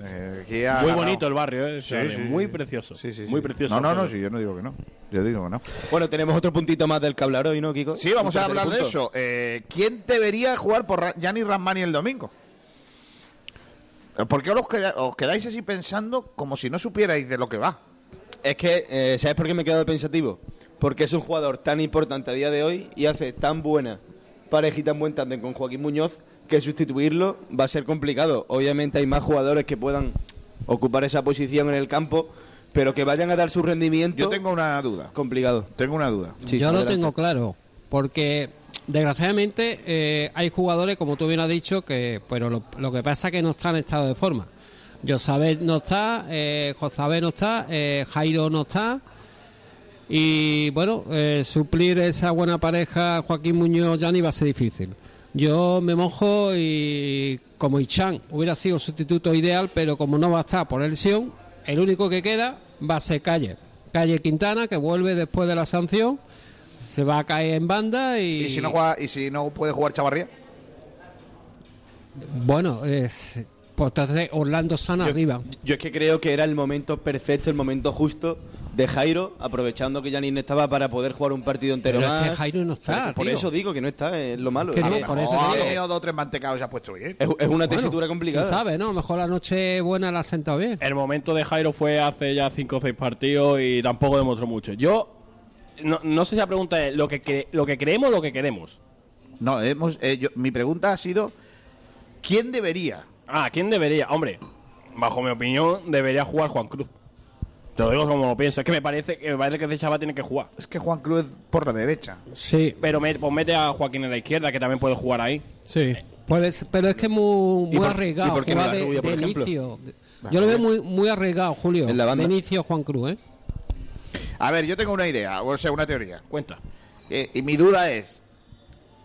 Eh, ha Muy ganado. bonito el barrio, ¿eh? Sí, muy sí. precioso. Sí, sí, sí. Muy precioso. No, no, no, sí, yo no digo que no. Yo digo que no. Bueno, tenemos otro puntito más del que hablar hoy, ¿no, Kiko? Sí, vamos a hablar de eso. Eh, ¿Quién debería jugar por Gianni Ramani el domingo? Eh, ¿Por qué os, queda- os quedáis así pensando como si no supierais de lo que va? Es que, eh, ¿sabes por qué me he quedado pensativo? Porque es un jugador tan importante a día de hoy y hace tan buena pareja y tan buen tándem con Joaquín Muñoz que sustituirlo va a ser complicado. Obviamente hay más jugadores que puedan ocupar esa posición en el campo, pero que vayan a dar su rendimiento. Yo tengo una duda. Complicado. Tengo una duda. Sí, Yo lo tengo claro, porque desgraciadamente eh, hay jugadores, como tú bien has dicho, que pero lo, lo que pasa es que no están en estado de forma. Josabet no está, eh, no está, eh, Jairo no está. Y bueno, eh, suplir esa buena pareja Joaquín Muñoz ya ni va a ser difícil. Yo me mojo y como Ichan hubiera sido sustituto ideal, pero como no va a estar por lesión, el único que queda va a ser Calle. Calle Quintana, que vuelve después de la sanción, se va a caer en banda y... ¿Y si no, juega, y si no puede jugar Chavarría? Bueno, es, pues entonces Orlando Sana arriba. Yo es que creo que era el momento perfecto, el momento justo de Jairo, aprovechando que Janine estaba para poder jugar un partido entero Pero es que Jairo no está, Pero Por tío. eso digo que no está, es lo malo. Que no, Es por eso ha digo. tenido dos o tres mantecados y se ha puesto bien. Es, es una Bueno, tesitura complicada. ¿Quién sabe, no? A lo mejor la noche buena la ha sentado bien. El momento de Jairo fue hace ya 5 o 6 partidos y tampoco demostró mucho. Yo no, no sé si la pregunta es lo que, cre- lo que creemos o lo que queremos. No, hemos, eh, yo- mi pregunta ha sido: ¿quién debería? Ah, ¿quién debería? Hombre, bajo mi opinión, debería jugar Juan Cruz. Te lo digo como lo pienso. Es que me parece que, me parece que ese chaval tiene que jugar. Es que Juan Cruz es por la derecha. Sí. Pero me- pues mete a Joaquín en la izquierda, que también puede jugar ahí. Sí. Pues, pero es que es muy, ¿Y muy por- arriesgado. y por qué jugar la de, Rubia, por de ejemplo? inicio. Yo lo veo muy, muy arriesgado, Julio. En la banda. De inicio Juan Cruz, ¿eh? A ver, yo tengo una idea, o sea, una teoría. Cuenta. Eh, y mi duda es: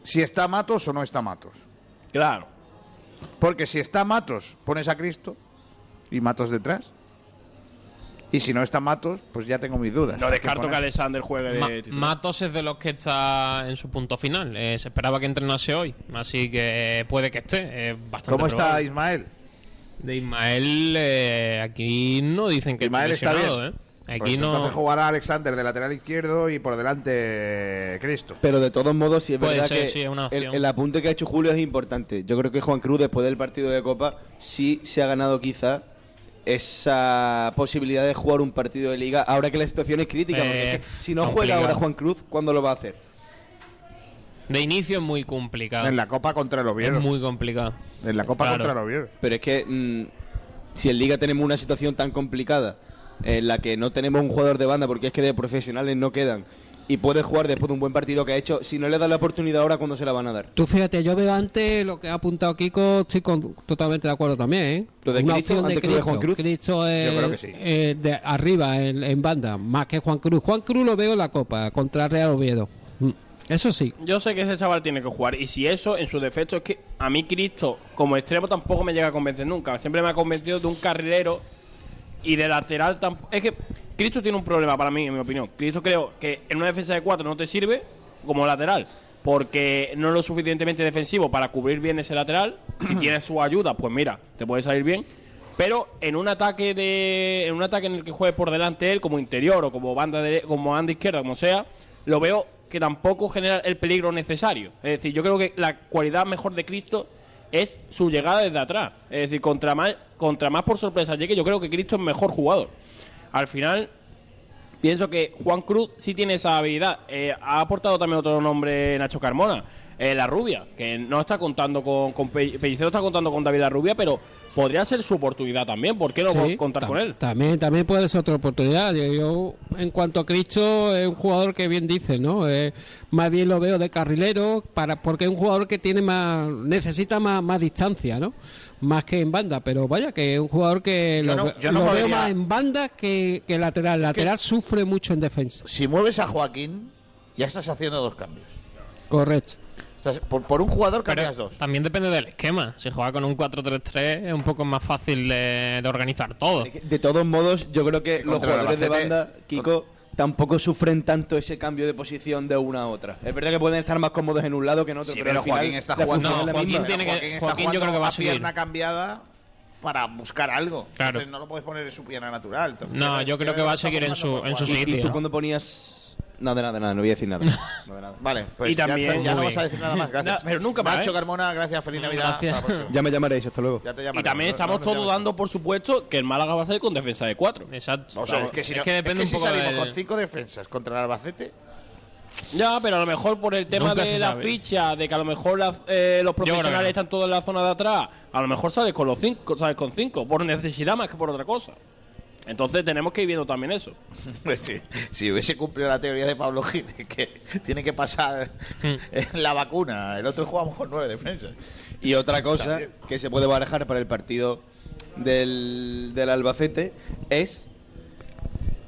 si está Matos o no está Matos. Claro. Porque si está Matos, pones a Cristo y Matos detrás. Y si no está Matos, pues ya tengo mis dudas. No descarto que Alexander juegue de Ma- titular. Matos es de los que está en su punto final. Eh, se esperaba que entrenase hoy, así que puede que esté. Es bastante ¿Cómo está. Ismael? De Ismael, eh, aquí no dicen que Ismael está está lesionado, bien. ¿eh? Aquí Pues no. Entonces jugará Alexander de lateral izquierdo y por delante eh, Cristo. Pero de todos modos, sí es Puede verdad ser, que sí, es una el, opción. el apunte que ha hecho Julio es importante. Yo creo que Juan Cruz, después del partido de Copa, sí se ha ganado quizá esa posibilidad de jugar un partido de liga ahora que la situación es crítica. porque Eh, es que si no juega ahora Juan Cruz, ¿cuándo lo va a hacer? De inicio es muy complicado. En la Copa contra el Oviedo. Es muy complicado. En la Copa Claro. contra el Oviedo. Pero es que mm, si en liga tenemos una situación tan complicada en la que no tenemos un jugador de banda porque es que de profesionales no quedan y puede jugar después de un buen partido que ha hecho, si no le da la oportunidad ahora, ¿cuándo se la van a dar? Tú fíjate, yo veo antes lo que ha apuntado Kiko, estoy con- totalmente de acuerdo también, ¿eh? ¿Lo de Una Cristo opción de antes lo de Cristo. Juan Cruz? Cristo es, Yo creo que sí. eh, de arriba en, en banda, más que Juan Cruz. Juan Cruz lo veo en la Copa contra Real Oviedo. Mm, Eso sí. Yo sé que ese chaval tiene que jugar. Y si eso, en su defecto, es que a mí Cristo, como extremo, tampoco me llega a convencer nunca. Siempre me ha convencido de un carrilero y de lateral tampoco. Es que Cristo tiene un problema para mí, en mi opinión. Cristo creo que en una defensa de cuatro no te sirve como lateral. Porque no es lo suficientemente defensivo para cubrir bien ese lateral. Si tienes su ayuda, pues mira, te puede salir bien. Pero en un ataque de en un ataque en el que juegue por delante él como interior o como banda de, como banda izquierda, como sea, lo veo que tampoco genera el peligro necesario. Es decir, yo creo que la cualidad mejor de Cristo es su llegada desde atrás. Es decir, contra más, contra más por sorpresa llegue, yo creo que Cristo es mejor jugador. Al final, pienso que Juan Cruz sí tiene esa habilidad. Eh, ha aportado también otro nombre Nacho Carmona, eh, la rubia, que no está contando con, con Pe- Pellicero, está contando con David la rubia, pero podría ser su oportunidad también. ¿Por qué no Sí, contar tam- con él? También, también puede ser otra oportunidad. Yo, yo, en cuanto a Cristo, es un jugador que bien dice, ¿no? Eh, más bien lo veo de carrilero, para porque es un jugador que tiene más, necesita más, más distancia, ¿no? Más que en banda, pero vaya, que es un jugador que Yo lo, no- ve- yo no lo veo más en banda que, que lateral. lateral sufre mucho en defensa. Si mueves a Joaquín, ya estás haciendo dos cambios. Correcto. Por, por un jugador cambias dos. También depende del esquema. Si juega con un 4-3-3 es un poco más fácil de, de organizar todo. De todos modos, yo creo que los contra jugadores de banda, Kiko, tampoco sufren tanto ese cambio de posición de una a otra. Es verdad que pueden estar más cómodos en un lado que en otro, Sí, pero, pero al final está jugando. la Joaquín misma. tiene que- Joaquín está yo creo que va a seguir. pierna cambiada para buscar algo. Claro. Entonces no lo puedes poner en su pierna natural. Entonces, No, yo creo que va a seguir en su, en su Joaquín. ¿Y tú sitio. cuando ponías...? Nada, nada, nada, no voy a decir nada. No de nada. Vale, pues Y también- ya, ya no Muy vas a bien. decir nada más. Gracias. Pero nunca más, Nacho ¿eh? Carmona, gracias. Feliz Navidad. Gracias. Hasta la próxima. Ya me llamaréis, hasta luego. Ya te Y llamaremos. también No, estamos no te todos llames. dando por supuesto que el Málaga va a salir con defensa de cuatro. Exacto. O sea, es que si, no- es que si salimos con cinco defensas contra el Albacete, Ya, pero a lo mejor por el tema Nunca de se la sabe. ficha, de que a lo mejor las- eh, los creo que profesionales no. están todos en la zona de atrás, a lo mejor sales con los cinco, sales con cinco, por necesidad más que por otra cosa. Entonces tenemos que ir viendo también eso. pues sí, si hubiese cumplido la teoría de Pablo Gil, que tiene que pasar en la vacuna, el otro jugamos con nueve defensas. Y otra cosa También. que se puede barajar para el partido del, del Albacete es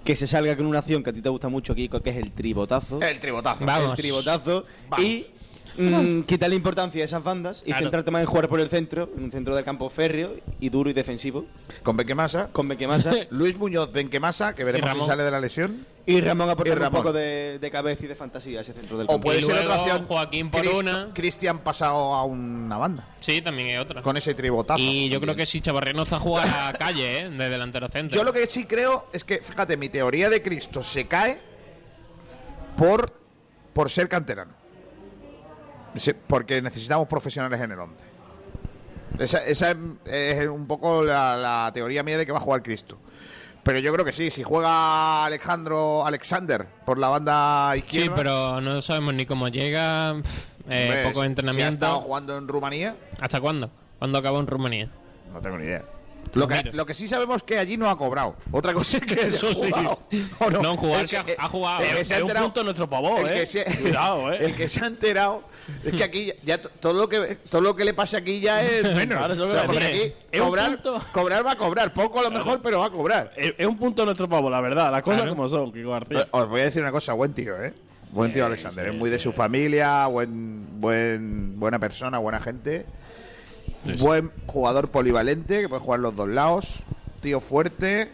que se salga con una acción que a ti te gusta mucho, Kiko, que es el tribotazo. El tribotazo. El Vamos. tribotazo. Vamos. Y mm, quitarle importancia a esas bandas y Claro. centrarte más en jugar por el centro, en un centro del campo férreo y duro y defensivo. Con Benquemasa. Con Benquemasa. Luis Muñoz Benquemasa, que veremos Y si Ramón. sale de la lesión. Y Ramón aportar Y Ramón. un poco de, de cabeza y de fantasía a ese centro del O campo. puede Y ser otra luego opción. Joaquín por Crist- una. Cristian pasado a una banda. Sí, también es otra. Con ese tribotazo. Y yo creo que si Chavarría no está a jugar a calle, ¿eh? De delantero centro. Yo lo que sí creo es que, fíjate, mi teoría de Cristo se cae por, por ser canterano. Porque necesitamos profesionales en el 11. Esa, esa es, es un poco la, la teoría mía de que va a jugar Cristo. Pero yo creo que sí, si juega Alejandro Alexander por la banda Sí, izquierda. pero no sabemos ni cómo llega, eh, poco entrenamiento. Si ha estado jugando en Rumanía, ¿Hasta cuándo? ¿Cuándo acabó en Rumanía? no tengo ni idea. Lo que, lo que sí sabemos es que allí no ha cobrado. Otra cosa es que Eso sí. jugado. ¿O no? No, jugar ha- que- ha jugado. el que Es se ha un enterado- punto a nuestro favor, el ¿eh? se- Cuidado, ¿eh? El que se ha enterado es que aquí ya, todo lo que todo lo que le pase aquí ya es menos. Claro, eso O sea, aquí un cobrar, va a cobrar, poco a lo mejor, pero va a cobrar. Es, es un punto a nuestro favor, la verdad. Las cosas Claro. como son, Kiko García. Os voy a decir una cosa, buen tío, ¿eh? Buen tío Alexander, es muy de su familia, buen, buen, buena persona, buena gente. Sí, sí. Buen jugador polivalente, que puede jugar los dos lados. Tío fuerte.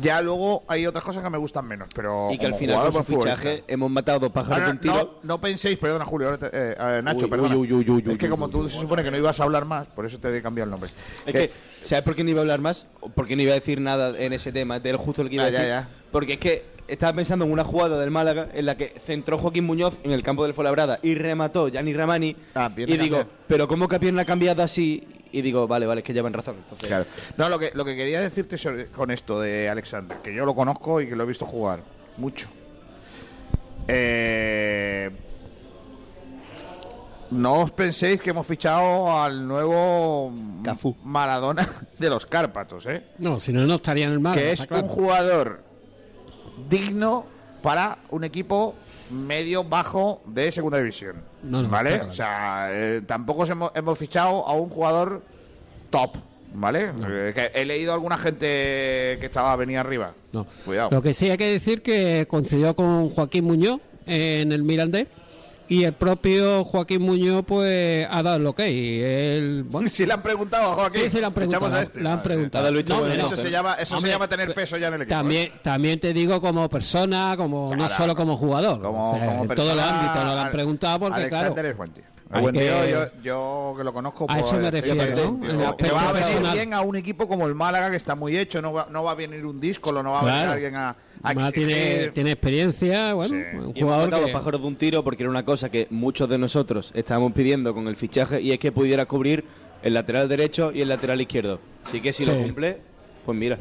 Ya luego hay otras cosas que me gustan menos, pero. Y que al final con su fichaje futbolista. hemos matado dos pájaros de un tiro. no, no penséis, perdona Julio, ahora te- eh, eh, Nacho, Uy, perdona. uy, uy, uy, uy, es que como tú uy. se supone que no ibas a hablar más, por eso te he cambiado el nombre. Es que, ¿sabes por qué no iba a hablar más? ¿O ¿Por qué no iba a decir nada en ese tema? De lo justo lo que iba a ya, decir. ya. Porque es que estaba pensando en una jugada del Málaga en la que centró Joaquín Muñoz en el campo del Fuenlabrada y remató Gianni Ramani. Ah, y digo, cambiada. pero ¿cómo que pierna cambiada así? Y digo, vale, vale, es que llevan razón. Entonces, Claro. No, lo que, lo que quería decirte sobre- con esto de Alexander, que yo lo conozco y que lo he visto jugar mucho. Eh, no os penséis que hemos fichado al nuevo Maradona de los Cárpatos, ¿eh? No, si no, no estaría en el mar. que es un jugador digno para un equipo medio bajo de segunda división. No, no, ¿Vale? claro. O sea, eh, tampoco os hemos, hemos fichado a un jugador top. ¿Vale? Eh, que he leído a alguna gente que estaba venía arriba. No. Cuidado. Lo que sí hay que decir que coincidió con Joaquín Muñoz en el Mirandés y el propio Joaquín Muñoz pues ha dado el ok. Él, bueno, Si le han preguntado a Joaquín, Sí, sí, le han preguntado. a este. le han preguntado. El visto No, pero- eso se llama, eso Hombre, se llama tener peso ya en el equipo. También, también te digo como persona, como no Claro. solo como jugador. Como- O sea, como en todos los persona, ámbitos nos lo han preguntado porque Alexander claro. es. Hay buen que- tío, yo, yo que lo conozco. A eso me refiero, que- ¿no? va a venir personal. bien a un equipo como el Málaga que está muy hecho. No va, no va a venir un disco, no va a venir Claro. alguien a, a tiene, tiene experiencia, bueno, un Y hemos jugador que... dos pájaros de un tiro porque era una cosa que muchos de nosotros estábamos pidiendo con el fichaje y es que pudiera cubrir el lateral derecho y el lateral izquierdo. Así que si Sí. lo cumple, pues mira.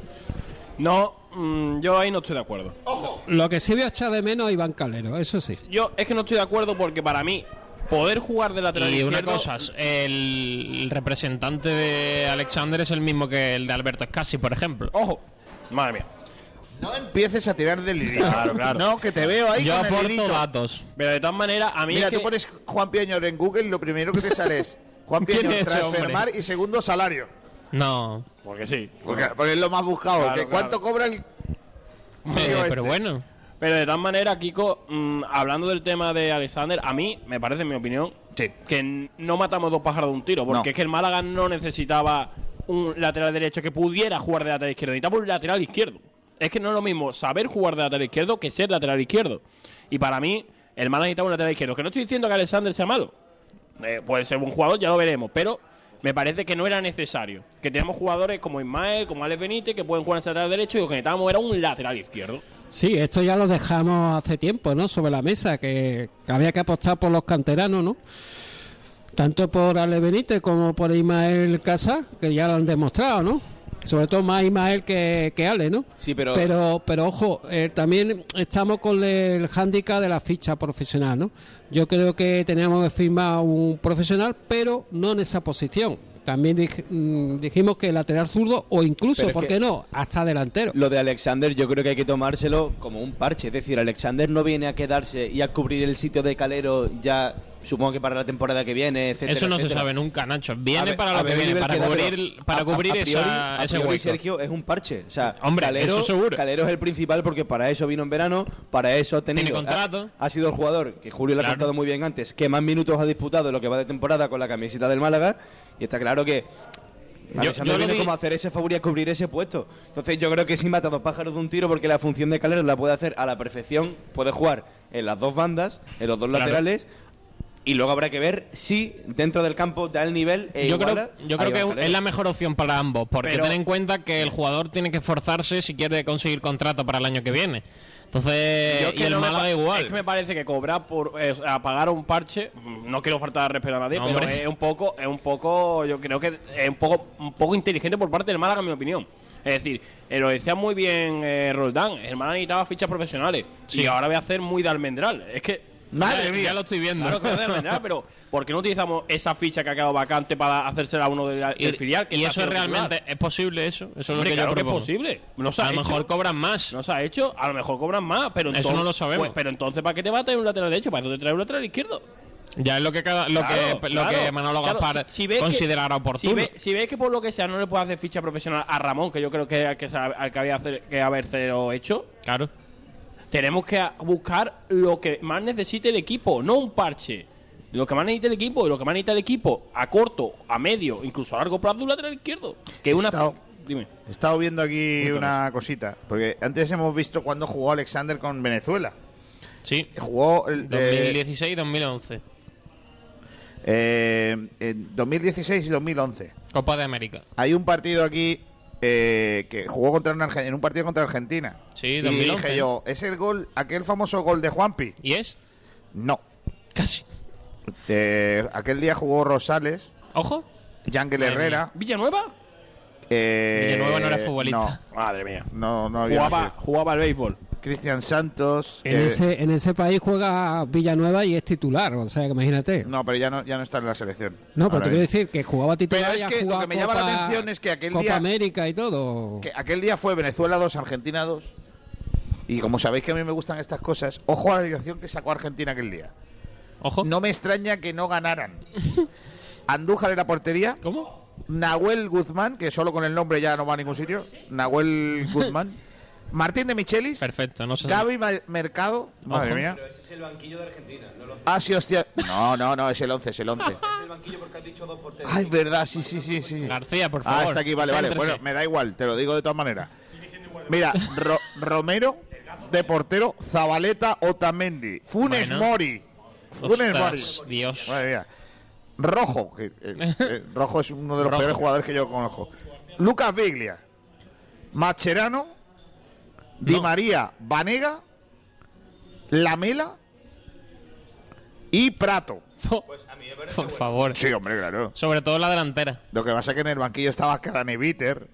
No, mm, yo ahí no estoy de acuerdo. Lo que sí voy a echar de menos a Iván Calero, eso sí. Yo es que no estoy de acuerdo porque para mí poder jugar de lateral Y una izquierdo cosa, el, representante de Alexander es el mismo que el de Alberto Escasi, por ejemplo. Ojo, madre mía. No empieces a tirar del hilito. Claro, claro. No, que te veo ahí Yo con el aporto datos. Pero de todas maneras, a mí Mira, es que- tú pones Juan Pieñor en Google y lo primero que te sale es Juan ¿Quién Pieñor es ese transfermar y segundo salario. No. Porque sí. Porque, porque es lo más buscado. Claro, que ¿Cuánto cobra el Eh, pero este? bueno. Pero de todas maneras, Kiko, mm, hablando del tema de Alexander, a mí me parece, en mi opinión, que n- no matamos dos pájaros de un tiro. Porque No. es que el Málaga no necesitaba un lateral derecho que pudiera jugar de lateral izquierdo. Necesitaba un lateral izquierdo. Es que no es lo mismo saber jugar de lateral izquierdo que ser lateral izquierdo. Y para mí, el Málaga necesitaba un lateral izquierdo. Que no estoy diciendo que Alexander sea malo. Eh, puede ser un jugador, ya lo veremos. Pero me parece que no era necesario. Que teníamos jugadores como Ismael, como Alex Benítez, que pueden jugar en lateral derecho y lo que necesitábamos era un lateral izquierdo. Sí, esto ya lo dejamos hace tiempo, ¿no? Sobre la mesa, que, que había que apostar por los canteranos, ¿no? Tanto por Ale Benítez como por Ismael Casa, que ya lo han demostrado, ¿no? Sobre todo más Ismael que, que Ale, ¿no? Sí, pero- Pero, pero ojo, eh, también estamos con el hándicap de la ficha profesional, ¿no? Yo creo que teníamos que firmar un profesional, pero no en esa posición. También dij- mm, dijimos que lateral zurdo o incluso, Pero ¿por qué no? Hasta delantero. Lo de Alexander yo creo que hay que tomárselo como un parche. Es decir, Alexander no viene a quedarse y a cubrir el sitio de Calero ya supongo que para la temporada que viene, etcétera. Eso no se sabe nunca, Nacho. Viene ver- para lo que viene, para cubrir, para a- cubrir a priori- esa, a ese hueco. Sergio es un parche. O sea, Hombre, Calero, eso seguro. Calero es el principal porque para eso vino en verano, para eso ha tenido. Tiene contrato. Ha, ha sido el jugador que Julio le ha Claro. contado muy bien antes, que más minutos ha disputado en lo que va de temporada con la camiseta del Málaga. Y está claro que. Yo- yo viene vi- como hacer ese favor y a cubrir ese puesto. Entonces yo creo que sí mata dos pájaros de un tiro porque la función de Calero la puede hacer a la perfección. Puede jugar en las dos bandas, en los dos Claro. laterales. Y luego habrá que ver si dentro del campo da el nivel. E yo creo, yo creo que es la mejor opción para ambos, porque Pero- ten en cuenta que el jugador tiene que esforzarse si quiere conseguir contrato para el año que viene. Entonces, Yo y el no Málaga igual. Es que me parece que cobrar por eh, a pagar un parche, mm, no quiero faltar al respeto a nadie, pero es un poco, es un poco, yo creo que es un poco, un poco inteligente por parte del Málaga, en mi opinión. Es decir, eh, lo decía muy bien eh, Roldán, el Málaga necesitaba fichas profesionales y ahora voy a hacer muy de almendral. Es que Madre mía. ya lo estoy viendo. Claro almendral, pero ¿por qué no utilizamos esa ficha que ha quedado vacante para hacérsela a uno del, filial? Que y eso es siendo titular? realmente es posible eso. Eso es lo Hombre, que claro yo que es posible. No se a lo mejor cobran más. No se ha hecho, a lo mejor cobran más, pero Eso entonces, no lo sabemos. pues, pero entonces, ¿para qué te va a traer un lateral derecho? ¿Para eso te trae un lateral izquierdo? Ya es lo que cada, lo Claro, que lo claro. que Manolo Claro, Gaspar si- si considerará oportuno. Si ves si ves que por lo que sea no le puede hacer ficha profesional a Ramón, que yo creo que es al que, se- al que había hacer, que haberse hecho, claro. Tenemos que buscar lo que más necesite el equipo, no un parche. Lo que más necesita el equipo, y lo que más necesita el equipo a corto, a medio, incluso a largo plazo, un lateral izquierdo. Que una. Estado- Dime. He estado viendo aquí una cosita. Porque antes hemos visto cuando jugó Alexander con Venezuela. Sí. Jugó el, eh, 2016-2011. eh, en 2016 y 2011. Copa de América. Hay un partido aquí eh, que jugó contra una en un partido contra Argentina. Sí, y 2011. dije yo, ¿es el gol, aquel famoso gol de Juanpi? ¿Y es? No. Casi. Eh, aquel día jugó Rosales. Ojo. Yangel Herrera. ¿Villanueva? Eh, Villanueva no era futbolista. Madre mía. No, no había Jugaba, jugaba al béisbol. Cristian Santos. En, eh, ese, en ese país juega Villanueva y es titular, o sea, que imagínate. No, pero ya no, ya no está en la selección. No, pero te quiero decir que jugaba titular Pero es que lo que me llama la atención es que aquel Copa día- América y todo. Que aquel día fue Venezuela 2, Argentina 2. Y como sabéis que a mí me gustan estas cosas, ojo a la dirección que sacó Argentina aquel día. Ojo. No me extraña que no ganaran. Andújar en la portería. ¿Cómo? Nahuel Guzmán, que solo con el nombre ya no va a ningún sitio. Nahuel Guzmán. Martín de Michelis. Perfecto, no sé. Gaby Ma- Mercado. Madre mía. Pero ese es el banquillo de Argentina, no lo Ah, sí, hostia. No, no, no, es el 11, es el 11. Es el banquillo porque has dicho dos porteros. Ay, verdad, sí, sí, sí, sí. García, por favor. Ah, está aquí, vale, vale. Bueno, me da igual, te lo digo de todas maneras. Mira, Ro- Romero de portero, Zabaleta, Otamendi, Funes Bueno. Mori. Funes Ostras, Mori. Dios. Madre mía. Rojo, que, eh, eh, Rojo es uno de los Rojo. peores jugadores que yo conozco. Lucas Biglia, Macherano, Di No. María, Vanega, Lamela y Prato. Por favor. Sí, hombre, claro. Sobre todo la delantera. Lo que pasa es que en el banquillo estaba Craneviter,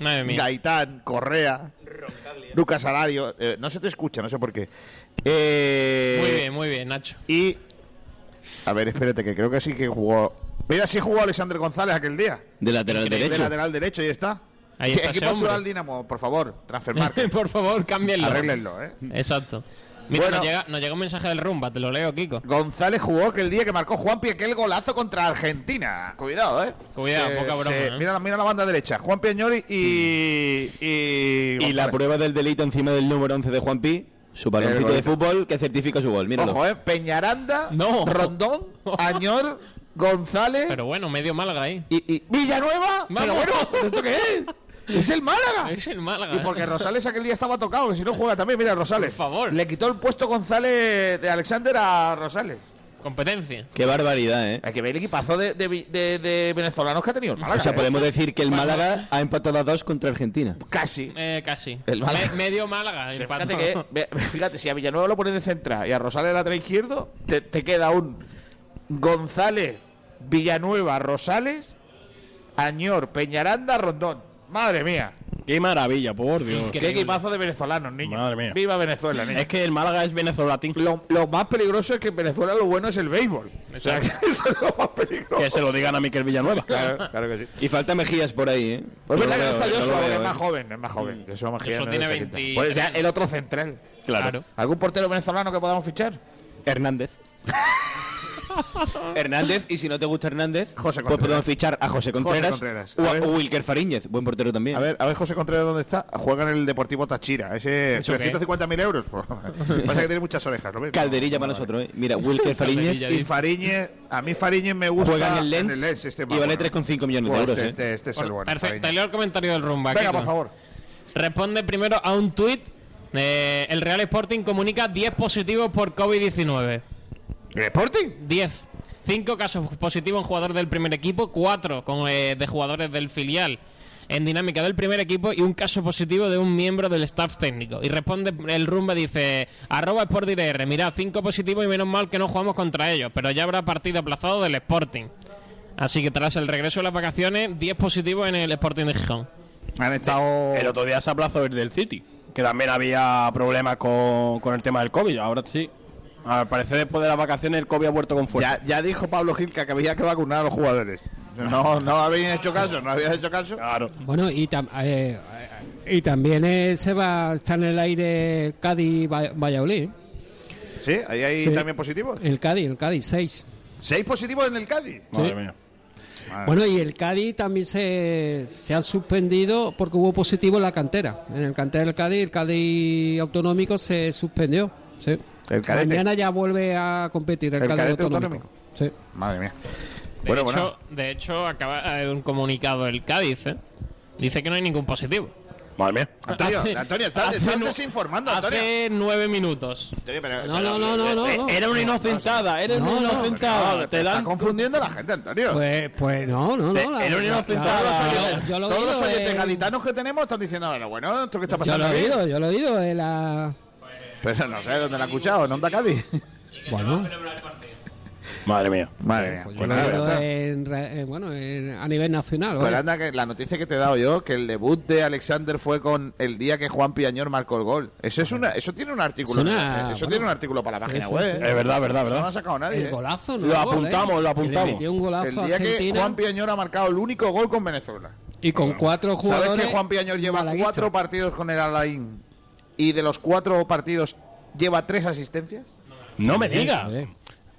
mía. Gaitán, Correa, Lucas Alario. eh, no se te escucha, no sé por qué. Eh, Muy bien, muy bien, Nacho. Y. A ver, espérate, que creo que sí que jugó. Mira, sí jugó Alexander González aquel día. De lateral De derecho. lateral derecho, ahí está. Ahí ¿Qué está equipo actual Dinamo? Por favor, transfermarket. Por favor, cámbienlo. Arréglenlo, ¿eh? Exacto. Mira, Bueno. nos, llega, nos llega un mensaje del Rumba, te lo leo, Kiko. González jugó aquel día que marcó Juanpi aquel golazo contra Argentina. Cuidado, ¿eh? Cuidado, poca broma, ¿eh? Mira, la- mira la banda derecha. Juan Piañori y. Y, Y la prueba del delito encima del número 11 de Juan Pi, su baloncito de fútbol que certifica su gol. Míralo. Ojo, ¿eh? Peñaranda, No. Rondón, Añor, González Pero bueno, medio Málaga ahí. y, y Villanueva. Pero bueno, ¿pero ¿esto qué es? Es el Málaga. Es el Málaga. Y porque Rosales aquel día estaba tocado, que si no juega también, mira Rosales. Por favor. Le quitó el puesto González de Alexander a Rosales. Competencia. Qué barbaridad, ¿eh? Hay que ver el equipazo de, de, de- de venezolanos que ha tenido el Málaga. O sea, ¿eh? podemos decir que el Málaga ha empatado a dos contra Argentina. Casi. Eh, casi. El Málaga. Me- medio Málaga. Empató. fíjate, que, fíjate, si a Villanueva lo pones de central y a Rosales lateral izquierdo, te, te queda un González, Villanueva, Rosales, Añor, Peñaranda, Rondón. Madre mía. Qué maravilla, por Dios. Qué equipazo de venezolanos, niños. Madre mía. Viva Venezuela, niños. Es que el Málaga es venezolatín. Lo, lo más peligroso es que en Venezuela lo bueno es el béisbol. O sea, que eso es lo más peligroso. Que se lo digan a Miquel Villanueva. Claro, claro que sí. Y falta Mejías por ahí, ¿eh? Pues verdad que no está Joshua, es más ¿eh? joven, es más joven. Eso, Mejía Eso no tiene se quita. 20 Pues ya el otro central. Claro. ¿Algún portero venezolano que podamos fichar? Hernández. Hernández, y si no te gusta Hernández, José pues podemos fichar a José Contreras, Contreras. o A Wilker Fariñez, buen portero también. A ver, a ver José Contreras dónde está. Juega en el Deportivo Táchira. Ese ¿Eso qué? 350.000 euros. Pues, pasa que tiene muchas orejas. ¿lo ves? Calderilla para nosotros, ¿eh? Mira, Wilker Fariñez Y Fariñez, a mí Fariñez me gusta. juega en el Lens, este y vale 3,5 millones de Pues euros. este, ¿eh? este, este es el bueno. Perfecto, leo el comentario del Rumba. Venga, por favor. Responde primero a un tuit. eh, el Real Sporting comunica 10 positivos por COVID-19. ¿El Sporting? 10. 5 casos positivos en jugadores del primer equipo, 4 de jugadores del filial en dinámica del primer equipo y un caso positivo de un miembro del staff técnico. Y responde el Rumba, dice, arroba SportDR, mirad, 5 positivos y menos mal que no jugamos contra ellos, pero ya habrá partido aplazado del Sporting. Así que tras el regreso de las vacaciones, 10 positivos en el Sporting de Gijón. Han estado. El otro día se aplazó el del City, que también había problemas con, con el tema del COVID. Ahora sí. Al parecer, después de las vacaciones, el COVID ha vuelto con fuerza. Ya, ya dijo Pablo Gil que había que vacunar a los jugadores. No, no habéis hecho caso, no habías hecho caso. Claro. Bueno, y, tam- eh, eh, y también eh, se va está en el aire Cádiz-Valladolid. Sí, ahí hay Sí. también positivos. El Cádiz, el Cádiz, seis. ¿Seis positivos en el Cádiz? Madre mía. Bueno, y el Cádiz también se, se ha suspendido porque hubo positivo en la cantera. En el cantera del Cádiz, el Cádiz autonómico se suspendió. Sí. El cadete. Mañana ya vuelve a competir el, El Cádiz cadete autonómico. Sí. Madre mía. De, Bueno, hecho, bueno. de hecho, acaba eh, un comunicado del Cádiz. ¿eh? Dice que no hay ningún positivo. Madre mía. Antonio, Hace- Antonio, estás, desinformando, Antonio. Hace nueve minutos. Antonio, pero- No, pero- no, no, no, no, eh, no. Era una inocentada, era No, una no, inocentada. No, te está confundiendo a la gente, Antonio. Pues, pues no, no, no. la- Era una inocentada. yo- yo Todos los oyentes eh, gaditanos que tenemos están diciendo, ahora, bueno, ¿esto qué está Yo pasando lo he aquí? oído, yo lo he oído. la... Pero no sé dónde la he escuchado, en Onda Cádiz. Bueno, Madre mía. Madre mía. Pues he nada, en re- eh, bueno, en- a nivel nacional. Pues oye. anda, que la noticia que te he dado yo, que el debut de Alexander fue con el día que Juan Piañor marcó el gol. Eso es una, eso tiene un artículo, una- eso bueno, tiene un artículo para la página sí, web. sí. ¿eh? Es verdad, verdad, verdad. no lo ha sacado nadie. El ¿eh? golazo, ¿no? Lo gol, apuntamos, ¿eh? lo apuntamos. Que le metió un golazo El día que Argentina Juan Piañor ha marcado el único gol con Venezuela. y con cuatro jugadores. ¿Sabes que Juan Piañor lleva cuatro partidos con el Alain y de los cuatro partidos lleva tres asistencias? No me digas. Joder.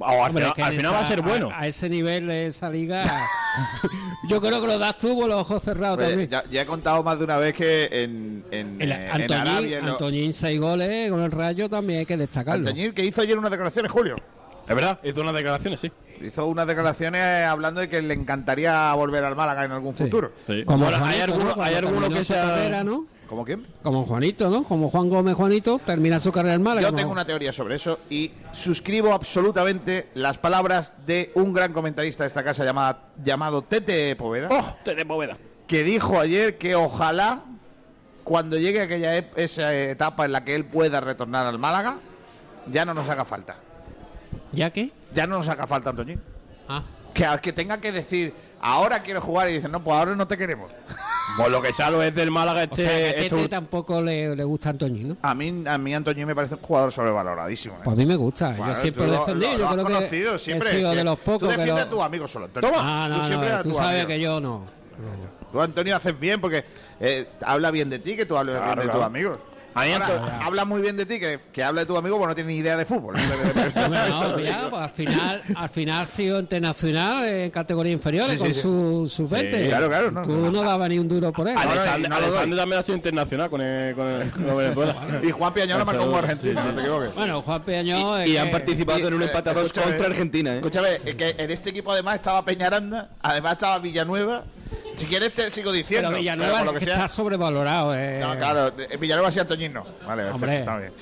O al Hombre, final, es que al en final va a ser bueno. A, a ese nivel de esa liga. yo creo que lo das tú con los ojos cerrados también. ya, ya he contado más de una vez que en, en, El eh, en Arabia... lo- Antoñín, seis goles con el rayo también hay que destacarlo. Antoñín, que hizo ayer unas declaraciones, Julio. Es verdad, hizo unas declaraciones, sí. Hizo unas declaraciones hablando de que le encantaría volver al Málaga en algún futuro. Como Bueno, Juanito, hay alguno, ¿no? hay alguno que su sea. carrera, ¿no? ¿Cómo quién? Como Juanito, ¿no? Como Juan Gómez Juanito termina su carrera en Málaga. Yo tengo una teoría sobre eso y suscribo absolutamente las palabras de un gran comentarista de esta casa llamada, llamado Tete Poveda, ¡Oh! Te de Poveda. que dijo ayer que ojalá cuando llegue aquella esa etapa en la que él pueda retornar al Málaga, ya no nos haga falta. ¿Ya qué? Ya no nos haga falta, Antoñín. Ah. Que, que tenga que decir, ahora quiero jugar y dicen, no, pues ahora no te queremos. Pues lo que sea lo es del Málaga O este. sea, que a este Tete ul- tampoco le, le gusta a Antoñín, ¿no? A mí, a mí Antoñín me parece un jugador sobrevaloradísimo. ¿eh? Pues a mí me gusta. Bueno, yo siempre tú lo he lo- defendido. lo- yo lo has creo que siempre, he sido que de los Tú pocos que defiendes lo... a tus amigos solo, Antonio. Ah, no, tú siempre a no, tú sabes que yo no. Tú, Antonio, haces bien porque eh, habla bien de ti, que tú hables Claro, bien de claro. tus amigos. Ahora, habla muy bien de ti, que, que habla de tu amigo, porque no tiene ni idea de fútbol. No, ya, pues al final, al final ha sido internacional en categorías inferiores Sí, sí, con sí. su, su 20. Sí, claro, claro, no, Tú no. no, dabas ni un duro por él. Alexander, también ha sido internacional con, el, con, el, con Venezuela. y Juan Piañón marcó Sí, argentino, sí, no te equivoques. Bueno, Juan. Y han participado en un eh, empate a dos escúchame, contra Argentina, ¿eh? Escúchame, es que en este equipo además estaba Peñaranda, además estaba Villanueva. Si quieres te sigo diciendo. Pero Villanueva por lo es que sea- está sobrevalorado. Eh. No, claro, eh, Villanueva sí Antoñín no. Vale, perfecto, está bien.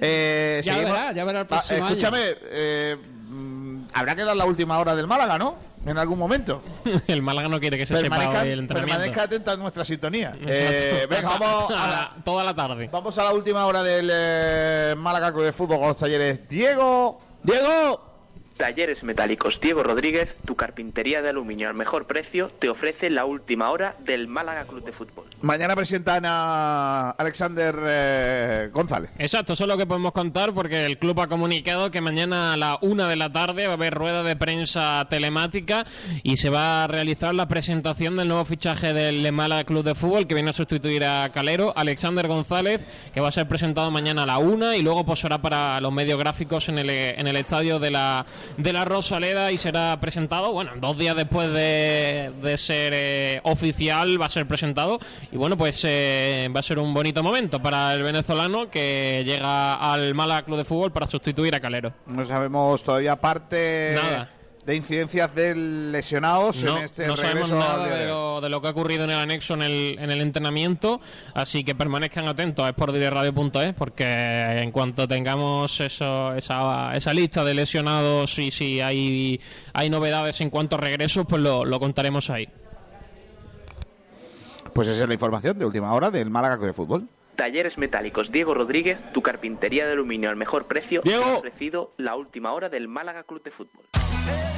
Eh, Ya verá, ya verá el Ah, próximo Escúchame, eh, mm, habrá que dar la última hora del Málaga, ¿no? En algún momento. El Málaga no quiere que se sepa hoy el entrenamiento. permanezca atenta a nuestra sintonía. Eh, venga, vamos a la, Toda la tarde. vamos a la última hora del eh, Málaga Club de Fútbol con los talleres. Diego, Diego. Talleres Metálicos Diego Rodríguez, tu carpintería de aluminio al mejor precio, te ofrece la última hora del Málaga Club de Fútbol. Mañana presentan a Alexander eh, González. Exacto, eso es lo que podemos contar porque el club ha comunicado que mañana a la una de la tarde va a haber rueda de prensa telemática y se va a realizar la presentación del nuevo fichaje del Málaga Club de Fútbol que viene a sustituir a Calero, Alexander González, que va a ser presentado mañana a la una y luego posará para los medios gráficos en el, en el estadio de la, de la Rosaleda y será presentado, bueno, dos días después de, de ser eh, oficial va a ser presentado y bueno, pues eh, va a ser un bonito momento para el venezolano que llega al Málaga Club de Fútbol para sustituir a Calero. No sabemos todavía parte Nada. De incidencias de lesionados No, en este no sabemos regreso al nada de lo, de lo que ha ocurrido en el anexo en el, en el entrenamiento, así que permanezcan atentos a sportdirectradio.es porque en cuanto tengamos eso, esa, esa lista de lesionados y si hay, hay novedades en cuanto a regresos, pues lo, lo contaremos ahí. Pues esa es la información de última hora del Málaga Club de Fútbol. Talleres Metálicos Diego Rodríguez, tu carpintería de aluminio al mejor precio, te ha ofrecido la última hora del Málaga Club de Fútbol.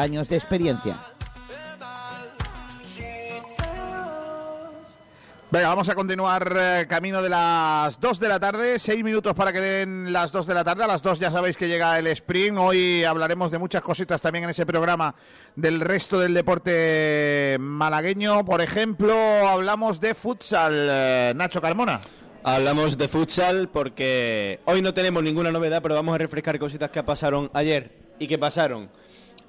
años de experiencia. Venga, vamos a continuar eh, camino de las 2 de la tarde. Seis minutos para que den las 2 de la tarde. A las 2 ya sabéis que llega el sprint. Hoy hablaremos de muchas cositas también en ese programa del resto del deporte malagueño. Por ejemplo, hablamos de futsal. eh, Nacho Carmona. Hablamos de futsal porque hoy no tenemos ninguna novedad, pero vamos a refrescar cositas que pasaron ayer y que pasaron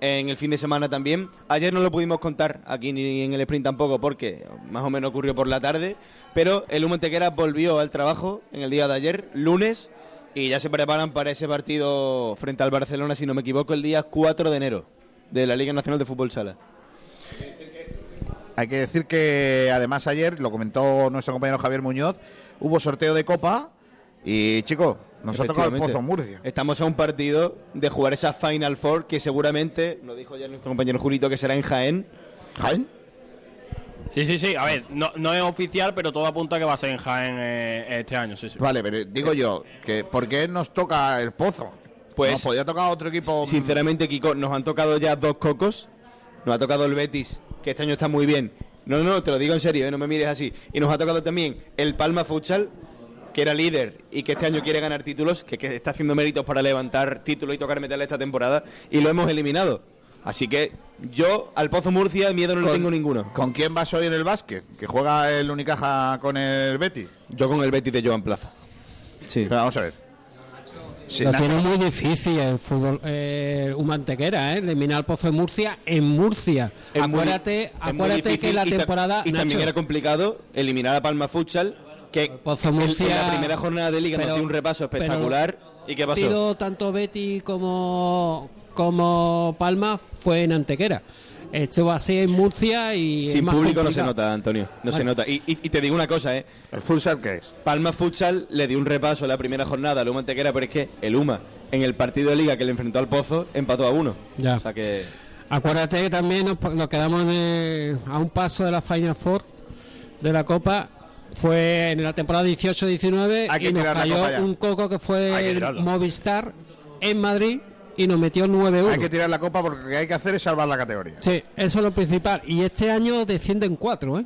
en el fin de semana también. Ayer no lo pudimos contar aquí ni en el sprint tampoco porque más o menos ocurrió por la tarde, pero el Humo Antequera volvió al trabajo en el día de ayer, lunes, y ya se preparan para ese partido frente al Barcelona, si no me equivoco, el día 4 de enero de la Liga Nacional de Fútbol Sala. Hay que decir que además ayer, lo comentó nuestro compañero Javier Muñoz, hubo sorteo de Copa y, chico, nos ha tocado el. Pozo Murcia. Estamos a un partido de jugar esa Final Four que seguramente, lo dijo ya nuestro compañero Julito, que será en Jaén. ¿Jaén? Sí, sí, sí. A ver, no, no es oficial, pero todo apunta a que va a ser en Jaén eh, este año, sí, sí. Vale, pero digo yo, que ¿por qué nos toca el Pozo? Pues- Nos podía tocar otro equipo. Sinceramente, Kiko, nos han tocado ya dos cocos. Nos ha tocado el Betis, que este año está muy bien. No, no, te lo digo en serio, ¿eh? no me mires así. Y nos ha tocado también el Palma Futsal, que era líder y que este año quiere ganar títulos, que, que está haciendo méritos para levantar títulos y tocar metal esta temporada, y lo hemos eliminado. Así que yo al Pozo Murcia miedo no le tengo ninguno. ¿Con quién vas hoy en el básquet? ¿Que juega el Unicaja con el Betis? Yo con el Betis de Joan Plaza. Sí. Pero vamos a ver. Sí, lo Nacho. tiene muy difícil el fútbol eh, Humantequera, ¿eh? eliminar al Pozo de Murcia en Murcia. Es muy- acuérdate es muy acuérdate que la y ta- temporada. Y, también Nacho, era complicado eliminar a Palma Futsal, que Pozo en- en Murcia- la primera jornada de liga pero- nos dio un repaso pero espectacular. ¿Y qué pasó? partido tanto Betty como, como Palma fue en Antequera. Esto va a ser en Murcia y. es Sin más público no se nota, Antonio. No se nota. Y, y- y te digo una cosa, ¿eh? ¿El futsal qué es? Palma Futsal le dio un repaso en la primera jornada al Luma Antequera, pero es que el Uma, en el partido de liga que le enfrentó al Pozo, empató a uno. Ya. O sea que. Acuérdate que también nos, nos quedamos en el- a un paso de la Final Four de la Copa. Fue en la temporada 18-19 Hay que y nos tirar la cayó un coco que Hay que fue el. Movistar en Madrid y nos metió 9-1. Hay que tirar la copa porque lo que hay que hacer es salvar la categoría. Sí, eso es lo principal. Y este año descienden cuatro, ¿eh?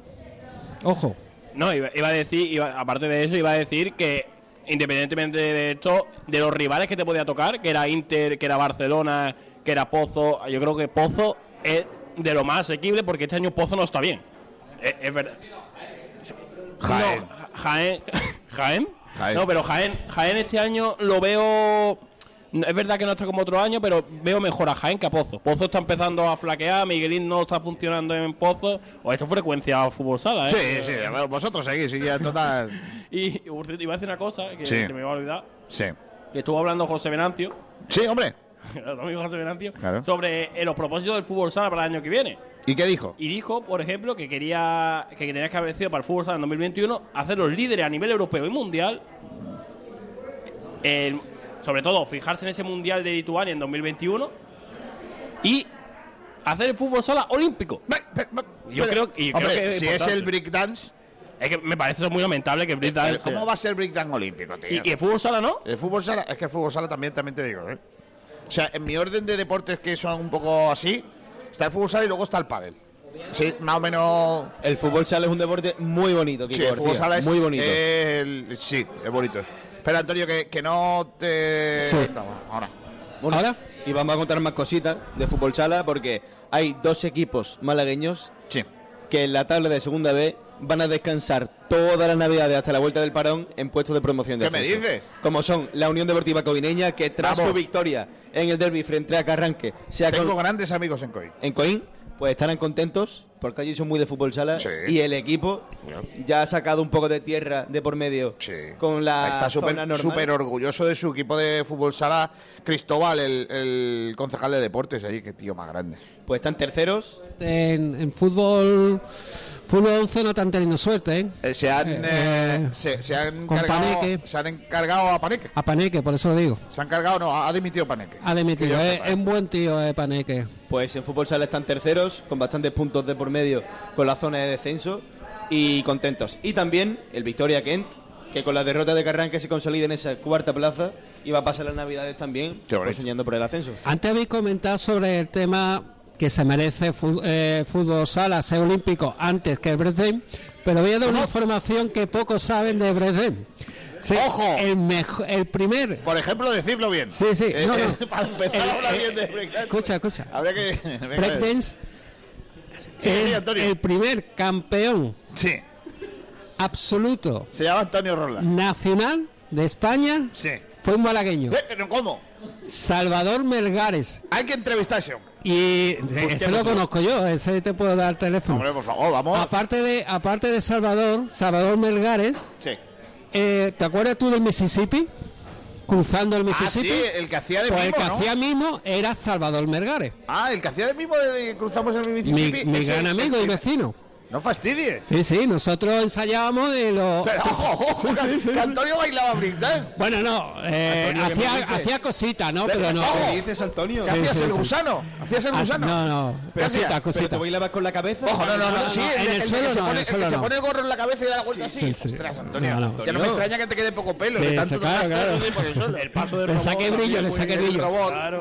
Ojo. No, iba, iba a decir, iba- aparte de eso, iba a decir que independientemente de esto, de los rivales que te podía tocar, que era Inter, que era Barcelona, que era Pozo, yo creo que Pozo es de lo más asequible porque este año Pozo no está bien. Es, es verdad. Jaén. No, Jaén. ¿Jaén? Jaén. No, pero Jaén, Jaén este año lo veo. Es verdad que no está como otro año, pero veo mejor a Jaén que a Pozo. Pozo está empezando a flaquear, Miguelín no está funcionando en Pozo. O esto es frecuencia fútbol sala, ¿eh? Sí, sí, vosotros seguís, sí, ya total. Y, iba a decir una cosa que Sí. se me iba a olvidar. Sí. Que estuvo hablando José Venancio, Sí, hombre. el amigo José Venancio, Claro. sobre eh, los propósitos del fútbol sala para el año que viene. ¿Y qué dijo? Y dijo, por ejemplo, que quería que tenía que haber sido para el fútbol sala en 2021 hacer los líderes a nivel europeo y mundial. El- sobre todo, fijarse en ese mundial de Lituania en 2021 y hacer el fútbol sala olímpico. Yo creo, y creo Hombre, que si es el breakdance, Es que me parece muy lamentable que el breakdance. ¿cómo va a ser breakdance olímpico, tío? ¿Y, y el fútbol sala no? El fútbol sala, es que el fútbol sala también, también te digo, ¿eh? O sea, en mi orden de deportes que son un poco así, está el fútbol sala y luego está el pádel. Sí, más o menos. El fútbol sala es un deporte muy bonito, Kiko Sí, el fútbol sala es muy bonito. el- sí, es bonito. Espera, Antonio, que, que no te. Sí. Vamos, ahora. ¿Ahora? Y vamos a contar más cositas de fútbol sala porque hay dos equipos malagueños que en la tabla de segunda B van a descansar toda la Navidad hasta la vuelta del parón en puestos de promoción de ¿Qué me dices? Como son la Unión Deportiva Covineña, que tras Vamos. su victoria en el derby frente a Carranque, se ha Tengo con- grandes amigos en Coín. en Coín, pues estarán contentos porque allí son muy de fútbol sala y el equipo ya ha sacado un poco de tierra de por medio con la Está súper orgulloso de su equipo de fútbol sala. Cristóbal, el, el concejal de deportes ahí, qué tío más grande. Pues están terceros. En, en fútbol, fútbol 11 no están teniendo suerte, ¿eh? Eh, se han, Eh, eh, se, se han Paneque. se han encargado a Paneque. A Paneque, por eso lo digo. Se han encargado, no, ha dimitido Paneque. Ha dimitido. Que Es, un buen tío, eh, Paneque. Pues en fútbol sala están terceros, con bastantes puntos de por medio con la zona de descenso y contentos. Y también el Victoria Kent, que con la derrota de Carranque se consolida en esa cuarta plaza y va a pasar las navidades también, soñando por el ascenso. Antes habéis comentado sobre el tema que se merece eh, fútbol sala, ser olímpico, antes que el Bresden, pero voy a dar una información que pocos saben de Bresden. Sí, ¡Ojo! El, mejo- el primer... Por ejemplo, decirlo bien. Sí, sí. Eh, no, no. para empezar El- a hablar eh, bien de breakdance. Escucha, escucha. Habría que. Breakdance Sí, es sí, Antonio. el primer campeón Sí. absoluto Se llama Antonio Roland. nacional de España. Sí. Fue un malagueño. Eh, ¿Pero cómo? Salvador Melgares. Hay que entrevistar a ese hombre. Y qué ese lo no? conozco yo, ese te puedo dar el teléfono. Hombre, por favor, vamos. Aparte de, aparte de Salvador, Salvador Melgares, Sí. eh, ¿te acuerdas tú del Mississippi? Cruzando el Ah, Mississippi. sí, el que hacía de Pues el mimo, que ¿no? hacía mismo era Salvador Melgares. Ah, el que hacía de mismo de cruzamos el Mi, Mississippi. mi gran amigo y vecino. No fastidies. Sí, sí, nosotros ensayábamos de los... Pero ojo, ojo, Sí, sí, sí, que sí. Antonio bailaba breakdance. Bueno, no, eh, Antonio, ¿qué me hacía, hacía cositas, ¿no? Pero, Pero no. ¿Qué dices, Antonio? ¿Qué Sí, hacías sí, el sí. gusano? ¿Hacías el Ah, gusano? No, no, cositas, ¿Pero cositas. te bailabas con la cabeza? Ojo, no, no, no, sí, no, el, en el el suelo que se no, pone, el que se pone el gorro en la cabeza y da la vuelta Sí, así. sí. Ostras, Antonio, No, no. ya no me extraña que te quede poco pelo. Sí, de tanto claro, claro. el paso de Le saqué brillo, le saqué brillo.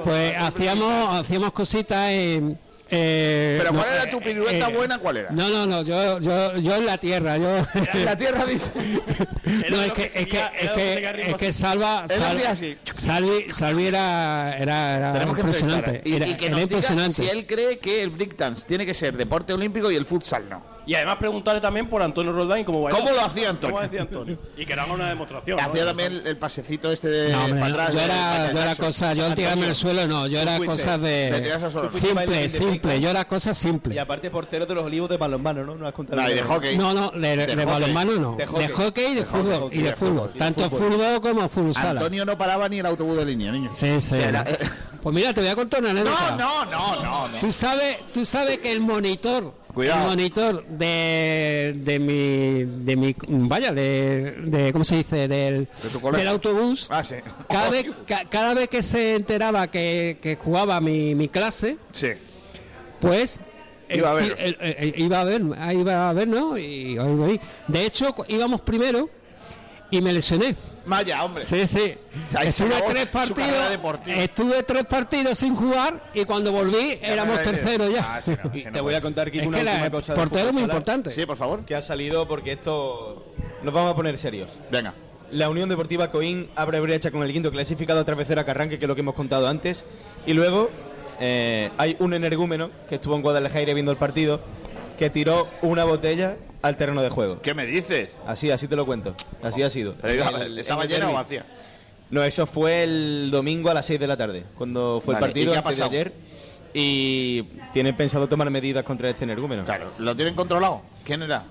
Pues hacíamos, hacíamos cositas en. Eh, Pero no, ¿cuál era eh, tu pirueta eh, buena? ¿Cuál era? No, no, no, yo, yo, yo en la tierra, yo. En la tierra dice. no, es que, es que, es que, es que Salva, Sal- así. Salvi, Salvi era, era, era Tenemos que impresionante. y, y que era nos impresionante. si él cree que el breakdance tiene que ser deporte olímpico y el futsal no. Y además preguntarle también por Antonio Roldán y cómo bailaba. ¿Cómo lo hacía Antonio? ¿Cómo hacía Antonio? Y que haga una demostración. ¿no? Hacía también el, pasecito este de No, hombre, para no, atrás. yo de- era, de yo era cosa, yo al tirarme al suelo no, yo era fuiste, cosas de simple, simple, yo era cosas Y simples. aparte portero de los olivos de balonmano, ¿no? No has contado. No, y de hockey. No, no, de, de balonmano no, De de hockey. hockey, y de, De fútbol hockey, y de de fútbol, fútbol, y de tanto fútbol. fútbol como full sala. Antonio no paraba ni el autobús de línea, niño. Sí, sí. Era- Pues mira, te voy a contar una anécdota. No, no, no, no, no. Tú sabes, tú sabes que el monitor, Cuidado. el monitor de, de mi, de mi, vaya, de, de ¿cómo se dice? Del, del autobús. Ah, sí. Cada vez, ca- cada vez que se enteraba que, que jugaba mi, mi clase, Sí. pues Iba a ver. el- el- el- iba a ver, iba a ver, ¿no? Y, de hecho, íbamos primero y me lesioné. Vaya, hombre. Sí, sí. Ahí Estuve tres partidos. carrera deportiva. Estuve tres partidos sin jugar y cuando volví éramos terceros ya. Ah, sí, no, Y sí, no te voy a contar, Kiko, es una que última la cosa portero es muy importante. Sí, por favor. Que ha salido porque esto... Nos vamos a poner serios. Venga. La Unión Deportiva Coín abre brecha con el quinto clasificado a Carranque, que es lo que hemos contado antes. Y luego eh, hay un energúmeno que estuvo en Guadalajara viendo el partido, que tiró una botella al terreno de juego. ¿Qué me dices? Así, así te lo cuento. Así ha sido. Pero el- ¿Estaba el llena o vacía? No, eso fue el domingo a las 6 de la tarde, cuando fue Vale, el partido ¿y qué ha antes de pasado? ayer. Y tienen pensado tomar medidas contra este energúmeno. Claro, ¿lo tienen controlado? ¿Quién era?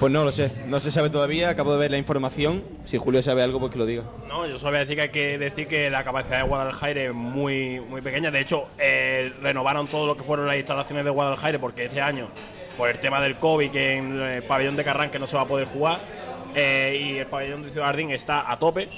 Pues no lo sé, no se sabe todavía, acabo de ver la información. Si Julio sabe algo, pues que lo diga. No, yo solo voy a decir que hay que decir que la capacidad de Guadalajara es muy, muy pequeña. De hecho, eh, renovaron todo lo que fueron las instalaciones de Guadalajara porque este año, por el tema del COVID, que en el pabellón de Carranque no se va a poder jugar, eh, y el pabellón de Ciudad Jardín está a tope.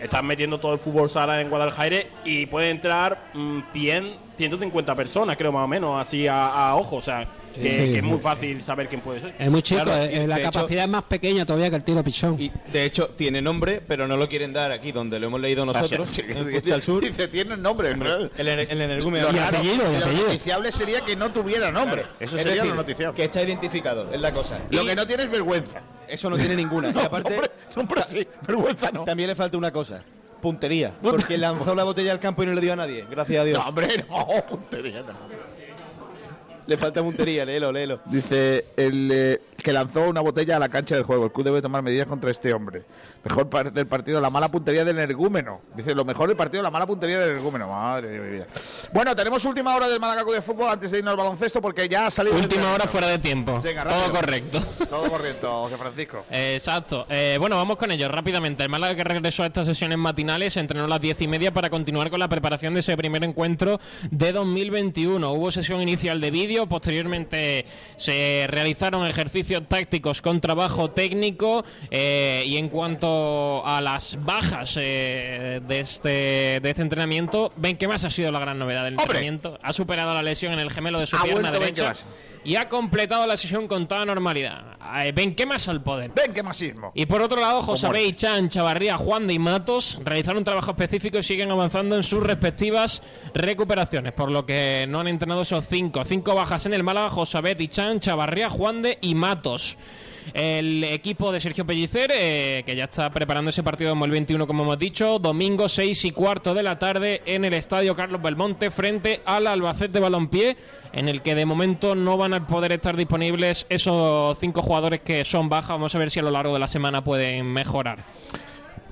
Están metiendo todo el fútbol sala en Guadalajara y puede entrar mm, 100, 150 personas, creo más o menos, así a, a ojo. O sea, que, Sí. que es muy fácil saber quién puede ser. Es muy chico, Claro, eh, la de hecho- capacidad es más pequeña todavía que el tiro pichón. Y de hecho tiene nombre, pero no lo quieren dar aquí, donde lo hemos leído nosotros, Sí, en Futsal Sur. Dice, tiene nombre. El, el, el energúmeno. Lo raro, lo noticiable sería que no tuviera nombre. Eso Es sería decir, lo noticiable. Que está identificado, es la cosa. Lo Y que no tiene es vergüenza. Eso no tiene ninguna. y aparte, sí, vergüenza no. También le falta una cosa. Puntería. Porque lanzó la botella al campo y no le dio a nadie. Gracias a Dios. No, hombre, no, puntería no. Le falta puntería, léelo, léelo. Dice el eh, que lanzó una botella a la cancha del juego. El club debe tomar medidas contra este hombre. Mejor par- del partido, la mala puntería del energúmeno. Dice, lo mejor del partido, la mala puntería del energúmeno. Madre mía. Bueno, tenemos última hora del Málaga Club de Fútbol antes de irnos al baloncesto porque ya ha salido. Última hora fuera de tiempo. Venga, Todo correcto. Todo correcto, José Francisco. Exacto. Eh, bueno, vamos con ello rápidamente. El Málaga que regresó a estas sesiones matinales entrenó a las diez y media para continuar con la preparación de ese primer encuentro de 2021. Hubo sesión inicial de vídeo, posteriormente se realizaron ejercicios tácticos con trabajo técnico eh, y en cuanto a las bajas eh, de, este, de este entrenamiento, ven que más ha sido la gran novedad del entrenamiento. Ha superado la lesión en el gemelo de su Ha pierna derecha Benquemas. y ha completado la sesión con toda normalidad. Eh, ven que más al poder. Ven que masismo. Y por otro lado, José. Bey, Chan, Chavarría, Juan de y Matos realizaron un trabajo específico y siguen avanzando en sus respectivas recuperaciones, por lo que no han entrenado esos cinco. Cinco bajas en el Málaga, José Bey, Chan, Chavarría, Juan de y Matos. El equipo de Sergio Pellicer, eh, que ya está preparando ese partido 2021, como hemos dicho, domingo 6 y cuarto de la tarde en el Estadio Carlos Belmonte frente al Albacete Balompié, en el que de momento no van a poder estar disponibles esos cinco jugadores que son bajas. Vamos a ver si a lo largo de la semana pueden mejorar.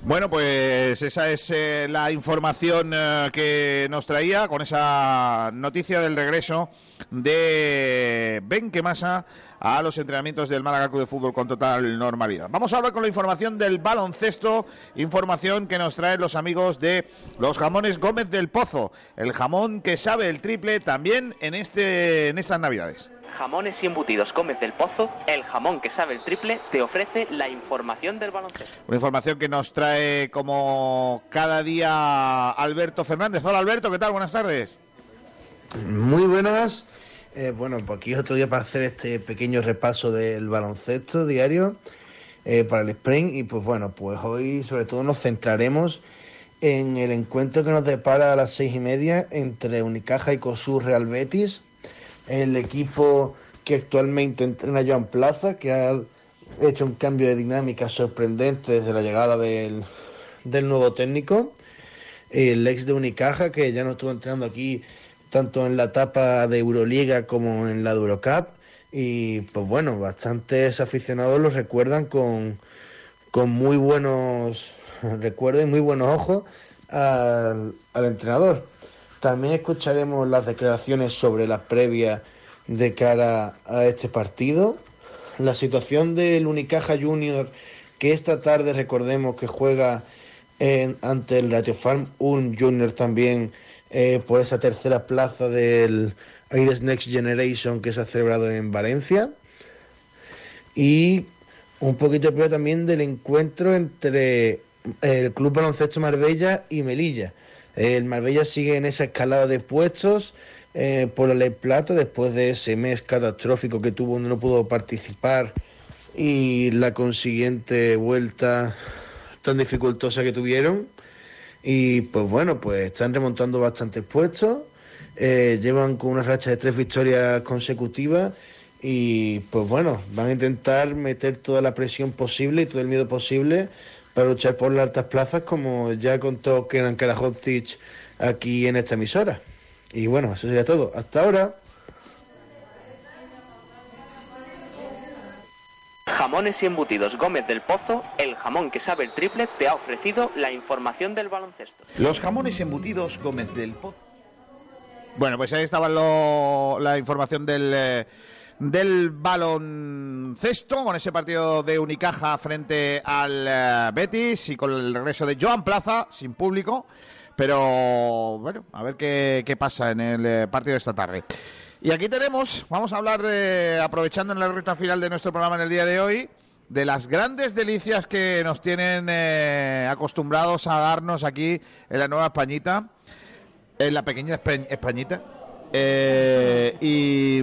Bueno, pues esa es eh, la información eh, que nos traía con esa noticia del regreso de Benquemasa a los entrenamientos del Málaga Club de Fútbol con total normalidad. Vamos a hablar con la información del baloncesto, información que nos traen los amigos de los jamones Gómez del Pozo, el jamón que sabe el triple también en este en estas Navidades. Jamones y embutidos Gómez del Pozo, el jamón que sabe el triple, te ofrece la información del baloncesto. Una información que nos trae como cada día Alberto Fernández. Hola Alberto, ¿qué tal? Buenas tardes. Muy buenas. Eh, bueno, pues aquí otro día para hacer este pequeño repaso del baloncesto diario eh, para el sprint. Y pues bueno, pues hoy sobre todo nos centraremos en el encuentro que nos depara a las seis y media entre Unicaja y COSUR Real Betis. El equipo que actualmente entrena Joan Plaza, que ha hecho un cambio de dinámica sorprendente desde la llegada del, del nuevo técnico. El ex de Unicaja, que ya no estuvo entrenando aquí tanto en la etapa de Euroliga como en la de Eurocup. Y pues bueno, bastantes aficionados lo recuerdan con, con muy buenos recuerdos y muy buenos ojos al, al entrenador. También escucharemos las declaraciones sobre las previas de cara a este partido. La situación del Unicaja Junior, que esta tarde recordemos que juega en- ante el Radio Farm, un Junior también eh, por esa tercera plaza del Aides Next Generation que se ha celebrado en Valencia. Y un poquito pero también del encuentro entre el Club Baloncesto Marbella y Melilla. El Marbella sigue en esa escalada de puestos eh, por la Ley Plata después de ese mes catastrófico que tuvo donde no pudo participar y la consiguiente vuelta tan dificultosa que tuvieron. Y pues bueno, pues están remontando bastantes puestos, eh, llevan con una racha de tres victorias consecutivas y pues bueno, van a intentar meter toda la presión posible y todo el miedo posible para luchar por las altas plazas como ya contó Kenan Karahodzic aquí en esta emisora. Y bueno, eso sería todo. Hasta ahora. Jamones y embutidos Gómez del Pozo, el jamón que sabe el triple, te ha ofrecido la información del baloncesto. Los jamones embutidos Gómez del Pozo. Bueno, pues ahí estaba lo- la información del, eh, del baloncesto, con ese partido de Unicaja frente al eh, Betis y con el regreso de Joan Plaza, sin público. Pero bueno, a ver qué, qué pasa en el eh, partido de esta tarde. Y aquí tenemos, vamos a hablar, de, aprovechando en la recta final de nuestro programa en el día de hoy, de las grandes delicias que nos tienen eh, acostumbrados a darnos aquí en la Nueva Españita, en la pequeña Espa- Españita. Eh, y,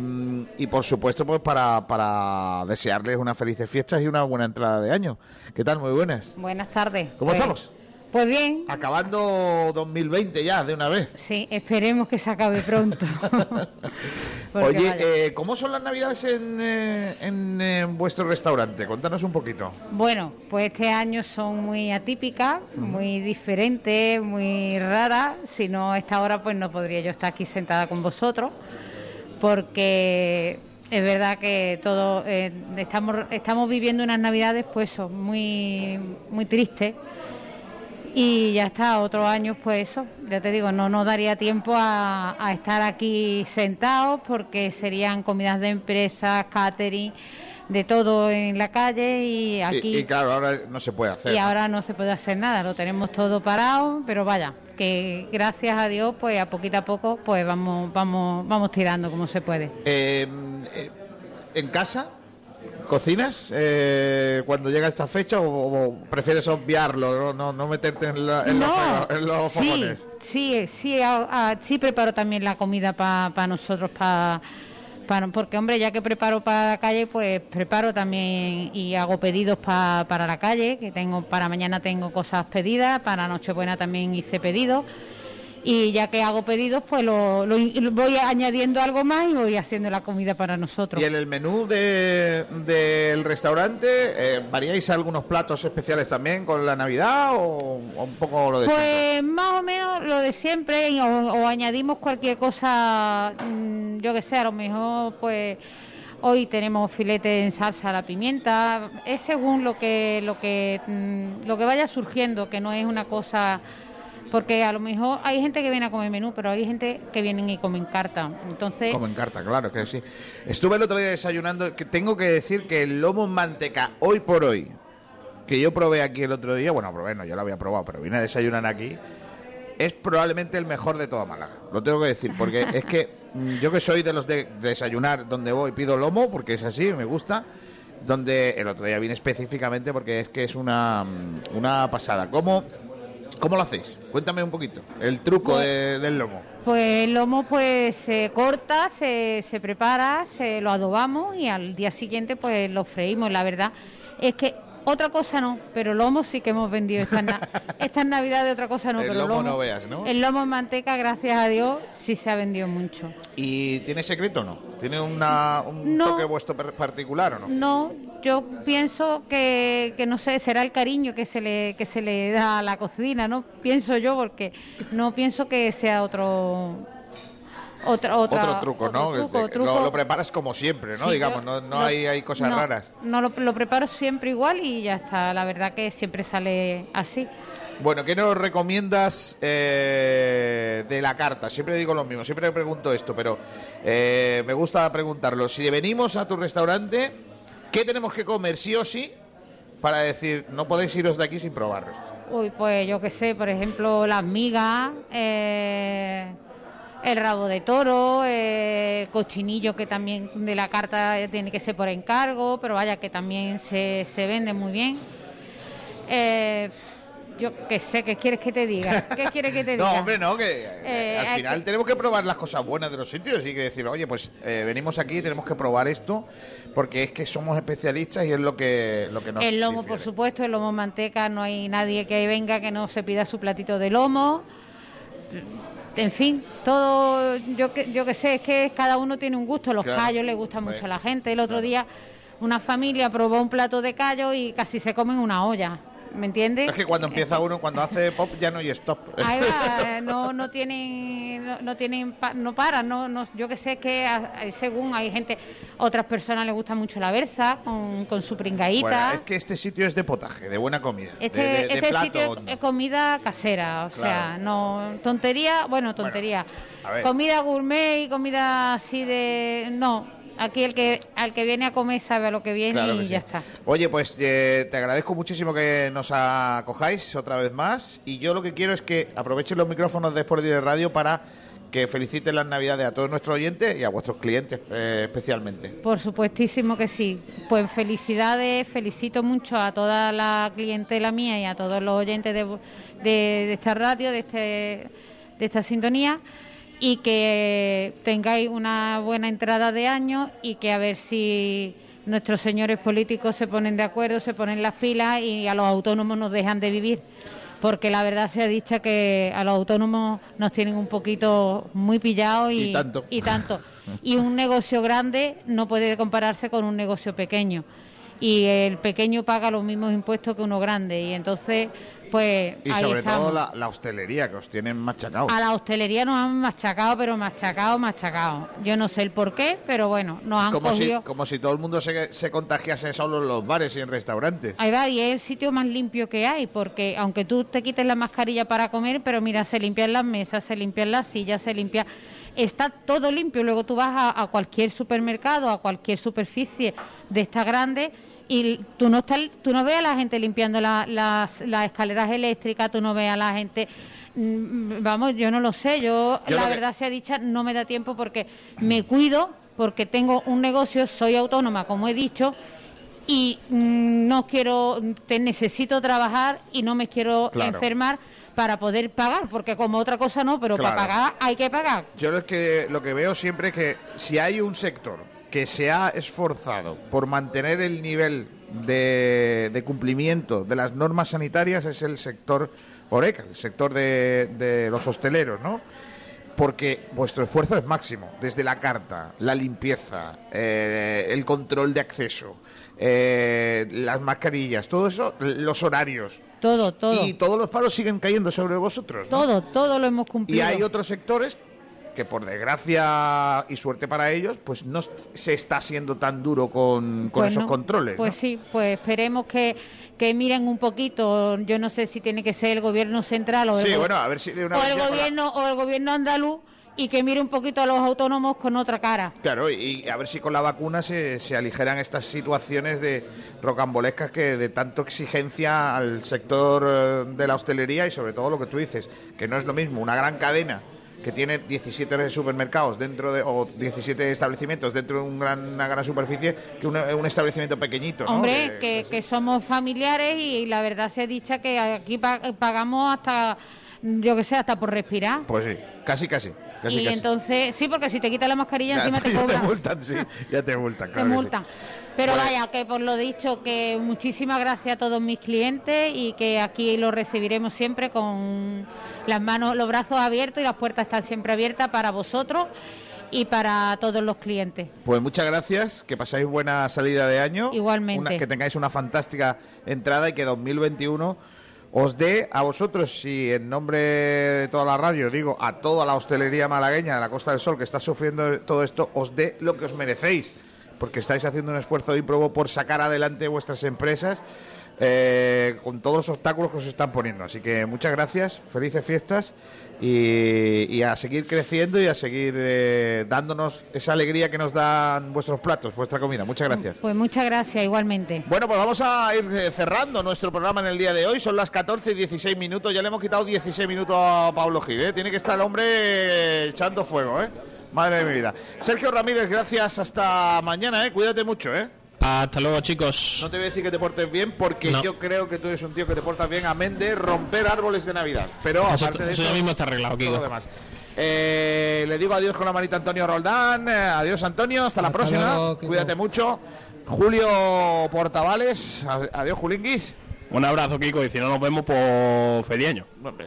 y, por supuesto, pues para, para desearles unas felices fiestas y una buena entrada de año. ¿Qué tal? Muy buenas. Buenas tardes. ¿Cómo Pues- estamos? Pues bien. Acabando 2020 ya, de una vez. Sí, esperemos que se acabe pronto. Oye, eh, ¿cómo son las navidades en, eh, en, eh, vuestro restaurante? Contanos un poquito. Bueno, pues este año son muy atípicas, muy diferentes, muy raras. Si no, a esta hora pues no podría yo estar aquí sentada con vosotros, porque es verdad que todo eh, estamos estamos viviendo unas navidades pues muy muy tristes y ya está, otros años pues eso, ya te digo, no nos daría tiempo a, a estar aquí sentados porque serían comidas de empresas, catering, de todo en la calle y aquí... Y, y claro, ahora no se puede hacer. Y ahora no se puede hacer nada, lo tenemos todo parado, pero vaya, que gracias a Dios, pues a poquito a poco, pues vamos, vamos, vamos tirando como se puede. Eh, eh, ¿En casa? ¿Cocinas eh, cuando llega esta fecha o, o prefieres obviarlo, no, no, no meterte en, la- en los, fuegos- en los sí, fogones? sí, sí, a- a- sí preparo también la comida para nosotros, para porque hombre, ya que preparo para la calle, pues preparo también y hago pedidos pa- para la calle, que tengo para mañana tengo cosas pedidas, para Nochebuena también hice pedidos. Y ya que hago pedidos, pues lo, lo voy añadiendo algo más y voy haciendo la comida para nosotros. ¿Y en el menú de- del restaurante eh, variáis algunos platos especiales también con la Navidad o, o un poco lo de siempre? Pues más o menos lo de siempre o añadimos cualquier cosa, mm, yo que sé, a lo mejor pues hoy tenemos filete en salsa a la pimienta, es según lo que lo que mm, lo que vaya surgiendo, que no es una cosa porque a lo mejor hay gente que viene a comer menú, pero hay gente que vienen y comen carta. Entonces, Como en carta, claro que sí. Estuve el otro día desayunando, que tengo que decir que el lomo en manteca, hoy por hoy, que yo probé aquí el otro día, bueno, probé, no, yo lo había probado, pero vine a desayunar aquí, es probablemente el mejor de toda Málaga. Lo tengo que decir, porque es que mm, yo que soy de los de desayunar donde voy, pido lomo, porque es así, me gusta. Donde el otro día vine específicamente porque es que es una, mm, una pasada. ¿Cómo, ¿Cómo lo hacéis? Cuéntame un poquito. El truco de- del lomo. Pues el lomo pues se corta, se, se prepara, se lo adobamos y al día siguiente pues lo freímos. La verdad es que otra cosa no, pero lomo sí que hemos vendido estas, na- estas navidades, otra cosa no, El pero lomo no veas, ¿no? El lomo en manteca, gracias a Dios, sí se ha vendido mucho. ¿Y tiene secreto o no? ¿Tiene una, un No. toque vuestro particular o no? No, yo pienso que, que no sé, será el cariño que se le que se le da a la cocina, ¿no? Pienso yo porque no pienso que sea otro otra, otra Otro truco, ¿no? otro truco, De- truco. Lo, lo preparas como siempre, ¿no? Sí, Digamos, no, no lo- hay, hay cosas no, raras. No, lo, lo preparo siempre igual y ya está. La verdad que siempre sale así. Bueno, ¿qué nos recomiendas eh, de la carta? Siempre digo lo mismo, siempre pregunto esto, pero eh, me gusta preguntarlo. Si venimos a tu restaurante, ¿qué tenemos que comer sí o sí para decir, no podéis iros de aquí sin probarlo? Uy, pues yo qué sé, por ejemplo, las migas, eh, el rabo de toro, eh, cochinillo que también de la carta tiene que ser por encargo, pero vaya que también se, se vende muy bien. Eh, yo qué sé, ¿qué quieres que te diga? ¿Qué quieres que te diga? No, hombre, no, que eh, Eh, al final que- tenemos que probar las cosas buenas de los sitios y que decir, oye, pues eh, venimos aquí y tenemos que probar esto porque es que somos especialistas y es lo que, lo que nos el lomo, difiere. por supuesto, el lomo manteca, no hay nadie que venga que no se pida su platito de lomo. En fin, todo, yo que, yo que sé, es que cada uno tiene un gusto. Los Claro. callos le gustan mucho a la gente. El otro día una familia probó un plato de callo y casi se comen una olla. ¿Me entiendes? Es que cuando empieza uno, cuando hace pop ya no hay stop. Ahí va, eh, no, no tienen, no, no tienen, no paran, no, no, yo que sé que según hay gente, otras personas les gusta mucho la berza con, con su pringaíta. Bueno, es que este sitio es de potaje, de buena comida. Este, de, de- de este plato sitio es comida casera, o sea, no tontería, bueno, tontería. comida gourmet y comida así de no. Aquí el que al que viene a comer sabe a lo que viene Claro y sí. ya está. Oye, pues eh, te agradezco muchísimo que nos acojáis otra vez más. Y yo lo que quiero es que aprovechen los micrófonos de Sport Direct Radio para que feliciten las Navidades a todos nuestros oyentes y a vuestros clientes eh, especialmente. Por supuestísimo que sí. Pues felicidades, felicito mucho a toda la clientela mía y a todos los oyentes de, de- de esta radio, de, este, de esta sintonía, y que tengáis una buena entrada de año y que a ver si nuestros señores políticos se ponen de acuerdo, se ponen las pilas y a los autónomos nos dejan de vivir. Porque la verdad se ha dicho que a los autónomos nos tienen un poquito muy pillados y, Y tanto. y tanto. Y un negocio grande no puede compararse con un negocio pequeño. Y el pequeño paga los mismos impuestos que uno grande. Y entonces, pues Y ahí sobre estamos. todo la, la hostelería, que os tienen machacados. A la hostelería nos han machacado, pero machacado, machacado. Yo no sé el por qué, pero bueno, nos han Como si, como si todo el mundo se, se contagiase solo en los bares y en restaurantes. Ahí va, y es el sitio más limpio que hay, porque aunque tú te quites la mascarilla para comer, pero mira, se limpian las mesas, se limpian las sillas, se limpia. Está todo limpio. Luego tú vas a, a cualquier supermercado, a cualquier superficie de esta grande y tú no estás, tú no ves a la gente limpiando la- las, las escaleras eléctricas, tú no ves a la gente. mm, Vamos, yo no lo sé. Yo, Yo la que- verdad sea dicha, no me da tiempo porque me cuido, porque tengo un negocio, soy autónoma, como he dicho, y mm, no quiero, te necesito trabajar y no me quiero Claro. enfermar para poder pagar, porque como otra cosa no, pero Claro. para pagar hay que pagar. Yo lo que, lo que veo siempre es que si hay un sector que se ha esforzado por mantener el nivel de, de cumplimiento de las normas sanitarias es el sector Oreca, el sector de, de los hosteleros, ¿no? Porque vuestro esfuerzo es máximo, desde la carta, la limpieza, eh, el control de acceso, eh, las mascarillas, todo eso, los horarios. Todo, todo. Y todos los palos siguen cayendo sobre vosotros. ¿no? Todo, todo lo hemos Y cumplido. hay otros sectores que por desgracia y suerte para ellos, pues no se está siendo tan duro con, con Pues esos no. controles. Pues ¿no? sí, pues esperemos que, que miren un poquito. Yo no sé si tiene que ser el gobierno central o el, Sí, go- bueno, a ver si de una o el gobierno o el gobierno andaluz y que mire un poquito a los autónomos con otra cara. Claro, y y a ver si con la vacuna se, se aligeran estas situaciones de rocambolescas que de tanto exigencia al sector eh, de la hostelería y sobre todo lo que tú dices, que no es lo mismo una gran cadena que tiene 17 supermercados dentro de o 17 establecimientos dentro de un gran- una gran superficie que un, un establecimiento pequeñito, ¿no? Hombre, Que- que, que somos familiares y la verdad se ha dicho que aquí pa- pagamos hasta, yo que sé, hasta por respirar. Pues sí, casi casi. Casi, y casi. entonces, sí, porque si te quitas la mascarilla Ya, encima te ya cobran. multan, sí, ya te multan, te claro sí. multan. Pero vaya, que por lo dicho, que muchísimas gracias a todos mis clientes y que aquí lo recibiremos siempre con las manos, los brazos abiertos y las puertas están siempre abiertas para vosotros y para todos los clientes. Pues muchas gracias, que pasáis buena salida de año. Igualmente. Una- que tengáis una fantástica entrada y que 2021 os dé a vosotros, y en nombre de toda la radio digo a toda la hostelería malagueña de la Costa del Sol que está sufriendo todo esto, os dé lo que os merecéis, porque estáis haciendo un esfuerzo ímprobo por sacar adelante vuestras empresas eh, con todos los obstáculos que os están poniendo. Así que muchas gracias, felices fiestas y, y a seguir creciendo y a seguir eh, dándonos esa alegría que nos dan vuestros platos, vuestra comida. Muchas gracias. Pues muchas gracias igualmente. Bueno, pues vamos a ir eh, cerrando nuestro programa en el día de hoy. Son las 14 y 16 minutos. Ya le hemos quitado 16 minutos a Pablo Gil. ¿eh? Tiene que estar el hombre eh, echando fuego, ¿eh? Madre de mi vida. Sergio Ramírez, gracias. Hasta mañana, ¿eh? Cuídate mucho, ¿eh? Hasta luego, chicos. No te voy a decir que te portes bien porque No. yo creo que tú eres un tío que te portas bien, amén de romper árboles de Navidad. Pero Eso aparte de eso eso, ya mismo está arreglado, todo Kiko. lo demás. Eh, le digo adiós con la manita a Antonio Roldán. eh, adiós, Antonio. Hasta la próxima. luego. Cuídate mucho. Julio Portavales. Adiós, Julinguis. Un abrazo, Kiko, y si no nos vemos por feliz año.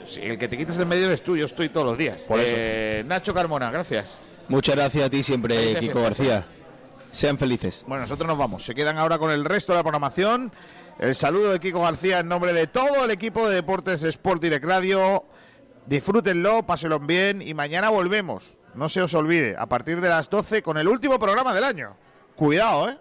Si el que te quitas del medio eres tú, yo estoy todos los días. Por eso. Eh, Nacho Carmona, gracias. Muchas gracias a ti siempre, Kiko García. Sean felices. Bueno, nosotros nos vamos. Se quedan ahora con el resto de la programación. El saludo de Kiko García en nombre de todo el equipo de Deportes Sport Direct Radio. Disfrútenlo, pásenlo bien y mañana volvemos. No se os olvide, a partir de las 12 con el último programa del año. Cuidado, ¿eh?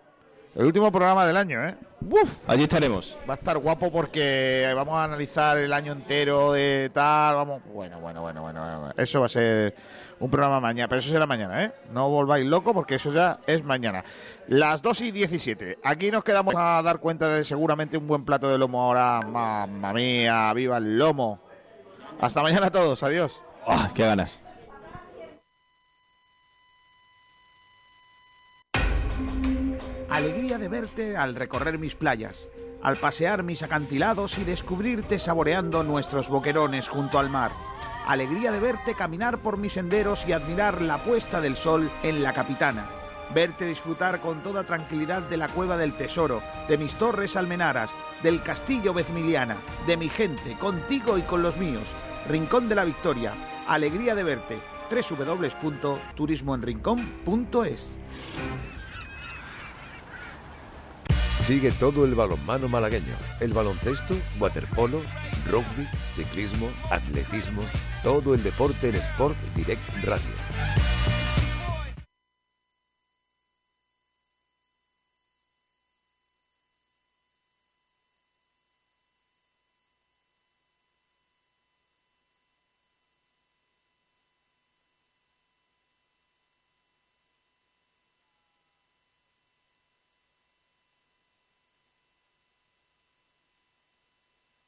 El último programa del año, ¿eh? ¡Uf! Allí estaremos. Va a estar guapo porque vamos a analizar el año entero de tal. Vamos, bueno, bueno, bueno, bueno. bueno. Eso va a ser un programa mañana, pero eso será mañana, ¿eh? No volváis loco porque eso ya es mañana. Las 2 y 17. Aquí nos quedamos a dar cuenta de seguramente un buen plato de lomo ahora. Mamma mía, viva el lomo. Hasta mañana a todos, adiós. Ah, ¡Qué ganas! Alegría de verte al recorrer mis playas, al pasear mis acantilados y descubrirte saboreando nuestros boquerones junto al mar. Alegría de verte caminar por mis senderos y admirar la puesta del sol en la capitana. Verte disfrutar con toda tranquilidad de la cueva del tesoro, de mis torres almenaras, del castillo Vezmiliana, de mi gente, contigo y con los míos. Rincón de la Victoria. Alegría de verte. www.turismoenrincón.es Sigue todo el balonmano malagueño, el baloncesto, waterpolo, rugby, ciclismo, atletismo, todo el deporte en Sport Direct Radio.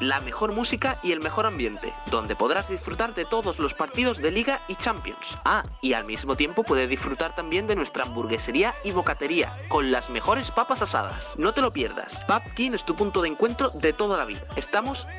la mejor música y el mejor ambiente, donde podrás disfrutar de todos los partidos de Liga y Champions. Ah, y al mismo tiempo puedes disfrutar también de nuestra hamburguesería y bocatería, con las mejores papas asadas. No te lo pierdas. Pubkin es tu punto de encuentro de toda la vida. Estamos en